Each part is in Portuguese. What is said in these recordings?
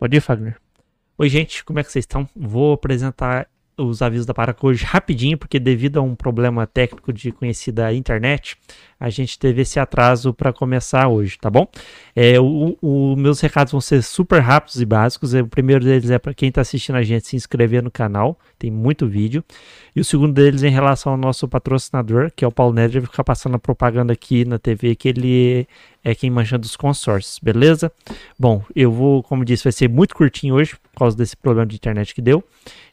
Pode ir, Fagner. Oi, gente, como é que vocês estão? Vou apresentar os avisos da Paraco hoje rapidinho, porque devido a um problema técnico de conhecida internet, a gente teve esse atraso para começar hoje, tá bom? É, o, meus recados vão ser super rápidos e básicos. O primeiro deles é para quem está assistindo a gente se inscrever no canal, tem muito vídeo. E o segundo deles é em relação ao nosso patrocinador, que é o Paulo Nery, vai ficar passando a propaganda aqui na TV, que ele é quem manja dos consórcios, beleza? Bom, eu vou, como disse, vai ser muito curtinho hoje, por causa desse problema de internet que deu.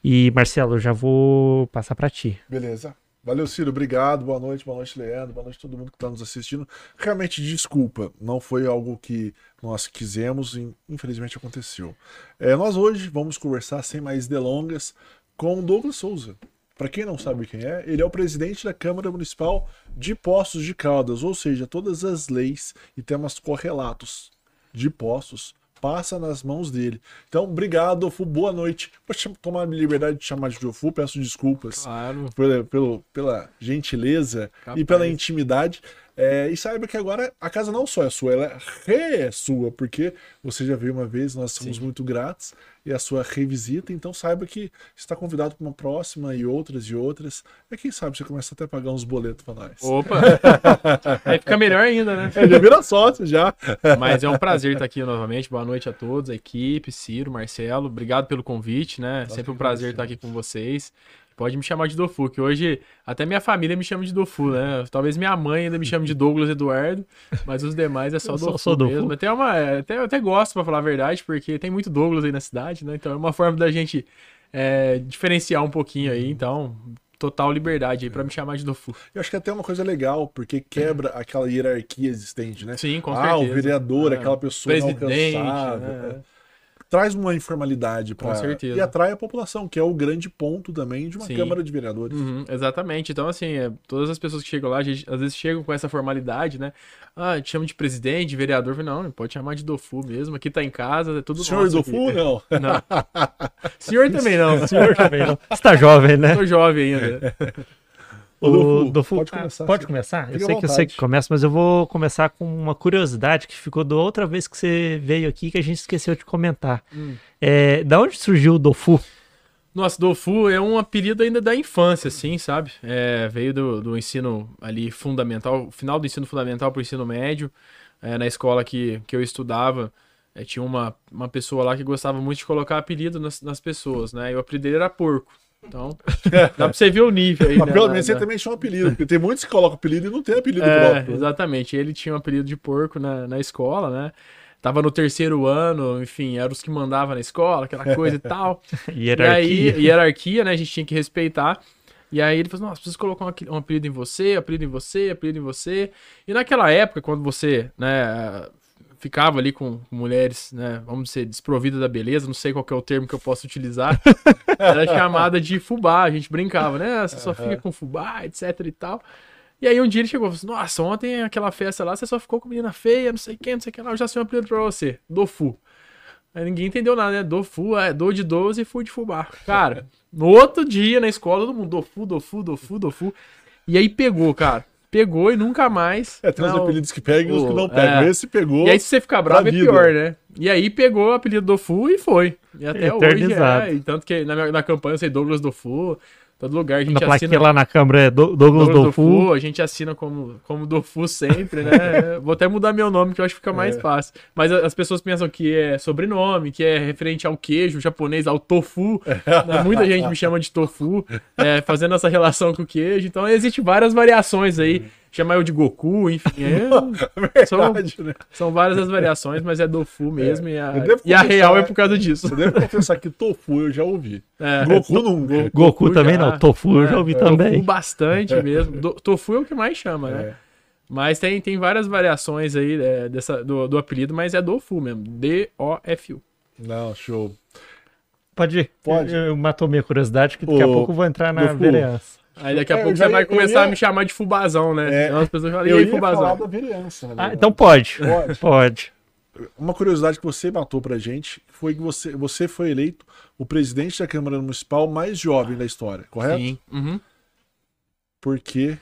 E Marcelo, eu já vou passar para ti. Beleza. Valeu, Ciro. Obrigado. Boa noite, boa noite, Leandro. Boa noite a todo mundo que está nos assistindo. Realmente, desculpa. Não foi algo que nós quisemos e infelizmente aconteceu. É, nós hoje vamos conversar, sem mais delongas, com Douglas Souza. Para quem não sabe quem é, ele é o presidente da Câmara Municipal de Poços de Caldas, ou seja, todas as leis e temas correlatos de Poços passa nas mãos dele. Então, obrigado, Dofu, boa noite. Vou tomar a liberdade de chamar de Dofu, peço desculpas claro. pela, pela, pela gentileza Capaz. e pela intimidade. É, e saiba que agora a casa não só é sua, ela é sua, porque você já veio uma vez, nós somos Sim. muito gratos, e a sua revisita, então saiba que está convidado para uma próxima e outras e outras. E quem sabe você começa até a pagar uns boletos para nós. Opa! Aí fica melhor ainda, né? É, já vira sócio, já. Mas é um prazer estar aqui novamente. Boa noite a todos, a equipe, Ciro, Marcelo. Obrigado pelo convite, né? Sempre um prazer estar aqui com vocês. Pode me chamar de Dofu, que hoje até minha família me chama de Dofu, né? Talvez minha mãe ainda me chame de Douglas Eduardo, mas os demais é só eu Dofu sou, sou mesmo. Dofu. uma, até, eu até gosto, pra falar a verdade, porque tem muito Douglas aí na cidade, né? Então é uma forma da gente é, diferenciar um pouquinho aí, então total liberdade aí para me chamar de Dofu. Eu acho que é até uma coisa legal, porque quebra aquela hierarquia existente, né? Sim, com ah, certeza. Ah, o vereador, é, aquela pessoa Presidente, inalcançável. Né? É traz uma informalidade para e atrai a população, que é o grande ponto também de uma Sim. Câmara de Vereadores. Uhum, exatamente. Então, assim, é, todas as pessoas que chegam lá, gente, às vezes chegam com essa formalidade, né? Ah, te chama de presidente, de vereador. Não, pode chamar de Dofu mesmo. Aqui tá em casa, é tudo Senhor Dofu, aqui. não. não. Senhor também não. Senhor também não. Você tá jovem, né? Tô jovem ainda. O Dofu, pode começar. Ah, pode começar? Eu sei que eu sei que começa, mas eu vou começar com uma curiosidade que ficou da outra vez que você veio aqui que a gente esqueceu de comentar. Hum. É, da onde surgiu o Dofu? Nossa, Dofu é um apelido ainda da infância, assim, sabe? É, veio do, do ensino ali fundamental, final do ensino fundamental para o ensino médio. É, na escola que, que eu estudava, é, tinha uma, uma pessoa lá que gostava muito de colocar apelido nas, nas pessoas, né? E o apelido dele era Porco. Então, dá pra você ver o nível aí. Mas né, pelo menos você também tinha um apelido, porque tem muitos que colocam apelido e não tem apelido é, próprio. Exatamente, ele tinha um apelido de porco na, na escola, né? Tava no terceiro ano, enfim, eram os que mandavam na escola, aquela coisa e tal. hierarquia. E aí, hierarquia, né? A gente tinha que respeitar. E aí ele falou, nossa, preciso colocar um apelido em você, apelido em você, apelido em você. E naquela época, quando você, né, ficava ali com mulheres, né, vamos dizer, desprovidas da beleza, não sei qual é o termo que eu posso utilizar, era chamada de fubá, a gente brincava, né, você só fica com fubá, etc e tal. E aí um dia ele chegou e falou assim, nossa, ontem aquela festa lá, você só ficou com menina feia, não sei quem, não sei o que lá, eu já sei um apelido pra você, Dofu. Aí ninguém entendeu nada, né, Dofu, é do de 12 e fu de fubá. Cara, no outro dia na escola, todo mundo, Dofu, Dofu, Dofu, Dofu. E aí pegou, cara pegou e nunca mais. É, tem uns apelidos que pegam e os que não pegam. É. Esse pegou. E aí, se você ficar bravo, é pior, né? E aí pegou o apelido do Fu e foi. E até hoje é. E tanto que na, na campanha eu sei Douglas do Fu. Todo lugar a gente na assina. lá na Câmara é Douglas, Douglas Dofu. Dofu. A gente assina como, como Dofu sempre, né? Vou até mudar meu nome que eu acho que fica mais é. fácil. Mas as pessoas pensam que é sobrenome, que é referente ao queijo japonês, ao tofu. Né? Muita gente me chama de tofu, é, fazendo essa relação com o queijo. Então, existem várias variações aí chamar eu de Goku, enfim. É, Verdade, são, né? são várias as variações, mas é Dofu mesmo. É. E, a, e a real é por causa disso. Você deve pensar que Tofu eu já ouvi. É. Goku não. Goku, Goku também já, não. Tofu eu já ouvi é, também. Tofu bastante mesmo. Do, tofu é o que mais chama, né? É. Mas tem, tem várias variações aí é, dessa, do, do apelido, mas é Dofu mesmo. D-O-F-U. Não, show. Pode ir. Pode. Eu, eu matou minha curiosidade, que daqui a pouco eu vou entrar na vereança. Aí daqui a é, pouco você vai começar ia... a me chamar de fubazão, né? É, então as pessoas falam, eu ia fubazão. falar da vereança. Ah, então pode. Pode. pode. Uma curiosidade que você matou pra gente foi que você, você foi eleito o presidente da Câmara Municipal mais jovem da história, correto? Sim. Uhum. Por quê?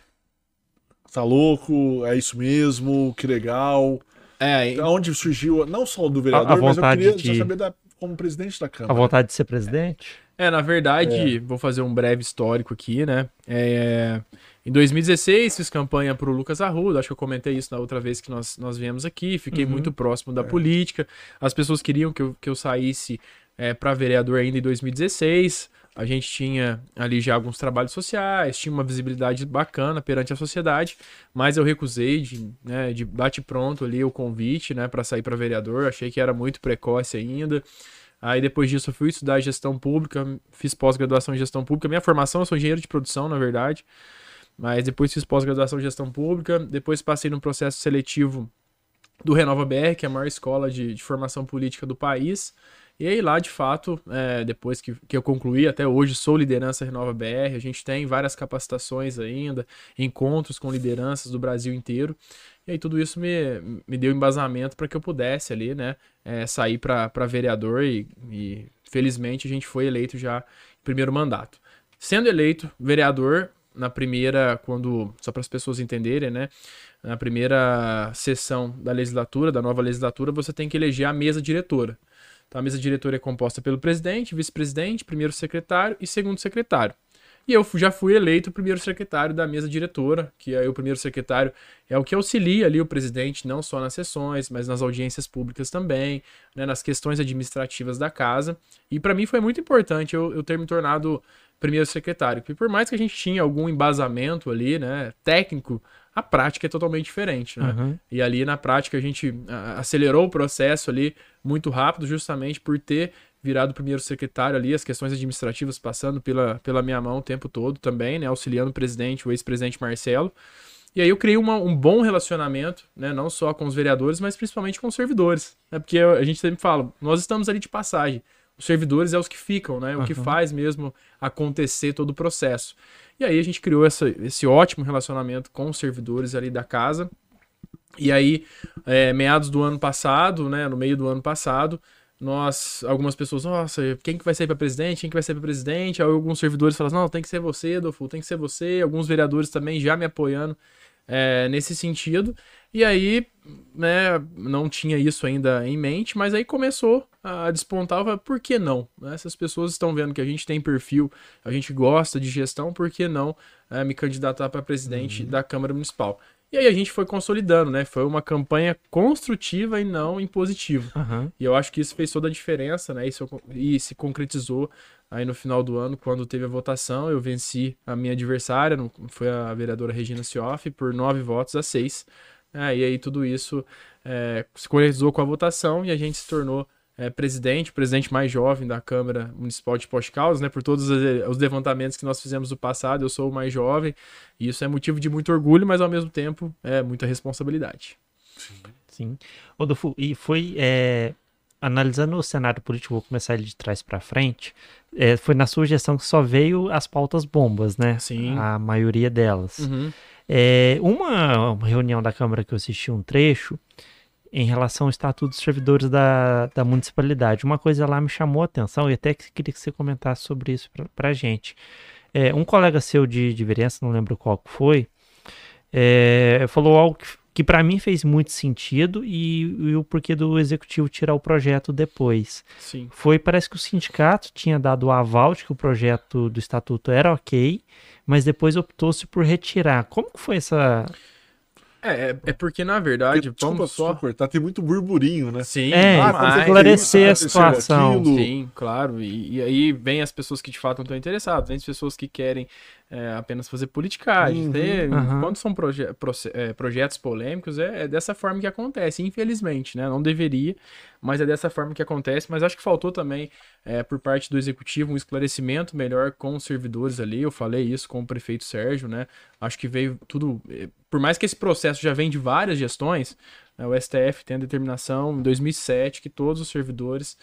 Tá louco? É isso mesmo? Que legal. É, Onde surgiu, não só do vereador, mas eu queria de... saber da como presidente da A Câmara. vontade de ser presidente? É, na verdade, vou fazer um breve histórico aqui, né? É, em 2016, fiz campanha pro Lucas Arruda, acho que eu comentei isso na outra vez que nós, nós viemos aqui, fiquei Uhum. muito próximo da política. As pessoas queriam que eu, que eu saísse é, para vereador ainda em 2016. A gente tinha ali já alguns trabalhos sociais, tinha uma visibilidade bacana perante a sociedade, mas eu recusei de, né, de bate pronto ali o convite, né, para sair para vereador. Achei que era muito precoce ainda. Aí depois disso eu fui estudar gestão pública, fiz pós-graduação em gestão pública. Minha formação, eu sou engenheiro de produção, na verdade. Mas depois fiz pós-graduação em gestão pública, depois passei num processo seletivo do Renova BR, que é a maior escola de, de formação política do país. E aí lá, de fato, é, depois que, que eu concluí, até hoje sou liderança Renova BR, a gente tem várias capacitações ainda, encontros com lideranças do Brasil inteiro. E aí tudo isso me, me deu embasamento para que eu pudesse ali, né, é, sair para vereador e, e felizmente a gente foi eleito já em primeiro mandato. Sendo eleito vereador, na primeira, quando, só para as pessoas entenderem, né, na primeira sessão da legislatura, da nova legislatura, você tem que eleger a mesa diretora. Então, a mesa diretora é composta pelo presidente, vice-presidente, primeiro secretário e segundo secretário. E eu já fui eleito primeiro secretário da mesa diretora, que aí o primeiro secretário é o que auxilia ali o presidente, não só nas sessões, mas nas audiências públicas também, né, nas questões administrativas da casa. E para mim foi muito importante eu, eu ter me tornado primeiro secretário, porque por mais que a gente tinha algum embasamento ali, né, técnico, a prática é totalmente diferente, né? Uhum. E ali na prática a gente acelerou o processo ali muito rápido, justamente por ter virado primeiro secretário ali, as questões administrativas passando pela, pela minha mão o tempo todo também, né? Auxiliando o presidente, o ex-presidente Marcelo. E aí eu criei uma- um bom relacionamento, né? Não só com os vereadores, mas principalmente com os servidores. Né? Porque a gente sempre fala, nós estamos ali de passagem. Os servidores é os que ficam, né? O que Aham. faz mesmo acontecer todo o processo. E aí a gente criou essa, esse ótimo relacionamento com os servidores ali da casa. E aí, é, meados do ano passado, né, no meio do ano passado, nós, algumas pessoas, nossa, quem que vai sair para presidente? Quem que vai sair para presidente? Aí alguns servidores falam, não, tem que ser você, Adolfo, tem que ser você. Alguns vereadores também já me apoiando é, nesse sentido. E aí, né, não tinha isso ainda em mente, mas aí começou a falei, por que não? Né, Essas pessoas estão vendo que a gente tem perfil, a gente gosta de gestão, por que não é, me candidatar para presidente da Câmara Municipal? E aí a gente foi consolidando, né? Foi uma campanha construtiva e não impositiva. Aham. E eu acho que isso fez toda a diferença, né? Isso, e se concretizou aí no final do ano, quando teve a votação. Eu venci a minha adversária, foi a vereadora Regina Sioff, por nove votos a seis. É, e aí tudo isso é, se concretizou com a votação e a gente se tornou é, presidente, presidente mais jovem da Câmara Municipal de Caldas, né? Por todos os, os levantamentos que nós fizemos no passado, eu sou o mais jovem. E isso é motivo de muito orgulho, mas ao mesmo tempo é muita responsabilidade. Sim. Rodolfo, e foi é, analisando o cenário político, vou começar ele de trás para frente. é, foi na sua gestão que só veio as pautas bombas, né? Sim. A maioria delas. Uhum. É, uma reunião da Câmara que eu assisti um trecho em relação ao Estatuto dos Servidores da, da Municipalidade. Uma coisa lá me chamou a atenção e até que queria que você comentasse sobre isso pra, pra gente. É, um colega seu de, de vereança, não lembro qual que foi, é, falou algo que, que para mim fez muito sentido e, e o porquê do executivo tirar o projeto depois. Sim. Foi, parece que o sindicato tinha dado o aval de que o projeto do estatuto era ok, mas depois optou-se por retirar. Como que foi essa. É, é, é porque, na verdade, Desculpa, vamos só. só cortar, tem muito burburinho, né? Sim, É, Ah, esclarecer a situação. aquilo. Sim, claro. E, e aí vem as pessoas que de fato não estão interessadas, vem as pessoas que querem é, apenas fazer politicagem. Uhum. Tem- Aham. Quando são proje é, projetos polêmicos, é, é dessa forma que acontece, infelizmente, né? Não deveria, mas é dessa forma que acontece. Mas acho que faltou também, é, por parte do executivo, um esclarecimento melhor com os servidores ali. Eu falei isso com o prefeito Sérgio, né? Acho que veio tudo. eh, Por mais que esse processo já vem de várias gestões, né, o STF tem a determinação em 2007 que todos os servidores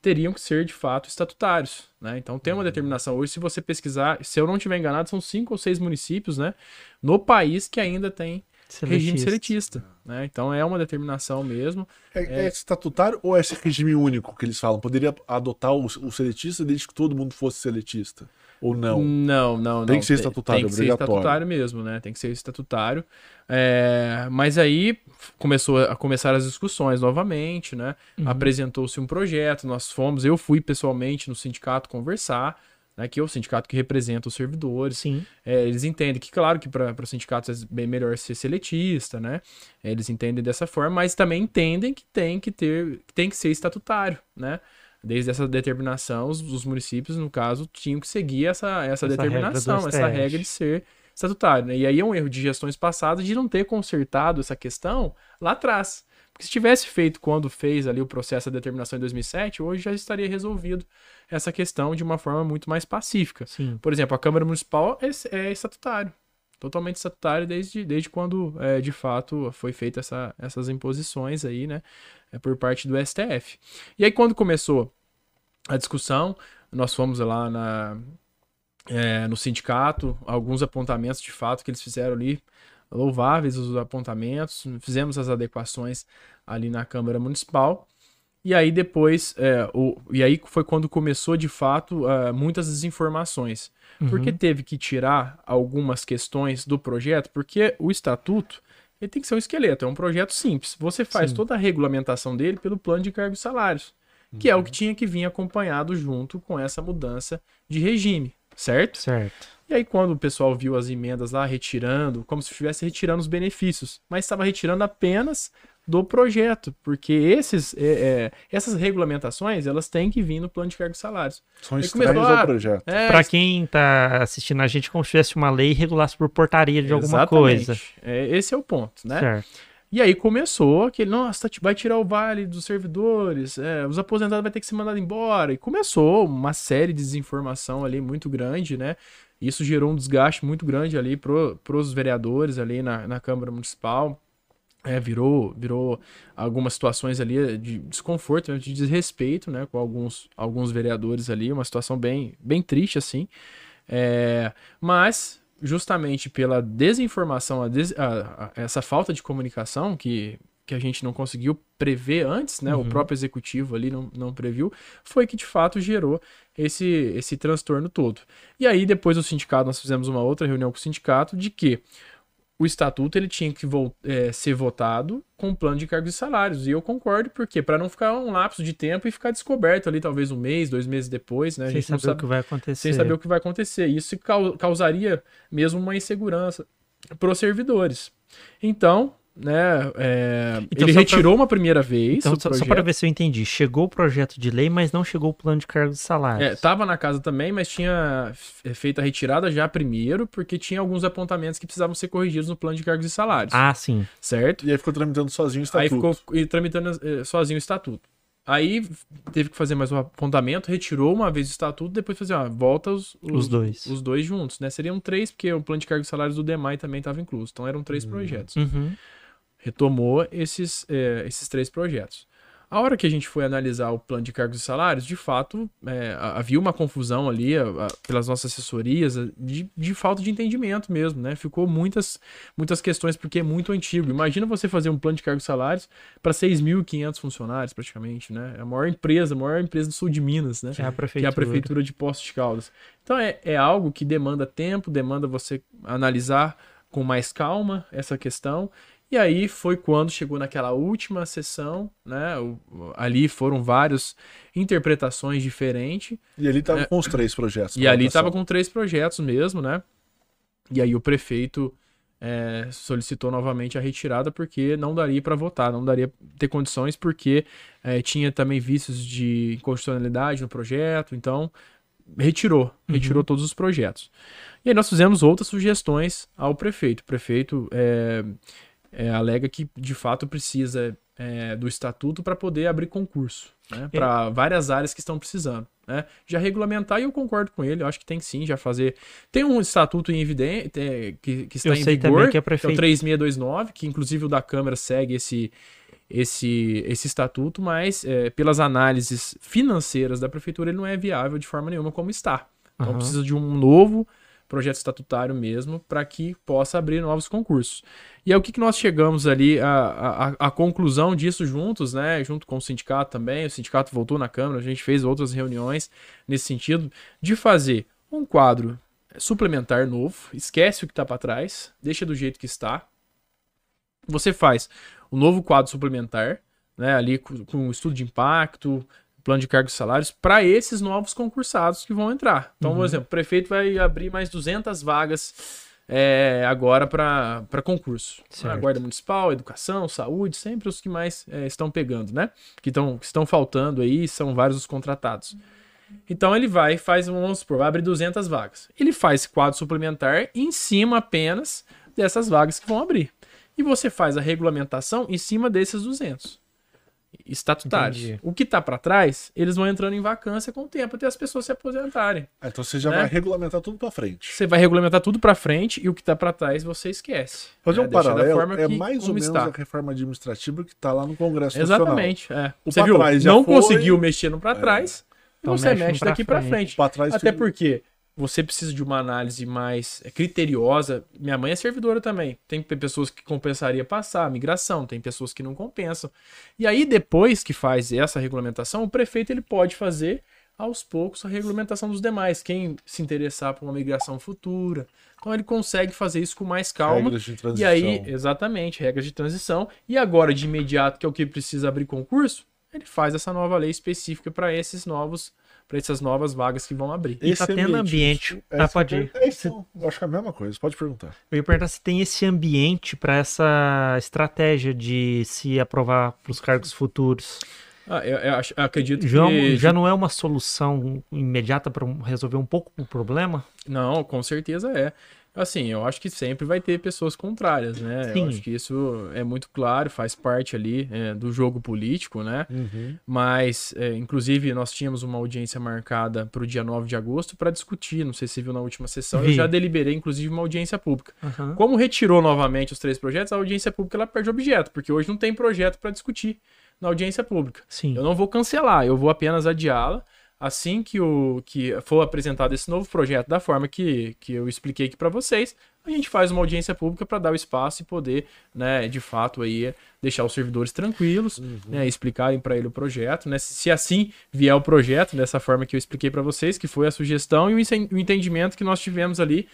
teriam que ser de fato estatutários, né? Então tem uma determinação hoje, se você pesquisar, se eu não estiver enganado, são cinco ou seis municípios, né, no país que ainda tem regime seletista. Né? Então é uma determinação mesmo. É, é... é, estatutário ou é esse regime único que eles falam? Poderia adotar o, o seletista desde que todo mundo fosse seletista? Ou não? Não, não, Tem não. que ser estatutário, tem, tem que obrigatório. ser estatutário mesmo, né? Tem que ser estatutário. É, mas aí começou a começar as discussões novamente, né? Uhum. Apresentou-se um projeto, nós fomos, eu fui pessoalmente no sindicato conversar, né? Que é o sindicato que representa os servidores. Sim. É, eles entendem que, claro, que para os sindicatos é bem melhor ser seletista, né? Eles entendem dessa forma, mas também entendem que tem que ter, tem que ser estatutário, né? desde essa determinação, os, os, municípios, no caso, tinham que seguir essa, essa, essa determinação, regra essa regra de ser estatutário. Né? E aí é um erro de gestões passadas de não ter consertado essa questão lá atrás. Porque se tivesse feito quando fez ali o processo da determinação em 2007, hoje já estaria resolvido essa questão de uma forma muito mais pacífica. Sim. Por exemplo, a Câmara Municipal é, é estatutário. Totalmente estatutário desde, desde quando, é, de fato, foi feita essa, essas imposições aí, né? É, por parte do STF. E aí, quando começou a discussão, nós fomos lá na, é, no sindicato, alguns apontamentos de fato que eles fizeram ali, louváveis os apontamentos, fizemos as adequações ali na Câmara Municipal. E aí depois, é, o, e aí foi quando começou de fato uh, muitas desinformações. Uhum. Porque teve que tirar algumas questões do projeto, porque o estatuto ele tem que ser um esqueleto, é um projeto simples. Você faz Sim. toda a regulamentação dele pelo plano de cargos e salários, que uhum. é o que uhum. tinha que vir acompanhado junto com essa mudança de regime, certo? Certo. E aí, quando o pessoal viu as emendas lá retirando, como se estivesse retirando os benefícios, mas estava retirando apenas do projeto, porque esses, é, é, essas regulamentações elas têm que vir no plano de cargos e salários. São estranhos ao projeto. É, Para quem está assistindo a gente, como se tivesse uma lei e regulasse por portaria de alguma coisa. É, esse é o ponto, né? Certo. E aí começou aquele, nossa, vai tirar o vale dos servidores, é, os aposentados vai ter que ser mandado embora. E começou uma série de desinformação ali muito grande, né? Isso gerou um desgaste muito grande ali para os vereadores ali na, na Câmara Municipal, é, virou, virou algumas situações ali de desconforto, de desrespeito, né, com alguns, alguns vereadores ali, uma situação bem, bem triste assim. É, mas justamente pela desinformação, a des, a, a, essa falta de comunicação que, que a gente não conseguiu prever antes, né, uhum. o próprio executivo ali não, não previu, foi que de fato gerou esse, esse transtorno todo. E aí depois do sindicato nós fizemos uma outra reunião com o sindicato de que o estatuto ele tinha que é, ser votado com plano de cargos e salários. E eu concordo, porque para não ficar um lapso de tempo e ficar descoberto ali, talvez um mês, dois meses depois, né? Sem saber sabe, o que vai acontecer. Sem saber o que vai acontecer. Isso causaria mesmo uma insegurança para os servidores. Então, né? É, então, ele retirou pra... uma primeira vez. Então, só, só, para ver se eu entendi. Chegou o projeto de lei, mas não chegou o plano de cargos e salários. É, tava na casa também, mas tinha feito a retirada já primeiro, porque tinha alguns apontamentos que precisavam ser corrigidos no plano de cargos e salários. Ah, sim. Certo? E aí ficou tramitando sozinho o estatuto. Aí ficou e, tramitando é, sozinho o estatuto. Aí teve que fazer mais um apontamento, retirou uma vez o estatuto, depois fazer, ó, volta os, os, os, dois. Os dois juntos, né? Seriam três, porque o plano de cargos e salários do DEMAI também estava incluso. Então eram três uhum. projetos. Uhum retomou esses, é, esses três projetos. A hora que a gente foi analisar o plano de cargos e salários, de fato, é, havia uma confusão ali a, a, pelas nossas assessorias de, de, falta de entendimento mesmo, né? Ficou muitas, muitas questões porque é muito antigo. Imagina você fazer um plano de cargos e salários para 6.500 funcionários, praticamente, né? É a maior empresa, a maior empresa do sul de Minas, né? Que é a prefeitura, que é a prefeitura de Poços de Caldas. Então é, é algo que demanda tempo, demanda você analisar com mais calma essa questão e aí foi quando chegou naquela última sessão, né? O, ali foram várias interpretações diferentes. E ali estava é, com os três projetos. E ali estava com três projetos mesmo, né? E aí o prefeito é, solicitou novamente a retirada porque não daria para votar, não daria ter condições porque é, tinha também vícios de inconstitucionalidade no projeto, então retirou, retirou uhum. todos os projetos. E aí nós fizemos outras sugestões ao prefeito. O prefeito é, é, alega que de fato precisa é, do estatuto para poder abrir concurso né, para várias áreas que estão precisando. Né? Já regulamentar, e eu concordo com ele, eu acho que tem sim, já fazer. Tem um estatuto em evidência é, que, que está eu em vigor, que é, prefe... que é o 3629, que inclusive o da Câmara segue esse, esse, esse estatuto, mas é, pelas análises financeiras da prefeitura ele não é viável de forma nenhuma como está. Então uhum. precisa de um novo projeto estatutário mesmo, para que possa abrir novos concursos. E é o que, que nós chegamos ali, a, a, a, conclusão disso juntos, né? Junto com o sindicato também. O sindicato voltou na Câmara, a gente fez outras reuniões nesse sentido, de fazer um quadro suplementar novo, esquece o que está para trás, deixa do jeito que está. Você faz um novo quadro suplementar, né? Ali com, com estudo de impacto, plano de cargos e salários para esses novos concursados que vão entrar. Então, uhum. por exemplo, o prefeito vai abrir mais 200 vagas é, agora para concurso. A Guarda Municipal, Educação, Saúde, sempre os que mais é, estão pegando, né? Que, tão, que estão faltando aí, são vários os contratados. Então ele vai e faz, vamos supor, vai abrir 200 vagas. Ele faz quadro suplementar em cima apenas dessas vagas que vão abrir. E você faz a regulamentação em cima desses 200 estatutários. Entendi. O que está para trás, eles vão entrando em vacância com o tempo até as pessoas se aposentarem. Ah, então você já né? vai regulamentar tudo para frente. Você vai regulamentar tudo para frente e o que está para trás você esquece. Fazer né? um paralelo é mais ou menos está. a reforma administrativa que está lá no Congresso Exatamente, Nacional. É. Você viu, não foi... conseguiu mexer no para é. trás, é. então você mexe daqui para frente. Pra trás, Até porque você precisa de uma análise mais é, criteriosa. Minha mãe é servidora também. Tem pessoas que compensaria passar a migração, tem pessoas que não compensam. E aí depois que faz essa regulamentação, o prefeito ele pode fazer aos poucos a regulamentação dos demais, quem se interessar por uma migração futura. Então ele consegue fazer isso com mais calma. Regras de transição. E aí, exatamente, regras de transição. E agora de imediato, que é o que precisa abrir concurso, ele faz essa nova lei específica para esses novos para essas novas vagas que vão abrir. E tá tendo ambiente. ah, pode ir. É isso, acho que é a mesma coisa, pode perguntar. Eu ia perguntar se tem esse ambiente para essa estratégia de se aprovar para os cargos futuros. Ah, eu, eu, eu acredito já, que. Já não é uma solução imediata para resolver um pouco o problema? Não, com certeza é. Assim, eu acho que sempre vai ter pessoas contrárias, né? Sim. Eu acho que isso é muito claro, faz parte ali é, do jogo político, né? Uhum. Mas, é, inclusive, nós tínhamos uma audiência marcada para o dia 9 de agosto para discutir, não sei se viu na última sessão, Vi. eu já deliberei, inclusive, uma audiência pública. Uhum. Como retirou novamente os três projetos, a audiência pública ela perde objeto, porque hoje não tem projeto para discutir na audiência pública. Sim. Eu não vou cancelar, eu vou apenas adiá-la assim que, o, que for apresentado esse novo projeto da forma que, que eu expliquei aqui para vocês, a gente faz uma audiência pública para dar o espaço e poder, né, de fato aí deixar os servidores tranquilos, uhum. né, explicarem para ele o projeto, né, se, se, assim vier o projeto dessa forma que eu expliquei para vocês, que foi a sugestão e o, entendimento que nós tivemos ali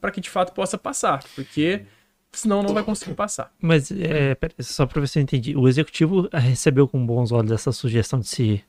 para que de fato possa passar, porque senão não vai conseguir passar. Mas é, só para ver se eu entendi, o executivo recebeu com bons olhos essa sugestão de se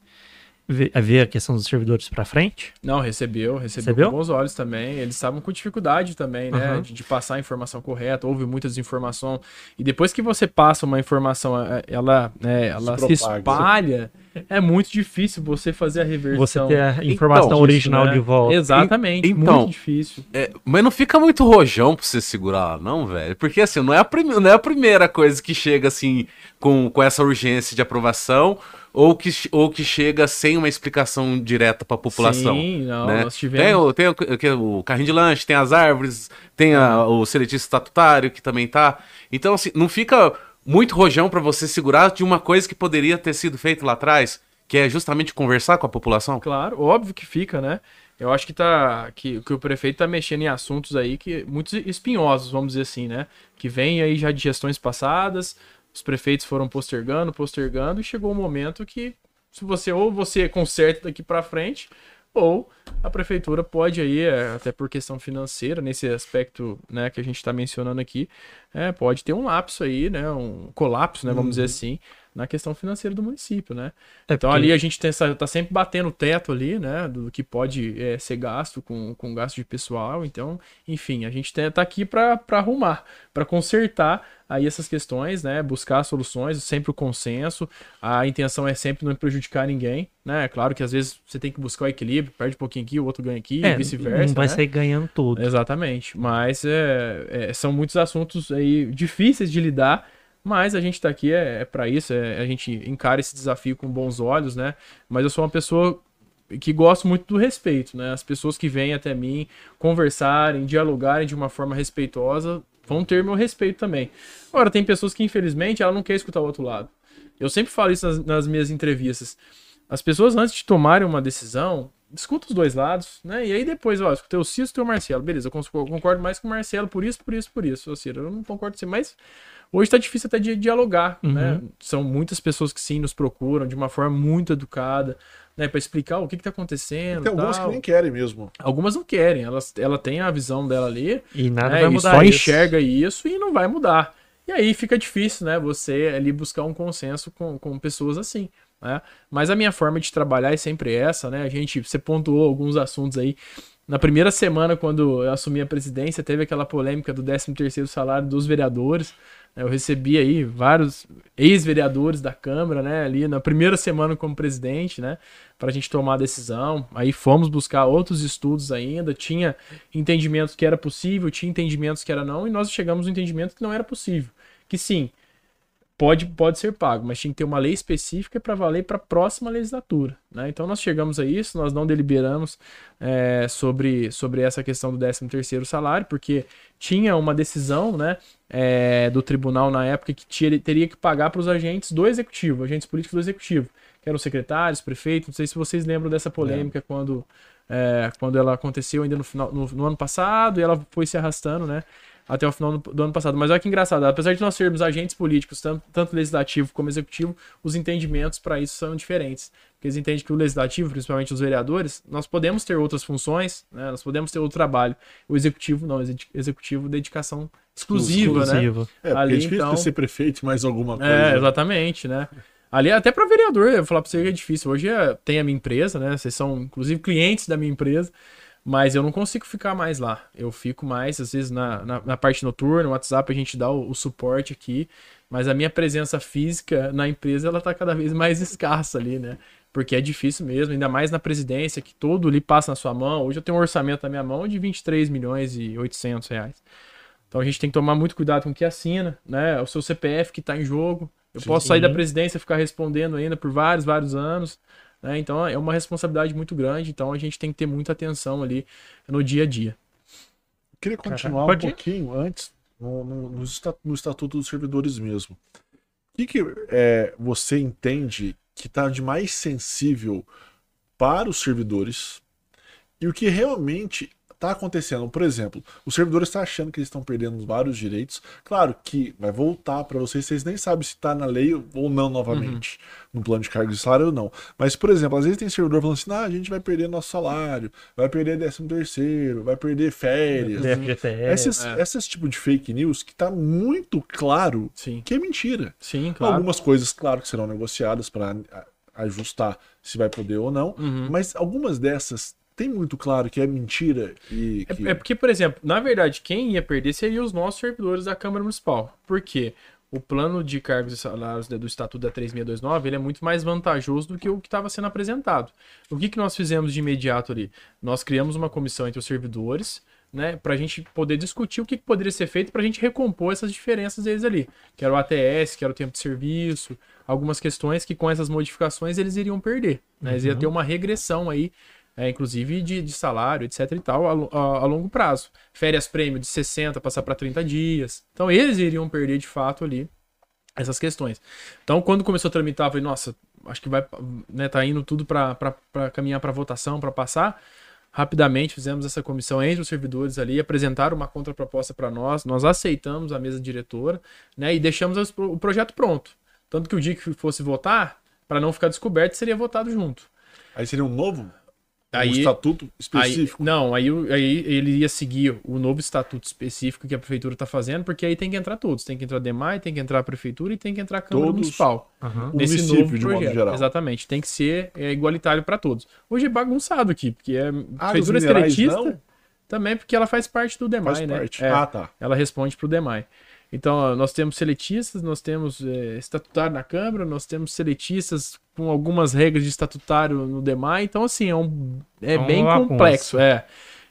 ver a questão dos servidores para frente? Não, recebeu, recebeu, recebeu, com bons olhos também. Eles estavam com dificuldade também, né? Uhum. De, de, passar a informação correta, houve muita desinformação. E depois que você passa uma informação, é, ela, né, ela se, se espalha, é muito difícil você fazer a reversão. Você ter a informação então, original né? de volta. Exatamente, então, muito difícil. É, mas não fica muito rojão pra você segurar, não, velho? Porque assim, não é, a não é a primeira coisa que chega assim com, com essa urgência de aprovação ou que, ou que chega sem uma explicação direta para a população. Sim, não, né? nós tivemos... Tem, o, tem o, o, carrinho de lanche, tem as árvores, tem a, o seletista estatutário que também tá. Então, assim, não fica muito rojão para você segurar de uma coisa que poderia ter sido feita lá atrás, que é justamente conversar com a população? Claro, óbvio que fica, né? Eu acho que tá que, que o prefeito tá mexendo em assuntos aí que muito espinhosos, vamos dizer assim, né? Que vem aí já de gestões passadas, os prefeitos foram postergando, postergando e chegou o um momento que se você ou você conserta daqui para frente ou a prefeitura pode aí, é, até por questão financeira, nesse aspecto né, que a gente está mencionando aqui, é, pode ter um lapso aí, né, um colapso, né, vamos uhum. dizer assim, na questão financeira do município, né? É então ali a gente está sempre batendo o teto ali, né, do que pode é, ser gasto com, com gasto de pessoal. Então, enfim, a gente está aqui para arrumar, para consertar aí essas questões, né, buscar soluções, sempre o consenso. A intenção é sempre não prejudicar ninguém, né? É claro que às vezes você tem que buscar o equilíbrio, perde um pouquinho aqui, o outro ganha aqui, é, e vice-versa. Não vai né? sair ganhando tudo. Exatamente. Mas é, é, são muitos assuntos aí difíceis de lidar mas a gente está aqui é, é para isso, é, a gente encara esse desafio com bons olhos, né? Mas eu sou uma pessoa que gosto muito do respeito, né? As pessoas que vêm até mim conversarem, dialogarem de uma forma respeitosa vão ter meu respeito também. Agora, tem pessoas que infelizmente ela não quer escutar o outro lado. Eu sempre falo isso nas, nas minhas entrevistas. As pessoas antes de tomarem uma decisão, escuta os dois lados, né? E aí depois, ó, escutei o Ciro, escutei o Marcelo. Beleza, eu concordo mais com o Marcelo por isso, por isso, por isso. Ô, Ciro, eu não concordo com você, mas hoje tá difícil até de dialogar, Uhum. né? São muitas pessoas que sim nos procuram de uma forma muito educada, né? Pra explicar o que que tá acontecendo. Tem algumas que tal. nem querem mesmo. Algumas não querem, elas, ela tem a visão dela ali, E nada né, vai e mudar só isso. enxerga isso e não vai mudar. E aí fica difícil, né, você ali buscar um consenso com, com pessoas assim, né? Mas a minha forma de trabalhar é sempre essa, né? A gente, você pontuou alguns assuntos aí. Na primeira semana, quando eu assumi a presidência, teve aquela polêmica do 13º salário dos vereadores. né? Eu recebi aí vários ex-vereadores da Câmara, né, ali na primeira semana como presidente, né, para a gente tomar a decisão. Aí fomos buscar outros estudos ainda, tinha entendimentos que era possível, tinha entendimentos que era não, e nós chegamos no entendimento que não era possível. Que sim, pode, pode ser pago, mas tinha que ter uma lei específica para valer para a próxima legislatura. Né? Então nós chegamos a isso, nós não deliberamos é, sobre, sobre essa questão do 13º salário, porque tinha uma decisão né, é, do tribunal na época que tinha- teria que pagar para os agentes do executivo, agentes políticos do executivo, que eram secretários, prefeitos, não sei se vocês lembram dessa polêmica quando, é, quando ela aconteceu ainda no, final, no, no ano passado e ela foi se arrastando, né? Até o final do, do ano passado. Mas olha que engraçado, apesar de nós sermos agentes políticos, tanto, tanto legislativo como executivo, os entendimentos para isso são diferentes. Porque eles entendem que o legislativo, principalmente os vereadores, nós podemos ter outras funções, né? nós podemos ter outro trabalho. O executivo não, executivo dedicação exclusiva, né? É, porque Ali, é difícil então- ser prefeito e mais alguma coisa. É, exatamente, né? Ali até para vereador, eu vou falar para você que é difícil. Hoje é- tem a minha empresa, né? Vocês são inclusive clientes da minha empresa, mas eu não consigo ficar mais lá. Eu fico mais, às vezes, na, na, na parte noturna, no WhatsApp a gente dá o, o suporte aqui, mas a minha presença física na empresa ela tá cada vez mais escassa ali, né? Porque é difícil mesmo, ainda mais na presidência, que todo ali passa na sua mão. Hoje eu tenho um orçamento na minha mão de 23 milhões e 800 reais. Então a gente tem que tomar muito cuidado com o que assina, né? O seu CPF que está em jogo. Eu Sim. posso sair da presidência e ficar respondendo ainda por vários, vários anos. Né? Então é uma responsabilidade muito grande. Então a gente tem que ter muita atenção ali no dia a dia. Queria continuar Pode um ir. pouquinho antes no, no, no no Estatuto dos Servidores mesmo. O que, que é, você entende que está de mais sensível para os servidores e o que realmente está acontecendo? Por exemplo, os servidores estão achando que eles estão perdendo vários direitos. Claro que vai voltar para vocês, vocês nem sabem se está na lei ou não novamente, no plano de cargos de salário ou não. Mas, por exemplo, às vezes tem servidor falando assim: ah, a gente vai perder nosso salário, vai perder 13 terceiro, vai perder férias. Esses, esses tipo de fake news que tá muito claro Sim. que é mentira. Sim, claro. Algumas coisas, claro, que serão negociadas para ajustar se vai poder ou não, Uhum. mas algumas dessas tem muito claro que é mentira e que... É, é porque, por exemplo, na verdade, quem ia perder seria os nossos servidores da Câmara Municipal. Por quê? O plano de cargos e salários do Estatuto da 3629 ele é muito mais vantajoso do que o que estava sendo apresentado. O que, que nós fizemos de imediato ali? Nós criamos uma comissão entre os servidores, né, para a gente poder discutir o que, poderia ser feito para a gente recompor essas diferenças deles ali. Que era o ATS, que era o tempo de serviço, algumas questões que com essas modificações eles iriam perder. Né? Eles iam ter uma regressão aí é, inclusive de, de salário, etc e tal, a, a- a longo prazo. Férias prêmio de 60 passar para 30 dias. Então eles iriam perder de fato ali essas questões. Então quando começou a tramitar, eu falei, nossa, acho que vai, né, tá indo tudo para caminhar para votação, para passar. Rapidamente fizemos essa comissão entre os servidores ali, apresentaram uma contraproposta para nós, nós aceitamos a mesa diretora, né, e deixamos o projeto pronto. Tanto que o dia que fosse votar, para não ficar descoberto, seria votado junto. Aí seria um novo um Aí- estatuto Aí, específico. não, aí, aí ele ia seguir o novo estatuto específico que a prefeitura está fazendo, porque aí tem que entrar todos. Tem que entrar a DEMAI, tem que entrar a prefeitura e tem que entrar a Câmara Todos. Municipal. Aham. O município, de modo geral. Exatamente. Tem que ser é, igualitário para todos. Hoje é bagunçado aqui, porque é Ah, prefeitura minerais não? também, porque ela faz parte do DEMAI, Faz né? parte. É, Ah, tá. ela responde para o DEMAI. Então, nós temos seletistas, nós temos é, estatutário na Câmara, nós temos seletistas com algumas regras de estatutário no DEMAI. Então, assim, é, um, é uma bem complexo. É.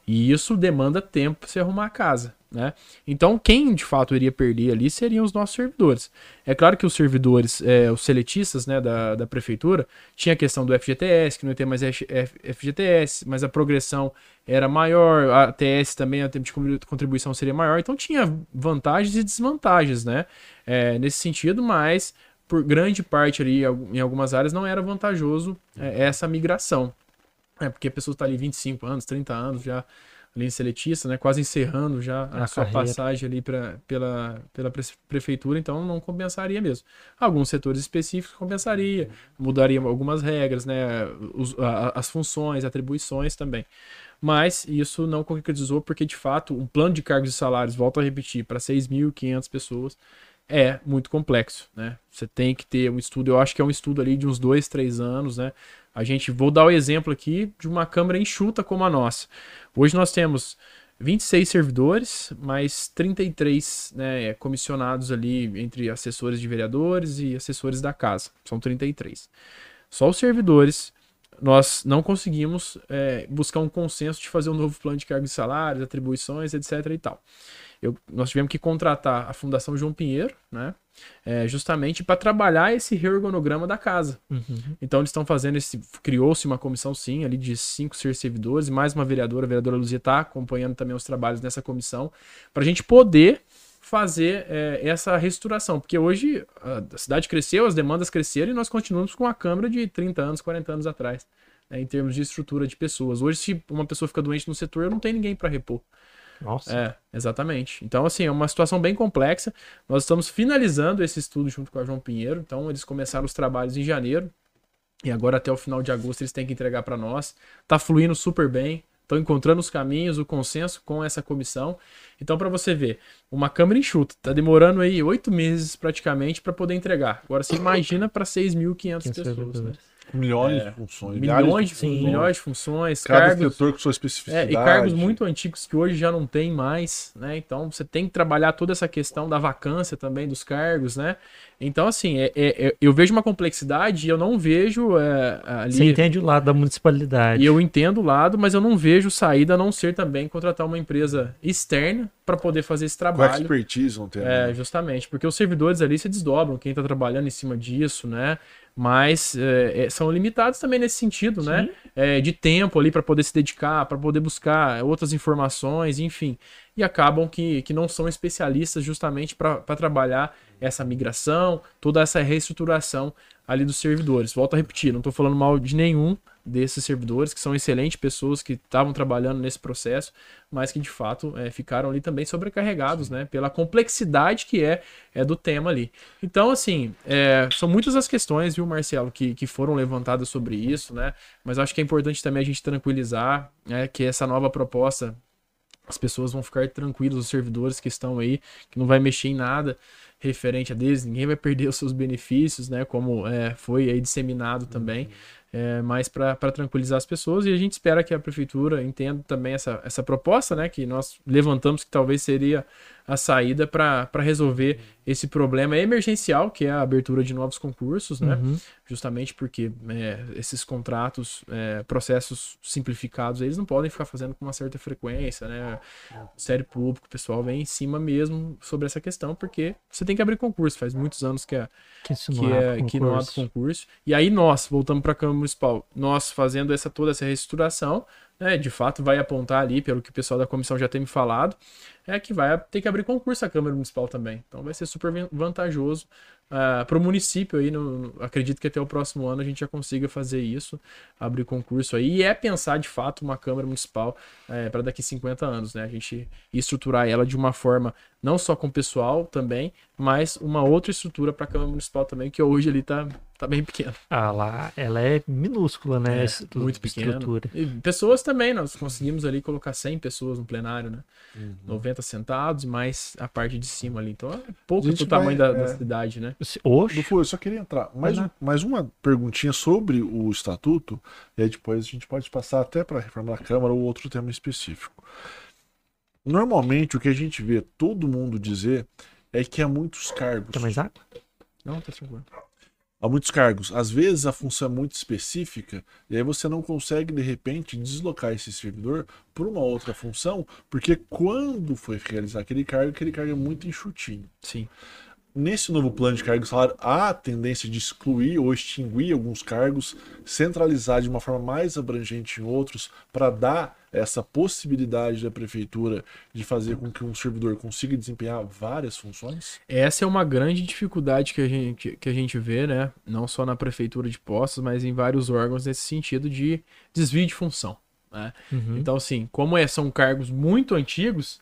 E isso demanda tempo para você arrumar a casa. Né? Então, quem de fato iria perder ali seriam os nossos servidores. É claro que os servidores, é, os seletistas né, da, da prefeitura, tinha a questão do FGTS, que não ia ter mais FGTS, mas a progressão era maior, a TS também, o tempo de contribu- contribuição seria maior, então tinha vantagens e desvantagens, né? É, nesse sentido, mas por grande parte ali, al- em algumas áreas, não era vantajoso é, essa migração. É, porque a pessoa está ali 25 anos, 30 anos já ali seletista, né? Quase encerrando já a, A sua carreira. passagem ali pra, pela, pela pre- prefeitura, então não compensaria mesmo. Alguns setores específicos compensaria, mudaria algumas regras, né? Os- a- as funções, atribuições também. Mas isso não concretizou porque, de fato, um plano de cargos e salários, volto a repetir, para 6.500 pessoas é muito complexo, né? Você tem que ter um estudo, eu acho que é um estudo ali de uns dois, três anos, né? A gente, vou dar o exemplo aqui de uma câmara enxuta como a nossa. Hoje nós temos 26 servidores, mais 33 né, comissionados ali entre assessores de vereadores e assessores da casa. São 33. Só os servidores, nós não conseguimos é, buscar um consenso de fazer um novo plano de cargos e salários, atribuições, etc. e tal. Eu- nós tivemos que contratar a Fundação João Pinheiro, né? é, justamente para trabalhar esse reorganograma da casa. Uhum. Então eles estão fazendo esse. Criou-se uma comissão, sim, ali de cinco ser servidores, e mais uma vereadora, a vereadora Luzia está acompanhando também os trabalhos nessa comissão, para a gente poder fazer é, essa reestruturação. Porque hoje a a cidade cresceu, as demandas cresceram e nós continuamos com a Câmara de 30 anos, 40 anos atrás, né, em termos de estrutura de pessoas. Hoje, se uma pessoa fica doente no setor, não tem ninguém para repor. Nossa. É, exatamente. Então, assim, é uma situação bem complexa. Nós estamos finalizando esse estudo junto com a João Pinheiro. Então, eles começaram os trabalhos em janeiro. E agora, até o final de agosto, eles têm que entregar para nós. Tá fluindo super bem. Estão encontrando os caminhos, o consenso com essa comissão. Então, para você ver, uma câmara enxuta. Tá demorando aí oito meses praticamente para poder entregar. Agora, você imagina para 6.500 Quem pessoas. Né? Milhões de funções. Milhões de, Sim. milhões de funções, Cada cargos. setor com sua É, especificidade. e cargos muito antigos que hoje já não tem mais, né? Então você tem que trabalhar toda essa questão da vacância também dos cargos, né? Então, assim, é, é- é- eu vejo uma complexidade e eu não vejo é, ali. Você entende o lado da municipalidade. E eu entendo o lado, mas eu não vejo saída a não ser também contratar uma empresa externa para poder fazer esse Com a trabalho. expertise, não tem. É, né? justamente, porque os servidores ali se desdobram, quem tá trabalhando em cima disso, né? Mas é, é, são limitados também nesse sentido, né? É, de tempo ali para poder se dedicar, para poder buscar outras informações, enfim. E acabam que, que não são especialistas justamente para trabalhar essa migração, toda essa reestruturação ali dos servidores. Volto a repetir, não estou falando mal de nenhum desses servidores, que são excelentes pessoas que estavam trabalhando nesse processo, mas que de fato é, ficaram ali também sobrecarregados, né? Pela complexidade que é, é do tema ali. Então, assim, é, são muitas as questões, viu, Marcelo, que, que foram levantadas sobre isso, né? Mas acho que é importante também a gente tranquilizar né, que essa nova proposta as pessoas vão ficar tranquilos, os servidores que estão aí, que não vai mexer em nada referente a deles, ninguém vai perder os seus benefícios, né? Como é, foi aí disseminado também, é, mas para tranquilizar as pessoas e a gente espera que a prefeitura entenda também essa, essa proposta, né? Que nós levantamos que talvez seria a saída para resolver esse problema emergencial, que é a abertura de novos concursos, né? Uhum. justamente porque é, esses contratos, é, processos simplificados, eles não podem ficar fazendo com uma certa frequência, né? O sério público, o pessoal vem em cima mesmo sobre essa questão, porque você tem que abrir concurso, faz muitos anos que, a, Que, que, não é, é que não abre concurso. concurso. E aí nós, voltamos para a Câmara Municipal, nós fazendo essa toda essa reestruturação, né, de fato vai apontar ali, pelo que o pessoal da comissão já tem me falado, é que vai ter que abrir concurso a Câmara Municipal também. Então vai ser super van- vantajoso para o município aí. no- no- acredito que até o próximo ano a gente já consiga fazer isso, abrir concurso aí. E é pensar de fato uma Câmara Municipal para daqui 50 anos, né? A gente estruturar ela de uma forma não só com o pessoal também, mas uma outra estrutura para a Câmara Municipal também, que hoje ali tá, tá bem pequena. Ah, lá, ela é minúscula, né? É, muito pequena. estrutura. E pessoas também, nós conseguimos ali colocar 100 pessoas no plenário, né? Uhum. 90 sentados, mais a parte de cima ali. Então é pouco pro tamanho vai, da, da é. cidade, né? Oxe, Do Fu, eu só queria entrar. Mais, um- mais uma perguntinha sobre o estatuto, e aí depois a gente pode passar até para a reforma da Câmara ou outro tema específico. Normalmente o que a gente vê todo mundo dizer é que há muitos cargos. quer mais água? Não, tá tranquilo. Há muitos cargos. Às vezes a função é muito específica e aí você não consegue de repente deslocar esse servidor para uma outra função, porque quando foi realizar aquele cargo, aquele cargo é muito enxutinho. Sim. Nesse novo plano de cargo e salário, há a tendência de excluir ou extinguir alguns cargos, centralizar de uma forma mais abrangente em outros, para dar essa possibilidade da prefeitura de fazer com que um servidor consiga desempenhar várias funções? Essa é uma grande dificuldade que a gente, que a gente vê, né? Não só na prefeitura de Postos, mas em vários órgãos nesse sentido de desvio de função. Né? Uhum. Então, assim, como é, são cargos muito antigos,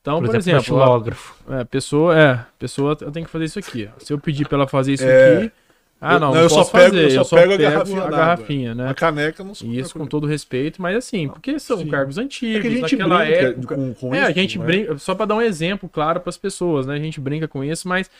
então, Por por, exemplo, exemplo, a- é, pessoa, é, pessoa eu tenho que fazer isso aqui. Se eu pedir pra ela fazer isso É. aqui, ah, Eu- não, não, não eu só posso pego- fazer, eu só pego a garrafinha d'água. garrafinha, né? A caneca não se Isso com todo respeito, mas assim, porque são Sim. cargos antigos, É que a gente naquela brinca época. com, com É, isso. a gente né? brinca, só para dar um exemplo claro para as pessoas, né? A gente brinca com isso, mas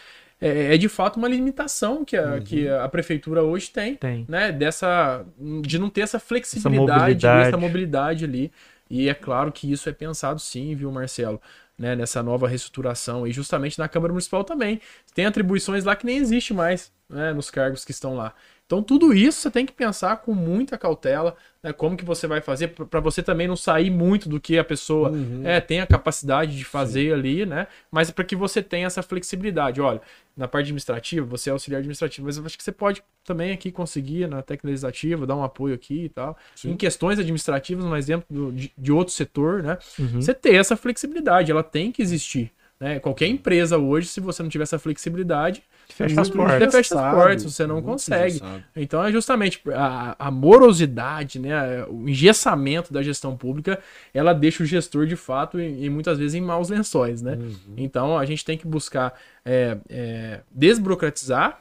é, é de fato uma limitação que a, Uhum. que a prefeitura hoje tem, Tem. né? Dessa de não ter essa flexibilidade, mobilidade. essa mobilidade ali. E é claro que isso é pensado sim, viu, Marcelo? Né, nessa nova reestruturação e justamente na Câmara Municipal também. Tem atribuições lá que nem existe mais, né, nos cargos que estão lá. Então tudo isso você tem que pensar com muita cautela, né, como que você vai fazer para você também não sair muito do que a pessoa Uhum. é, tem a capacidade de fazer ali, né? Mas para que você tenha essa flexibilidade. Olha, na parte administrativa, você é auxiliar administrativo, mas eu acho que você pode também aqui conseguir na técnica legislativa, dar um apoio aqui e tal. Sim. Em questões administrativas, um exemplo do- de, de outro setor, né? Uhum. Você ter essa flexibilidade, ela tem que existir. Né? Qualquer empresa hoje, se você não tiver essa flexibilidade, Fecha É as muito portas. Você fecha as portas, você não consegue. engessado. Então é justamente a, a morosidade, né, o engessamento da gestão pública, ela deixa o gestor de fato e, e muitas vezes em maus lençóis, né? Uhum. Então a gente tem que buscar é, é, desburocratizar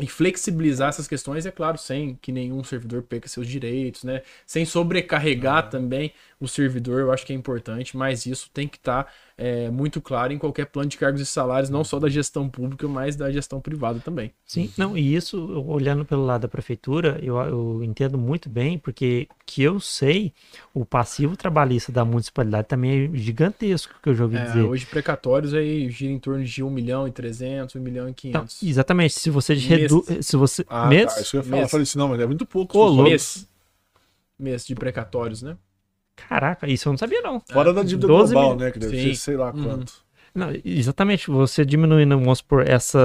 e flexibilizar essas questões, é claro, sem que nenhum servidor perca seus direitos, né? Sem sobrecarregar também o servidor, eu acho que é importante, mas isso tem que estar muito claro em qualquer plano de cargos e salários, não só da gestão pública, mas da gestão privada também. Sim, não, e isso, olhando pelo lado da prefeitura, eu, eu entendo muito bem, porque que eu sei, o passivo trabalhista da municipalidade também é gigantesco, que eu já ouvi É, dizer. hoje precatórios aí gira em torno de 1 milhão e 300, 1 milhão e Então, 500. exatamente, se você reduz, se você, Ah, mês, tá, isso eu ia falar. Eu falei assim, não, mas é muito pouco. Ô, mês. Mês de precatórios, né? Caraca, isso eu não sabia não. Fora da dívida 12 global, mil. né? Que deve Sim. ser sei lá Uhum. quanto. Não, exatamente, você diminuindo, vamos supor, essa,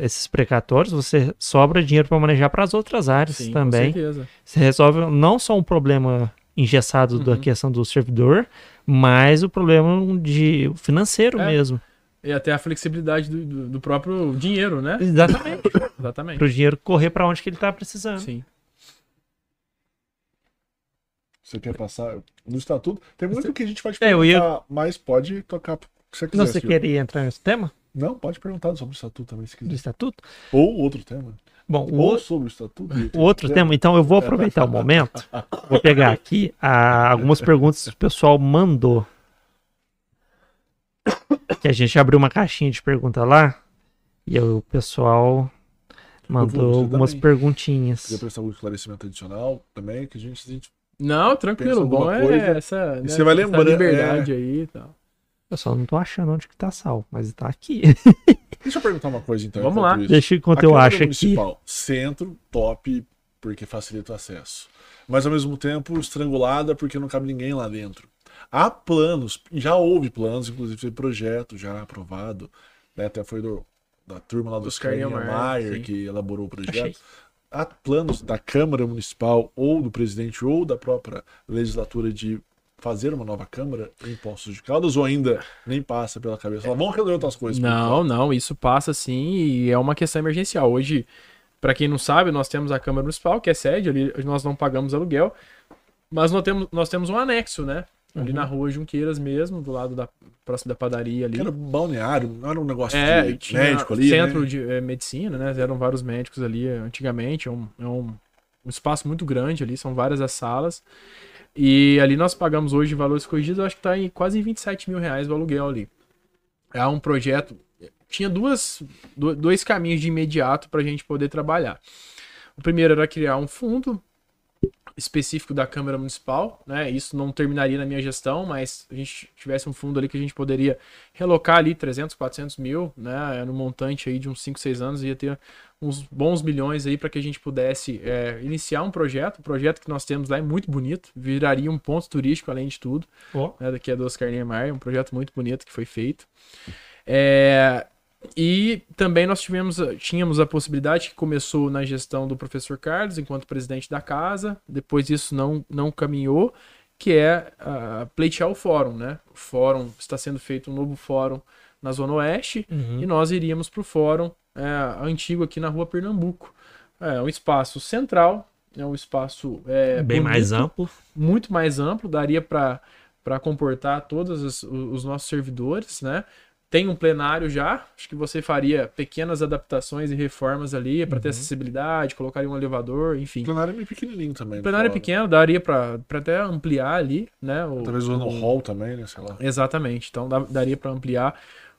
esses precatórios, você sobra dinheiro para manejar para as outras áreas Sim, com também. certeza. Você resolve não só um problema engessado da Uhum. questão do servidor, mas o problema de financeiro É. mesmo. E até a flexibilidade do, do- do próprio dinheiro, né? Exatamente. Exatamente. para o dinheiro correr para onde que ele está precisando. Sim. Você quer passar no estatuto? Tem muito que a gente te É, eu ia- perguntar, mas pode tocar o que você quiser. Não, você queria entrar nesse tema Não, pode perguntar sobre o estatuto também, se do quiser. estatuto? Ou outro tema. Bom, o, Ou sobre o estatuto. o outro tema, então eu vou aproveitar o momento, vou pegar aqui ah, algumas perguntas que o pessoal mandou. Que a gente abriu uma caixinha de pergunta lá e o pessoal mandou você algumas também. perguntinhas. Queria prestar algum esclarecimento adicional também, que a gente, a gente Não, tranquilo. O bom é coisa, essa, né, você vai essa lembrando, é. liberdade aí e tal. Eu só não tô achando onde que tá sal, mas tá aqui. Deixa eu perguntar uma coisa então. Vamos lá. isso. Deixa enquanto eu Câmara acho aqui. Centro, top, porque facilita o acesso. Mas ao mesmo tempo estrangulada porque não cabe ninguém lá dentro. Há planos, já houve planos, inclusive teve projeto já aprovado, né, até foi do- da turma lá do Oscar Niemeyer, que elaborou o projeto. Achei. Há planos da Câmara Municipal ou do presidente ou da própria legislatura de fazer uma nova Câmara em Poços de Caldas ou ainda nem passa pela cabeça? Fala, Vamos resolver outras coisas. Não, enquanto." não, isso passa sim e é uma questão emergencial. Hoje, para quem não sabe, nós temos a Câmara Municipal, que é sede, ali nós não pagamos aluguel, mas nós temos, nós temos um anexo, né? Ali Uhum. na rua Junqueiras mesmo, do lado da próximo da padaria ali. Era balneário, não era um negócio É, de tinha médico ali. centro né? de eh, medicina, né? Eram vários médicos ali eh, antigamente. É um, é um, um espaço muito grande ali, são várias as salas. E ali nós pagamos hoje valores corrigidos, eu acho que tá em quase em 27 mil reais o aluguel ali. É um projeto. Tinha duas, do- dois caminhos de imediato para a gente poder trabalhar. O primeiro era criar um fundo específico da Câmara Municipal, né? Isso não terminaria na minha gestão, mas a gente tivesse um fundo ali que a gente poderia relocar ali 300, 400 mil, né? No montante aí de uns 5, 6 anos, ia ter uns bons milhões aí para que a gente pudesse é, iniciar um projeto. O projeto que nós temos lá é muito bonito, viraria um ponto turístico além de tudo, Ó. né? Daqui a do Oscar Niemeyer, um projeto muito bonito que foi feito. É, E também nós tivemos, tínhamos a possibilidade que começou na gestão do professor Carlos, enquanto presidente da casa, depois isso não, não caminhou, que é uh, pleitear o fórum, né? O fórum está sendo feito um novo fórum na Zona Oeste Uhum. e nós iríamos para o fórum é, antigo aqui na Rua Pernambuco. É um espaço central, é um espaço é, Bem mais bonito, amplo. muito mais amplo, daria para comportar todos os, os nossos servidores, né? Tem um plenário já, acho que você faria pequenas adaptações e reformas ali para ter Uhum. acessibilidade, colocaria um elevador, enfim. O plenário é meio pequenininho também. O plenário é pequeno, daria para até ampliar ali, né? O, Talvez usando o hall também, né? Sei lá. Exatamente. Então daria para ampliar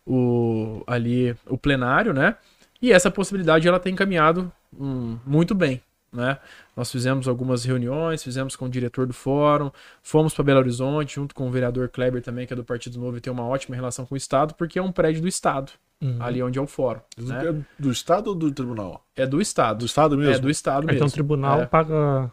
o ali o plenário, né? E essa possibilidade ela tem caminhado hum, muito bem, né? Nós fizemos algumas reuniões, fizemos com o diretor do fórum, fomos para Belo Horizonte junto com o vereador Kleber também, que é do Partido Novo e tem uma ótima relação com o estado, porque é um prédio do estado, Uhum. ali onde é o fórum, né? É do Estado ou do Tribunal? É do estado. Do Estado mesmo? É do estado Então mesmo. o tribunal É. paga.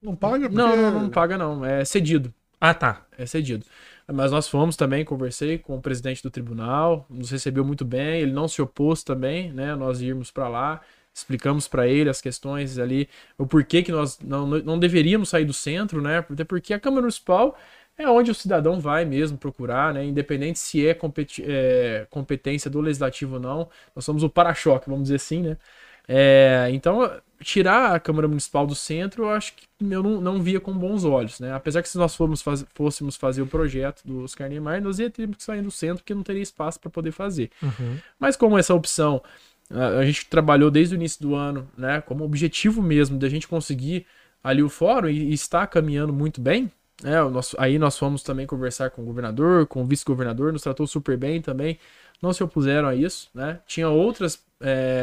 Não paga porque... Não, não, não paga não, é cedido. Ah, tá. é cedido. Mas nós fomos também, conversei com o presidente do tribunal, nos recebeu muito bem, ele não se opôs também, né? Nós irmos para lá, explicamos para ele as questões ali, o porquê que nós não, não deveríamos sair do centro, né? Até porque a Câmara Municipal é onde o cidadão vai mesmo procurar, né? Independente se é, é, competência do legislativo ou não, nós somos o para-choque, vamos dizer assim, né? É, então, tirar a Câmara Municipal do centro, eu acho que eu não, não via com bons olhos, né? Apesar que se nós fôssemos faz- fôssemos fazer o projeto do Oscar Niemeyer, nós ia ter que sair do centro, porque não teria espaço para poder fazer. Uhum. Mas como essa opção a gente trabalhou desde o início do ano, né, como objetivo mesmo da gente conseguir ali o fórum e, está caminhando muito bem, né, o nosso, aí nós fomos também conversar com o governador, com o vice-governador, nos tratou super bem também, não se opuseram a isso, né, tinha outros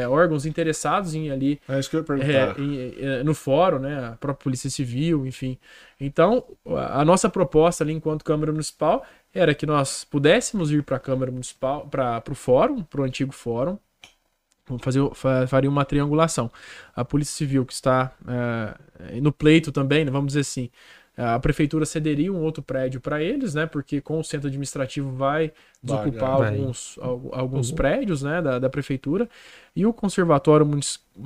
órgãos interessados em ali É isso que eu ia é, em- é, no fórum, né? A própria Polícia Civil, enfim. Então, a a nossa proposta ali enquanto Câmara Municipal era que nós pudéssemos ir para a Câmara Municipal, para o fórum, para o antigo fórum, fazer, faria uma triangulação. A Polícia Civil, que está é, no pleito também, né, vamos dizer assim, a prefeitura cederia um outro prédio para eles, né? Porque com o centro administrativo vai desocupar Vai. alguns, al- alguns Uhum. prédios, né? Da, da prefeitura. E o conservatório,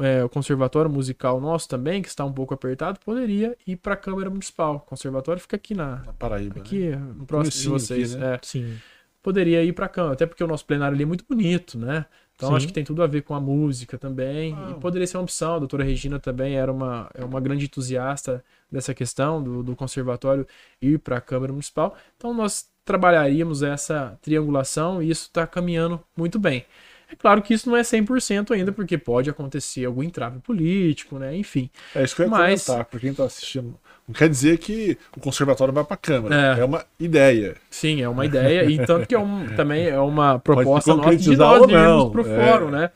é, o conservatório musical nosso também, que está um pouco apertado, poderia ir para a Câmara Municipal. O conservatório fica aqui na Na Paraíba. né? aqui no próximo de vocês. aqui, né? é. Sim. Poderia ir para a Câmara, até porque o nosso plenário ali é muito bonito, né? Então Sim. acho que tem tudo a ver com a música também. Ah. E poderia ser uma opção. A doutora Regina também era uma, é uma grande entusiasta dessa questão do, do conservatório ir para a Câmara Municipal. Então nós trabalharíamos essa triangulação e isso está caminhando muito bem. É claro que isso não é 100% ainda, porque pode acontecer algum entrave político, né? Enfim. É isso que eu ia Mas- comentar, pra quem tá assistindo. Não quer dizer que o conservatório vai pra Câmara. É. É, uma ideia. Sim, é uma ideia. E tanto que é um, também é uma proposta nossa de nós irmos pro é. fórum, né?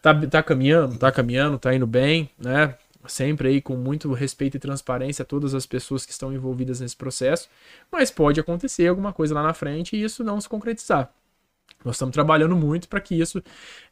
Tá, tá caminhando, tá caminhando, tá indo bem, né? Sempre aí com muito respeito e transparência a todas as pessoas que estão envolvidas nesse processo. Mas pode acontecer alguma coisa lá na frente e isso não se concretizar. Nós estamos trabalhando muito para que isso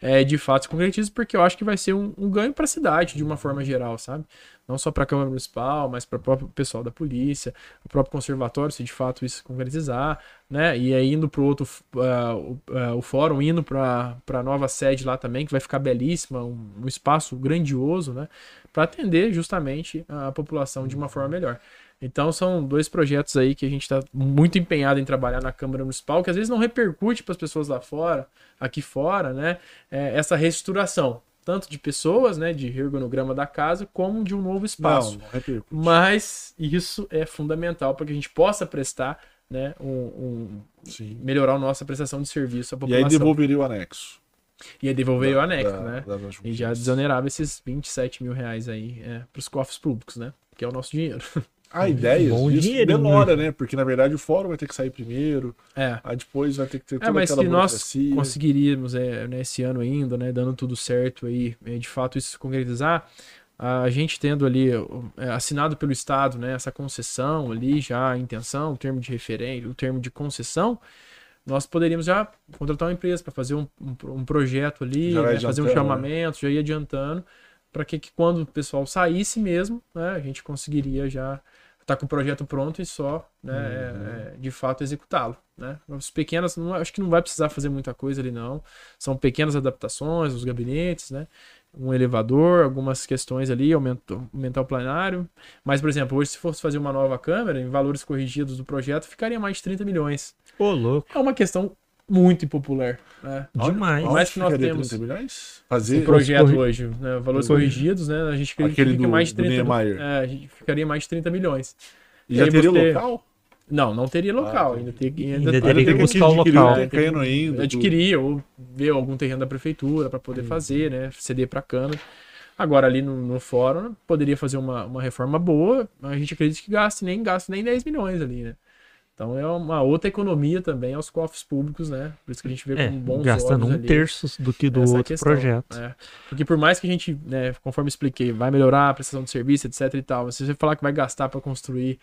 é, de fato se concretize, porque eu acho que vai ser um, um ganho para a cidade de uma forma geral, sabe? Não só para a Câmara Municipal, mas para o próprio pessoal da polícia, o próprio conservatório, se de fato isso se concretizar, né? E aí indo para o outro, o, ah, o fórum, indo para a nova sede lá também, que vai ficar belíssima, um, um espaço grandioso, né? Para atender justamente a população de uma forma melhor. Então são dois projetos aí que a gente está muito empenhado em trabalhar na Câmara Municipal, que às vezes não repercute para as pessoas lá fora, aqui fora, né? É, essa reestruturação, tanto de pessoas, né, de organograma da casa, como de um novo espaço. Não, não. Mas isso é fundamental para que a gente possa prestar, né, um, um- melhorar a nossa prestação de serviço à E população. aí devolveria o anexo. E aí devolver o anexo, Da- né? da- da E já desonerava esses 27 mil reais aí é, para os cofres públicos, né? Que é o nosso dinheiro. A ideia Bom disso dinheirinho. demora, né? Porque na verdade o fórum vai ter que sair primeiro, É. aí depois vai ter que ter toda É, mas aquela se nós burocracia. conseguiríamos é, nesse ano ainda, né, dando tudo certo aí, é, de fato isso se concretizar, a gente tendo ali é, assinado pelo Estado, né, essa concessão ali, já a intenção, o termo de referência, o termo de concessão, nós poderíamos já contratar uma empresa para fazer um, um, um projeto ali, né, fazer um né? chamamento, já ir adiantando, para que, que quando o pessoal saísse mesmo, né, a gente conseguiria já tá com o projeto pronto e só, né, é, é, de fato executá-lo, né? As pequenas, não, acho que não vai precisar fazer muita coisa ali não. São pequenas adaptações, os gabinetes, né? Um elevador, algumas questões ali, aumentar, aumentar o planário. Mas, por exemplo, hoje se fosse fazer uma nova câmera, em valores corrigidos do projeto, ficaria mais de 30 milhões. Ô, louco. É uma questão muito impopular, né? Demais. Por mais que nós temos 30 milhões? o Fazer projeto corri- hoje, né, valores Corri- corrigidos, né? A gente acredita Aquele que fica do- mais de do 30 Niemeyer. é, a gente ficaria mais de 30 milhões. E já teria você- local? Não, não teria local, Ah, ainda, ter, ainda, Ainda teria tem que buscar o local. Tem caindo ainda. adquirir ou ver algum terreno da prefeitura para poder fazer, né? Ceder para câmara. Agora ali no, no fórum poderia fazer uma, uma reforma boa, mas a gente acredita que gaste nem gaste nem 10 milhões ali, né? Então é uma outra economia também aos cofres públicos, né? Por isso que a gente vê É, com bons gastando olhos um ali terço do que do outro questão, projeto. né? Porque por mais que a gente, né, conforme expliquei, vai melhorar a prestação de serviço, etc e tal, se você falar que vai gastar para construir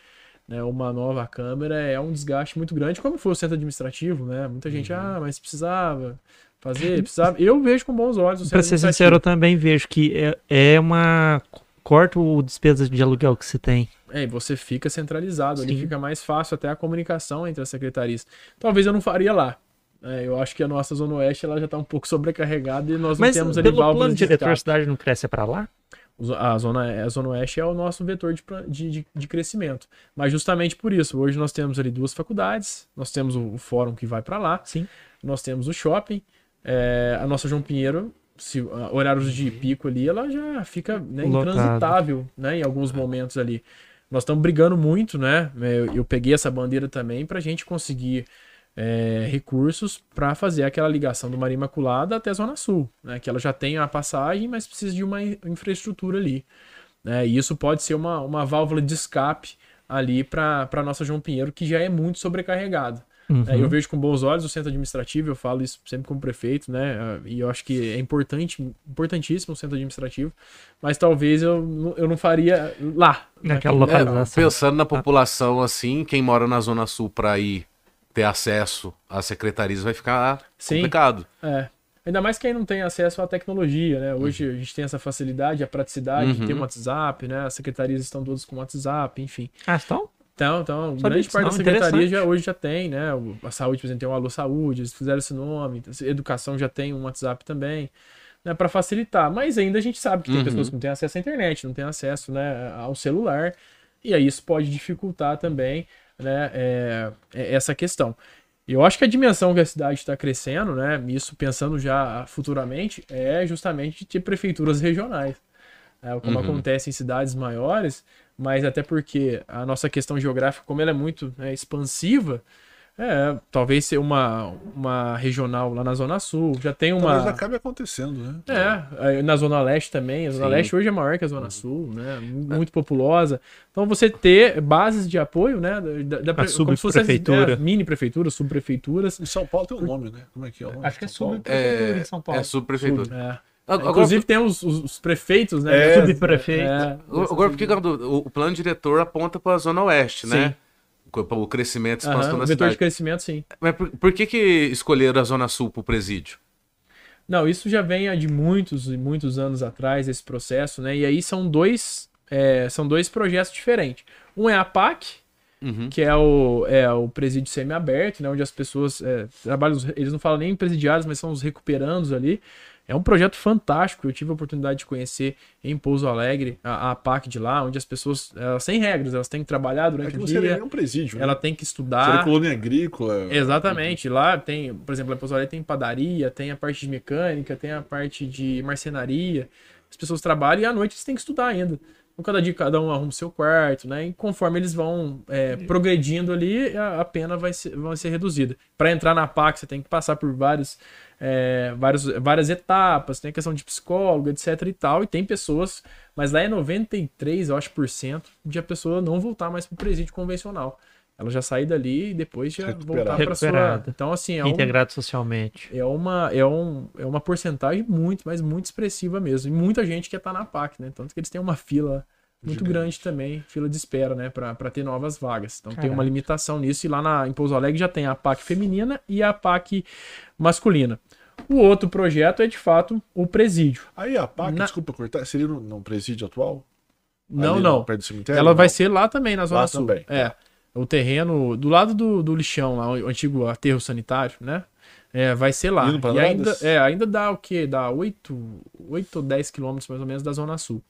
né, uma nova câmera, é um desgaste muito grande, como foi o centro administrativo, né? Muita gente, Uhum. ah, mas precisava fazer, precisava. Eu vejo com bons olhos Pra ser sincero, eu também vejo que é, é uma. Corta o despesa de aluguel que você tem. É, e você fica centralizado, ali Sim. fica mais fácil até a comunicação entre as secretarias. Talvez eu não faria lá. É, eu acho que a nossa Zona Oeste ela já está um pouco sobrecarregada e nós Mas não temos ali pelo plano válvulas de diretor, a cidade não cresce pra lá? A zona, a zona Oeste é o nosso vetor de, de, de, crescimento. Mas justamente por isso, hoje nós temos ali duas faculdades, nós temos o, o fórum que vai para lá, Sim. nós temos o shopping, é, a nossa João Pinheiro, se, horários de pico ali, ela já fica né, intransitável né, em alguns momentos ali. Nós estamos brigando muito, né? Eu, eu peguei essa bandeira também para a gente conseguir é, recursos para fazer aquela ligação do Maria Imaculada até a Zona Sul, né? Que ela já tem a passagem, mas precisa de uma in- infraestrutura ali. Né? E isso pode ser uma, uma válvula de escape ali para a nossa João Pinheiro, que já é muito sobrecarregada. Uhum. É, eu vejo com bons olhos o centro administrativo, eu falo isso sempre como prefeito, né? ah, E eu acho que é importante, importantíssimo o centro administrativo, mas talvez eu, não- eu não faria lá. Naquela né? localização. É, pensando na população assim, quem mora na Zona Sul para ir ter acesso às secretarias vai ficar Sim. complicado. É. Ainda mais quem não tem acesso à tecnologia, né? Hoje a gente tem essa facilidade, a praticidade de ter um Uhum. WhatsApp, né? As secretarias estão todas com WhatsApp, enfim. Ah, então? Então, então Sabia grande parte não, da secretaria já, hoje já tem, né? A saúde, por exemplo, tem o Alô Saúde, eles fizeram esse nome. então, Educação já tem um WhatsApp também, né? Para facilitar. Mas ainda a gente sabe que tem Uhum. pessoas que não têm acesso à internet, não têm acesso, né, ao celular. E aí isso pode dificultar também, né? é, é, essa questão. Eu acho que a dimensão que a cidade está crescendo, né? Isso pensando já futuramente, é justamente de ter prefeituras regionais. É, como Uhum. acontece em cidades maiores, mas até porque a nossa questão geográfica, como ela é muito né, expansiva, é, talvez ser uma, uma regional lá na Zona Sul, já tem Talvez uma. acabe acontecendo, né? É, na Zona Leste também. A Zona Sim. Leste hoje é maior que a Zona Sul, né? Muito populosa. Então você ter bases de apoio, né? Da, da, A como se fosse as- subprefeitura. é, mini prefeituras, subprefeituras. Em São Paulo tem um nome, né? Como é que é o nome? Acho que é São Paulo? subprefeitura em São Paulo. É subprefeitura. É. Agora, Inclusive tem os, os- os prefeitos, né? É, subprefeito. É, agora, por que quando o, o plano diretor aponta para a Zona Oeste, né? Sim. Co- O crescimento expansão o da vetor cidade. de crescimento, sim. Mas por, por que, que escolheram a Zona Sul para o presídio? Não, isso já vem há de muitos e muitos anos atrás, esse processo, né? E aí são dois, é, são dois projetos diferentes. Um é a PAC, Uhum. que é o, é o presídio semiaberto, né? Onde as pessoas é, trabalham, eles não falam nem presidiários, mas são os recuperandos ali. É um projeto fantástico. Eu tive a oportunidade de conhecer em Pouso Alegre a, a PAC de lá, onde as pessoas, elas têm regras, elas têm que trabalhar É durante que o seria dia, nem um presídio. ela né? tem que Seria estudar. colônia agrícola. Exatamente. Lá tem, por exemplo, em Pouso Alegre tem padaria, tem a parte de mecânica, tem a parte de marcenaria. As pessoas trabalham e à noite eles têm que estudar ainda. Então, cada dia cada um arruma o seu quarto, né? E conforme eles vão é, progredindo ali, a, a pena vai ser, vai ser reduzida. Para entrar na PAC, você tem que passar por vários, é, vários, várias etapas, tem a questão de psicólogo, etc e tal. E tem pessoas, mas lá é 93, eu acho, por cento de a pessoa não voltar mais para o presídio convencional. Ela já sair dali e depois já Recuperada. voltar para sua. Então, assim, é um, Integrado socialmente. é uma, é, um, é uma porcentagem muito, mas muito expressiva mesmo. E muita gente quer estar na PAC, né? Tanto que eles têm uma fila muito Gigante. grande também, fila de espera, né? Para ter novas vagas. Então tem Caraca. uma limitação nisso. E lá na, em Pouso Alegre já tem a PAC feminina e a PAC masculina. O outro projeto é, de fato, o presídio. Aí a PAC, Na- desculpa cortar, seria no, no presídio atual? Não, Ali não. Perto do cemitério? Ela vai Não. ser lá também, na Zona Lá Sul. também. É. O terreno do lado do, do lixão, lá, o antigo aterro sanitário, né? É, vai ser lá. E ainda, é, ainda dá o quê? Dá 8, 8 ou 10 quilômetros mais ou menos da Zona Sul.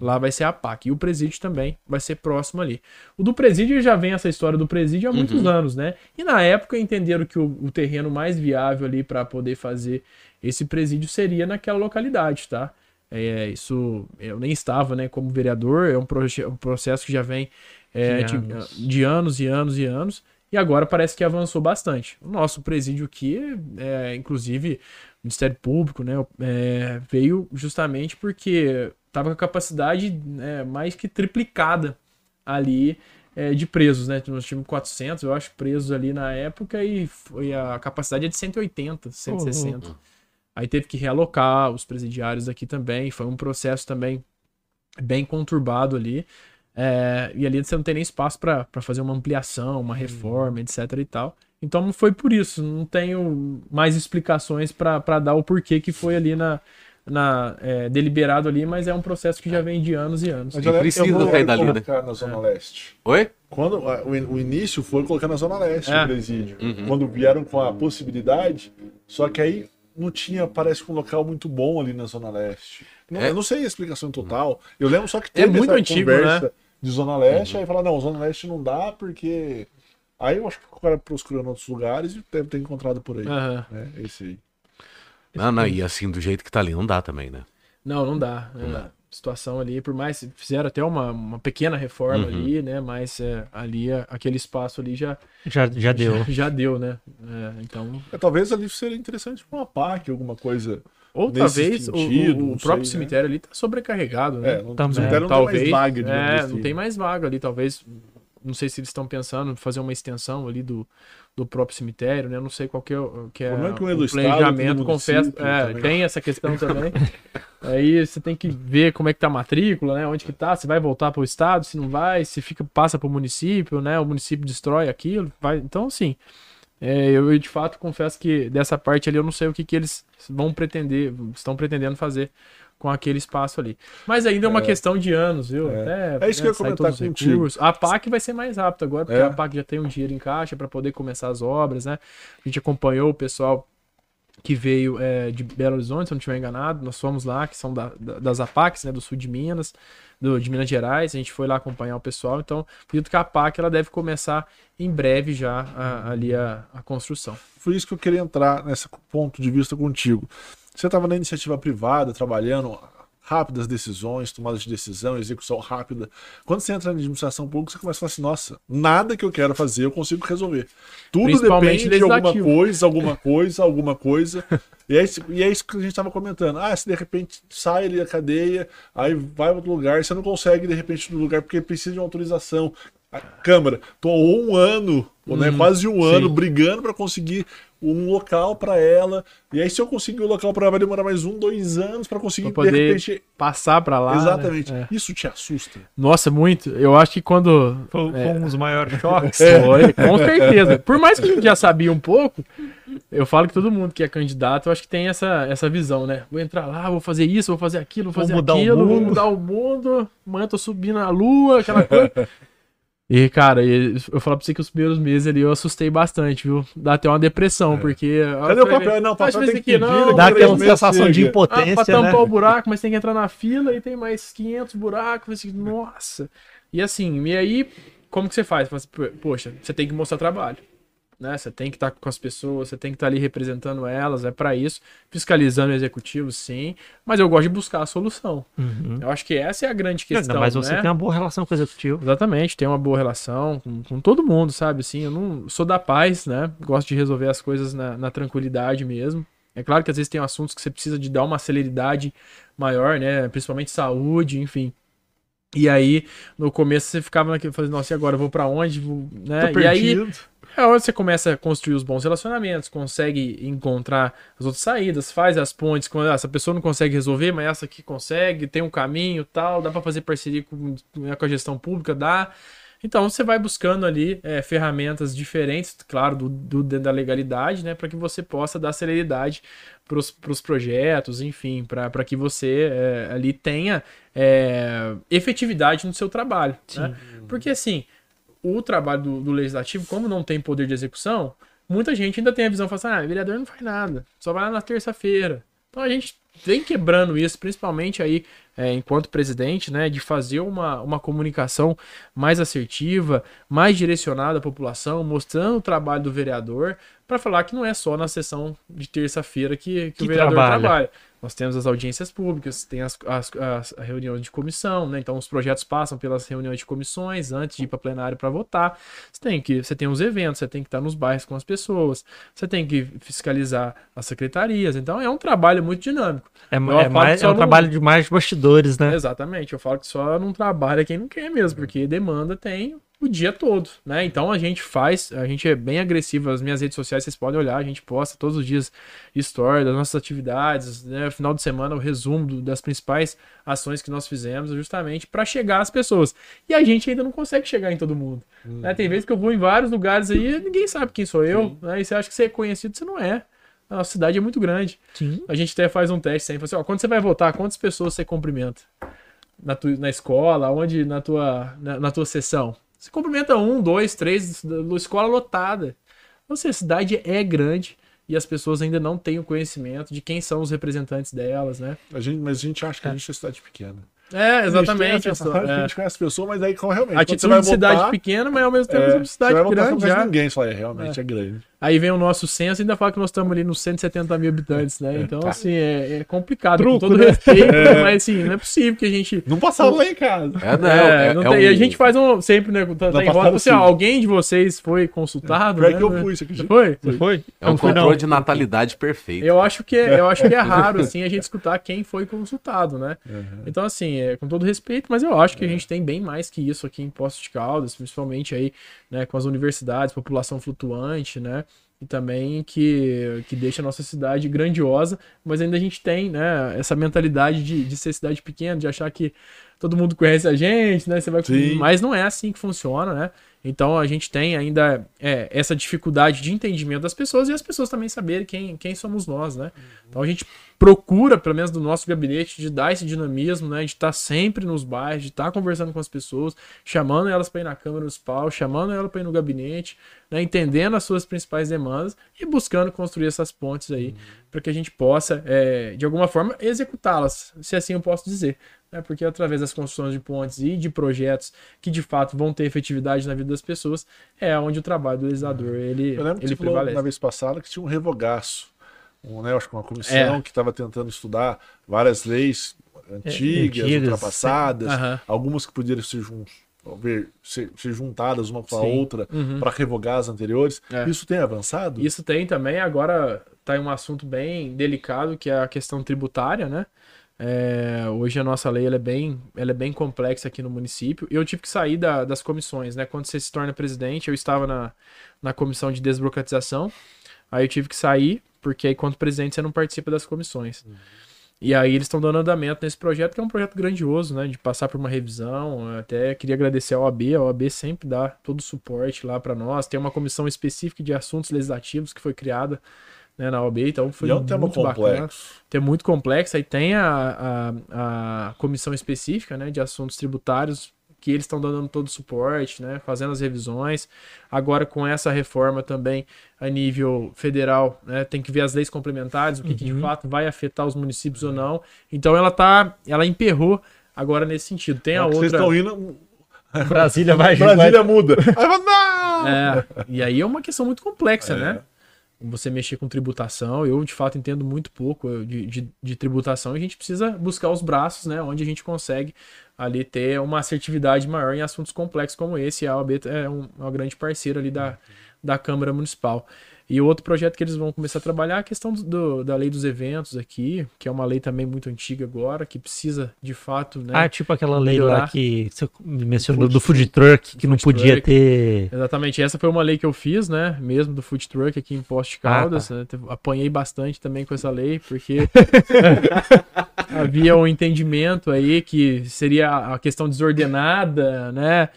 Lá vai ser a PAC. E o presídio também vai ser próximo ali. O do presídio já vem essa história do presídio há muitos anos, né? E na época entenderam que o, o terreno mais viável ali para poder fazer esse presídio seria naquela localidade, tá? É, isso eu nem estava, né, como vereador, é um, proje- um processo que já vem é, De de anos e anos e anos, e agora parece que avançou bastante. O nosso presídio aqui, é, inclusive, o Ministério Público, né, é, veio justamente porque estava com a capacidade né, mais que triplicada ali é, de presos, né? Nós tínhamos 400, eu acho, presos ali na época e foi a capacidade é de 180, 160. Aí teve que realocar os presidiários aqui também. Foi um processo também bem conturbado ali. É, e ali você não tem nem espaço para fazer uma ampliação, uma reforma, etc e tal. Então foi por isso. Não tenho mais explicações para dar o porquê que foi ali na, na é, deliberado ali, mas é um processo que já vem de anos e anos. Mas olha, precisa eu vou sair dali, né? colocar na Zona Leste. Oi? Quando a- o, o início foi colocar na Zona Leste É. o presídio. Uhum. Quando vieram com a possibilidade, só que aí não tinha, parece que um local muito bom ali na Zona Leste. Não- É. Eu não sei a explicação total. Eu lembro só que É teve muito essa antigo, conversa né? De Zona Leste, aí falaram, não, Zona Leste não dá porque... Aí eu acho que o cara procurando outros lugares e deve ter encontrado por aí. Aham. né? Esse aí. Não, não, e assim, do jeito que tá ali, não dá também, né? Não, não dá. É, Situação ali, por mais que fizeram até uma, uma pequena reforma Uhum. ali, né? Mas é, ali, aquele espaço ali já, Já, já deu. já, já deu, né? É, então. É, talvez ali seria interessante uma PAC, alguma coisa. Ou Nesse talvez o- sentido, o, o próprio sei, cemitério ali tá sobrecarregado, né? É, não, Também. o cemitério não talvez. tem mais vaga, é, assim. não tem mais vaga ali, talvez. Não sei se eles estão pensando em fazer uma extensão ali do, do próprio cemitério, né? Não sei qual que é, o- que é problema é que o é estado, outro planejamento, confesso. É, tem essa questão também. Aí você tem que ver como é que tá a matrícula, né? Onde que tá, se vai voltar para o estado, se não vai, se fica passa para o município, né? O município destrói aquilo, vai. Então, assim, é, eu, de fato confesso que dessa parte ali eu não sei o que, que eles vão pretender, estão pretendendo fazer com aquele espaço ali. Mas ainda é uma questão de anos, viu? É. Até, É isso que eu ia sair comentar contigo. A PAC vai ser mais rápido agora, porque É. a PAC já tem um dinheiro em caixa para poder começar as obras, né? A gente acompanhou o pessoal que veio é, de Belo Horizonte, se eu não estiver enganado, nós fomos lá, que são da- da- das APACs, né, do sul de Minas, do, de Minas Gerais, a gente foi lá acompanhar o pessoal, então acredito que a PAC ela deve começar em breve já a- ali a, a construção. Foi isso que eu queria entrar nesse ponto de vista contigo. Você estava na iniciativa privada, trabalhando rápidas decisões, tomadas de decisão, execução rápida. Quando você entra na administração pública, você começa a falar assim: nossa, nada que eu quero fazer eu consigo resolver. Tudo depende de alguma coisa, alguma coisa, alguma coisa. E é, isso, e é isso que a gente estava comentando. Ah, se de repente sai ali da cadeia, aí vai para outro lugar, você não consegue de repente no lugar porque precisa de uma autorização. A Câmara tomou um ano, ou, né, quase um ano, brigando para conseguir um local para ela. E aí, se eu conseguir o local para ela, vai demorar mais um, dois anos para conseguir, Pra poder de repente. Passar para lá. Exatamente. né? É. Isso te assusta. Nossa, muito. Eu acho que quando Foi, foi um dos maiores choques. Foi, com certeza. Por mais que a gente já sabia um pouco, eu falo que todo mundo que é candidato, eu acho que tem essa, essa visão, né? Vou entrar lá, vou fazer isso, vou fazer aquilo, vou Vou fazer mudar o aquilo, vou mundo. mudar o mundo. Amanhã eu tô subindo na lua, aquela coisa. E, cara, eu falo pra você que os primeiros meses ali eu assustei bastante, viu? Dá até uma depressão, porque. Cadê o papel? Não, o papel tem que pedir, não, Dá aquela sensação de chega. ah, pra impotência, tampar né? o buraco, mas tem que entrar na fila e tem mais 500 buracos. Assim, nossa. E assim, e aí, como que você faz? Assim, Poxa, você tem que mostrar trabalho. Né? Você tem que estar com as pessoas, você tem que estar ali representando elas, é para isso. Fiscalizando o executivo, sim. Mas eu gosto de buscar a solução. Uhum. Eu acho que essa é a grande questão. Não, mas você né? tem uma boa relação com o executivo. Exatamente, tem uma boa relação com, com todo mundo, sabe? Assim, eu não sou da paz, né? Gosto de resolver as coisas na, na tranquilidade mesmo. É claro que às vezes tem assuntos que você precisa de dar uma celeridade maior, né? Principalmente saúde, enfim. E aí, no começo você ficava naquele, falando, nossa, e agora? Eu vou pra onde? Vou, né? E aí, é onde você começa a construir os bons relacionamentos, consegue encontrar as outras saídas, faz as pontes. Quando ah, essa pessoa não consegue resolver, mas essa aqui consegue, tem um caminho tal, dá para fazer parceria com, né, com a gestão pública, dá. Então você vai buscando ali é, ferramentas diferentes, claro, do, do, dentro da legalidade, né, para que você possa dar celeridade para os projetos, enfim, para que você é, ali tenha é, efetividade no seu trabalho. Né? Porque assim, o trabalho do, do, legislativo, como não tem poder de execução, muita gente ainda tem a visão, fala assim, ah, vereador não faz nada, só vai lá na terça-feira. Então a gente vem quebrando isso, principalmente aí é, enquanto presidente, né, de fazer uma, uma comunicação mais assertiva, mais direcionada à população, mostrando o trabalho do vereador, para falar que não é só na sessão de terça-feira que, que, que, o vereador trabalha. trabalha. Nós temos as audiências públicas, tem as, as, as reuniões de comissão, né? Então os projetos passam pelas reuniões de comissões antes de ir para plenário para votar. Você tem que, você tem os eventos, você tem que estar nos bairros com as pessoas, você tem que fiscalizar as secretarias. Então é um trabalho muito dinâmico. É, é, mais, é um não... trabalho de mais bastidores, né? Exatamente. Eu falo que só não trabalha quem não quer mesmo, porque demanda tem o dia todo, né? Então a gente faz, a gente é bem agressivo. As minhas redes sociais vocês podem olhar, a gente posta todos os dias história das nossas atividades, né? Final de semana o resumo do, das principais ações que nós fizemos, justamente para chegar às pessoas. E a gente ainda não consegue chegar em todo mundo. Uhum. Né? Tem vezes que eu vou em vários lugares aí, e ninguém sabe quem sou eu, né? E você acha que você é conhecido, você não é. A nossa cidade é muito grande. Sim. A gente até faz um teste sempre, assim, ó, quando você vai votar, quantas pessoas você cumprimenta? Na, tu, na escola, onde na tua, na, na tua sessão? Você cumprimenta um, dois, três, escola lotada. Então, assim, a cidade é grande e as pessoas ainda não têm o conhecimento de quem são os representantes delas, né? A gente, mas a gente acha que a gente é cidade pequena. É, exatamente. A gente, é. a gente conhece as pessoas, mas aí realmente. A título de cidade pequena, mas ao mesmo tempo é, cidade você grande. Você já. ninguém, só é, realmente é. é. grande. Aí vem o nosso censo e ainda fala que nós estamos ali nos 170 mil habitantes, né? É. Então, tá. assim, é, é complicado. Truco, com todo né? respeito, é. mas assim, não é possível que a gente. Não passava lá em casa. É, não. É, não tem. Um... E a gente faz um. Sempre, né? Tá, tá em roda, assim, ó, alguém de vocês foi consultado? É né? que eu fui, você acredita? Foi? Você foi? É um controle de natalidade perfeito. Eu acho que é, eu acho que é raro, assim, a gente escutar quem foi consultado, né? Uhum. Então, assim, é, com todo respeito, mas eu acho que a gente tem bem mais que isso aqui em Poços de Caldas, principalmente aí, né, com as universidades, população flutuante, né? E também que, que deixa a nossa cidade grandiosa, mas ainda a gente tem né, essa mentalidade de, de ser cidade pequena, de achar que todo mundo conhece a gente, né? Você vai, mas não é assim que funciona, né? Então a gente tem ainda é, essa dificuldade de entendimento das pessoas e as pessoas também saberem quem, quem somos nós, né? Então a gente procura, pelo menos do nosso gabinete, de dar esse dinamismo, né? De estar sempre nos bairros, de estar conversando com as pessoas, chamando elas para ir na Câmara Municipal, chamando elas para ir no gabinete, né? entendendo as suas principais demandas e buscando construir essas pontes aí uhum. para que a gente possa, é, de alguma forma, executá-las, se assim eu posso dizer né? porque através das construções de pontes e de projetos que de fato vão ter efetividade na vida das pessoas, é onde o trabalho do legislador ele, Eu lembro que ele prevalece. Na vez passada que tinha um revogaço, um, né, acho que uma comissão é. que estava tentando estudar várias leis antigas, é, antigas ultrapassadas, uhum. algumas que poderiam ser juntos ser, ser, juntadas uma com a outra uhum. para revogar as anteriores. É. Isso tem avançado? Isso tem também. Agora está em um assunto bem delicado que é a questão tributária, né? É, hoje a nossa lei ela é, bem, ela é bem complexa aqui no município. Eu tive que sair da, das comissões, né? Quando você se torna presidente, eu estava na, na comissão de desburocratização. Aí eu tive que sair, porque aí, quando presidente, você não participa das comissões. Uhum. E aí eles estão dando andamento nesse projeto, que é um projeto grandioso, né? De passar por uma revisão. Eu até queria agradecer ao OAB. A OAB sempre dá todo o suporte lá para nós. Tem uma comissão específica de assuntos legislativos que foi criada né, na OAB, então foi e é um tema muito complexo. bacana. Tem muito complexo, aí tem a, a, a comissão específica, né, de assuntos tributários, que eles estão dando todo o suporte, né, fazendo as revisões. Agora com essa reforma também a nível federal, né, tem que ver as leis complementares, o que, uhum. que de uhum. fato vai afetar os municípios ou não. Então ela tá, ela emperrou agora nesse sentido. Tem é a outra. Vocês estão indo Brasília vai Brasília vai... muda. é, e aí é uma questão muito complexa, é. né? Você mexer com tributação. Eu, de fato, entendo muito pouco de, de, de, tributação e a gente precisa buscar os braços, né? Onde a gente consegue ali ter uma assertividade maior em assuntos complexos como esse. A OAB é um, uma grande parceira ali da, da Câmara Municipal. E o outro projeto que eles vão começar a trabalhar é a questão do, da lei dos eventos aqui, que é uma lei também muito antiga agora, que precisa de fato. Né, ah, tipo aquela lei lá que você mencionou do food truck, que não podia truck. ter. Exatamente, essa foi uma lei que eu fiz, né? Mesmo do food truck aqui em Poste Caldas. Ah, tá. né, apanhei bastante também com essa lei, porque havia um entendimento aí que seria a questão desordenada, né?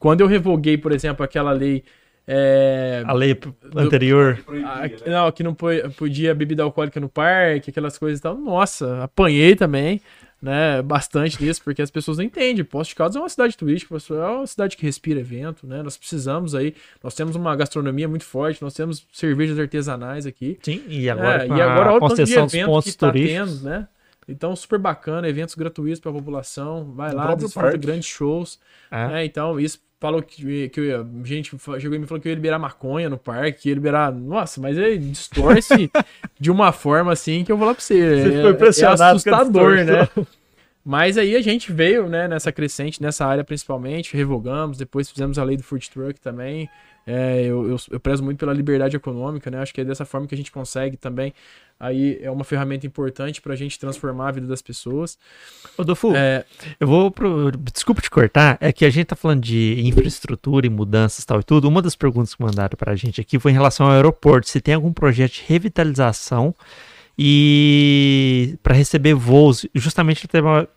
Quando eu revoguei, por exemplo, aquela lei. É, A lei anterior. a- que- não, que não po- podia bebida alcoólica no parque, aquelas coisas e tal. Nossa, apanhei também, né? Bastante disso, porque as pessoas não entendem. Poços de Caldas é uma cidade turística, é uma cidade que respira evento, né? Nós precisamos aí. Nós temos uma gastronomia muito forte, nós temos cervejas artesanais aqui. Sim, e agora, É, e agora a olha o tanto de concessão dos evento pontos que tá turísticos. tendo, né? Então, super bacana, eventos gratuitos para a população. Vai No lá, desfruta parque. grandes shows. É. né? Então, isso falou que, que eu gente chegou e me falou que eu ia liberar maconha no parque, que ia liberar. Nossa, mas ele distorce de uma forma assim que eu vou lá pra você. Você é, foi impressionado é com a assustador, né? Mas aí a gente veio, né, nessa crescente, nessa área principalmente, revogamos, depois fizemos a lei do food truck também. É, eu, eu, eu prezo muito pela liberdade econômica, né? Acho que é dessa forma que a gente consegue também. Aí é uma ferramenta importante pra gente transformar a vida das pessoas. Dufu, É, eu vou pro... Desculpa te cortar, é que a gente tá falando de infraestrutura e mudanças e tal e tudo. Uma das perguntas que mandaram pra gente aqui foi em relação ao aeroporto. Se tem algum projeto de revitalização e para receber voos, justamente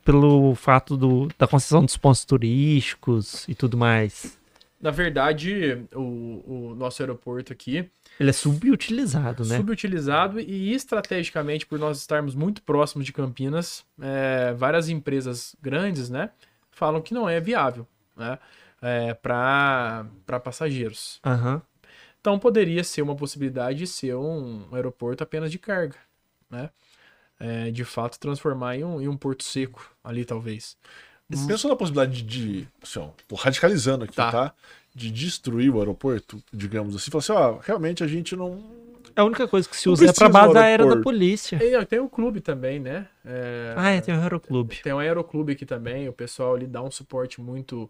pelo fato do, da concessão dos pontos turísticos e tudo mais. Na verdade, o, o nosso aeroporto aqui, Ele é subutilizado, né? subutilizado e estrategicamente, por nós estarmos muito próximos de Campinas, é, várias empresas grandes, né, falam que não é viável, né, é, para passageiros. Aham. Então poderia ser uma possibilidade de ser um aeroporto apenas de carga, né? É, de fato transformar em um, em um porto seco ali talvez. Você pensou na possibilidade de, de assim, ó, tô radicalizando aqui, Tá. tá. De destruir o aeroporto, digamos assim. Falar assim, ó, realmente a gente não. A única coisa que se usa é pra base aérea da polícia. E tem o clube também, né? É, Ah, é, tem o Aeroclube. Tem um aeroclube aqui também, o pessoal ali dá um suporte muito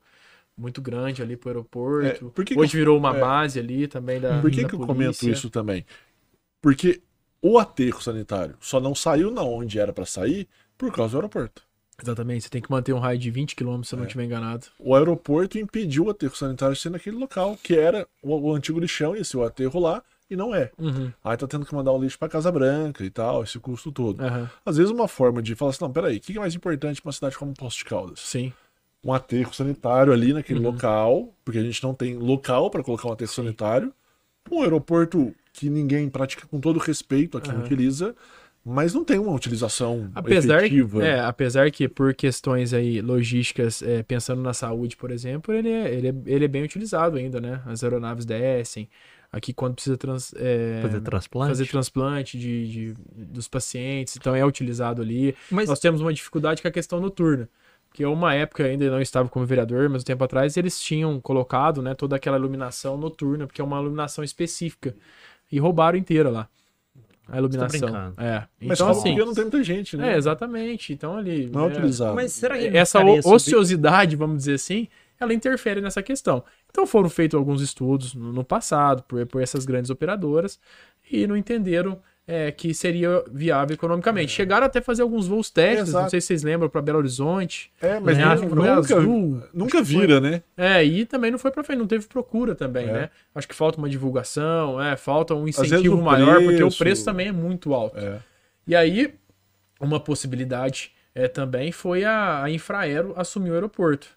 muito grande ali pro aeroporto. É, por que que Hoje eu- virou uma é. base ali também da Por que, da que eu polícia. comento isso também? Porque o aterro sanitário só não saiu na onde era pra sair por causa do aeroporto. Exatamente, você tem que manter um raio de 20 km se eu não É. estiver enganado. O aeroporto impediu o aterro sanitário de ser naquele local, que era o, antigo lixão, ser o aterro lá, e não é. Uhum, Aí tá tendo que mandar o lixo pra Casa Branca e tal, esse custo todo. aham, Às vezes uma forma de falar assim, não, peraí, o que é mais importante pra uma cidade como Poços de Caldas? Sim. um aterro sanitário ali naquele Uhum. local, porque a gente não tem local para colocar um aterro sanitário. Um aeroporto que ninguém pratica com todo respeito aqui Aham. utiliza, mas não tem uma utilização Apesar, efetiva. é, apesar que por questões aí logísticas, é, pensando na saúde, por exemplo, ele é, ele, é, ele é bem utilizado ainda, né? As aeronaves descem. Aqui quando precisa trans, é, Fazer transplante. fazer transplante de, de- dos pacientes, então é utilizado ali. Mas Nós temos uma dificuldade com a questão noturna. Que uma época ainda não estava como vereador, mas um tempo atrás eles tinham colocado né, toda aquela iluminação noturna, porque é uma iluminação específica. E roubaram inteira lá. A iluminação. brincando. É. Mas Então, só assim. porque não tem muita gente, né? É, exatamente. Então ali. Não é é, utilizado. Mas será que essa ociosidade, vamos dizer assim, ela interfere nessa questão. Então foram feitos alguns estudos no, no passado por, por essas grandes operadoras e não entenderam é, que seria viável economicamente. Chegaram até a fazer alguns voos testes, não Exato. sei se vocês lembram, para Belo Horizonte. É, mas né? foi nunca, azul. nunca vira, né? É, e também não foi para frente, não teve procura também, É. né? Acho que falta uma divulgação, é, falta um incentivo maior, porque o preço- preço também é muito alto. É. E aí, uma possibilidade é, também foi a, a Infraero assumir o aeroporto.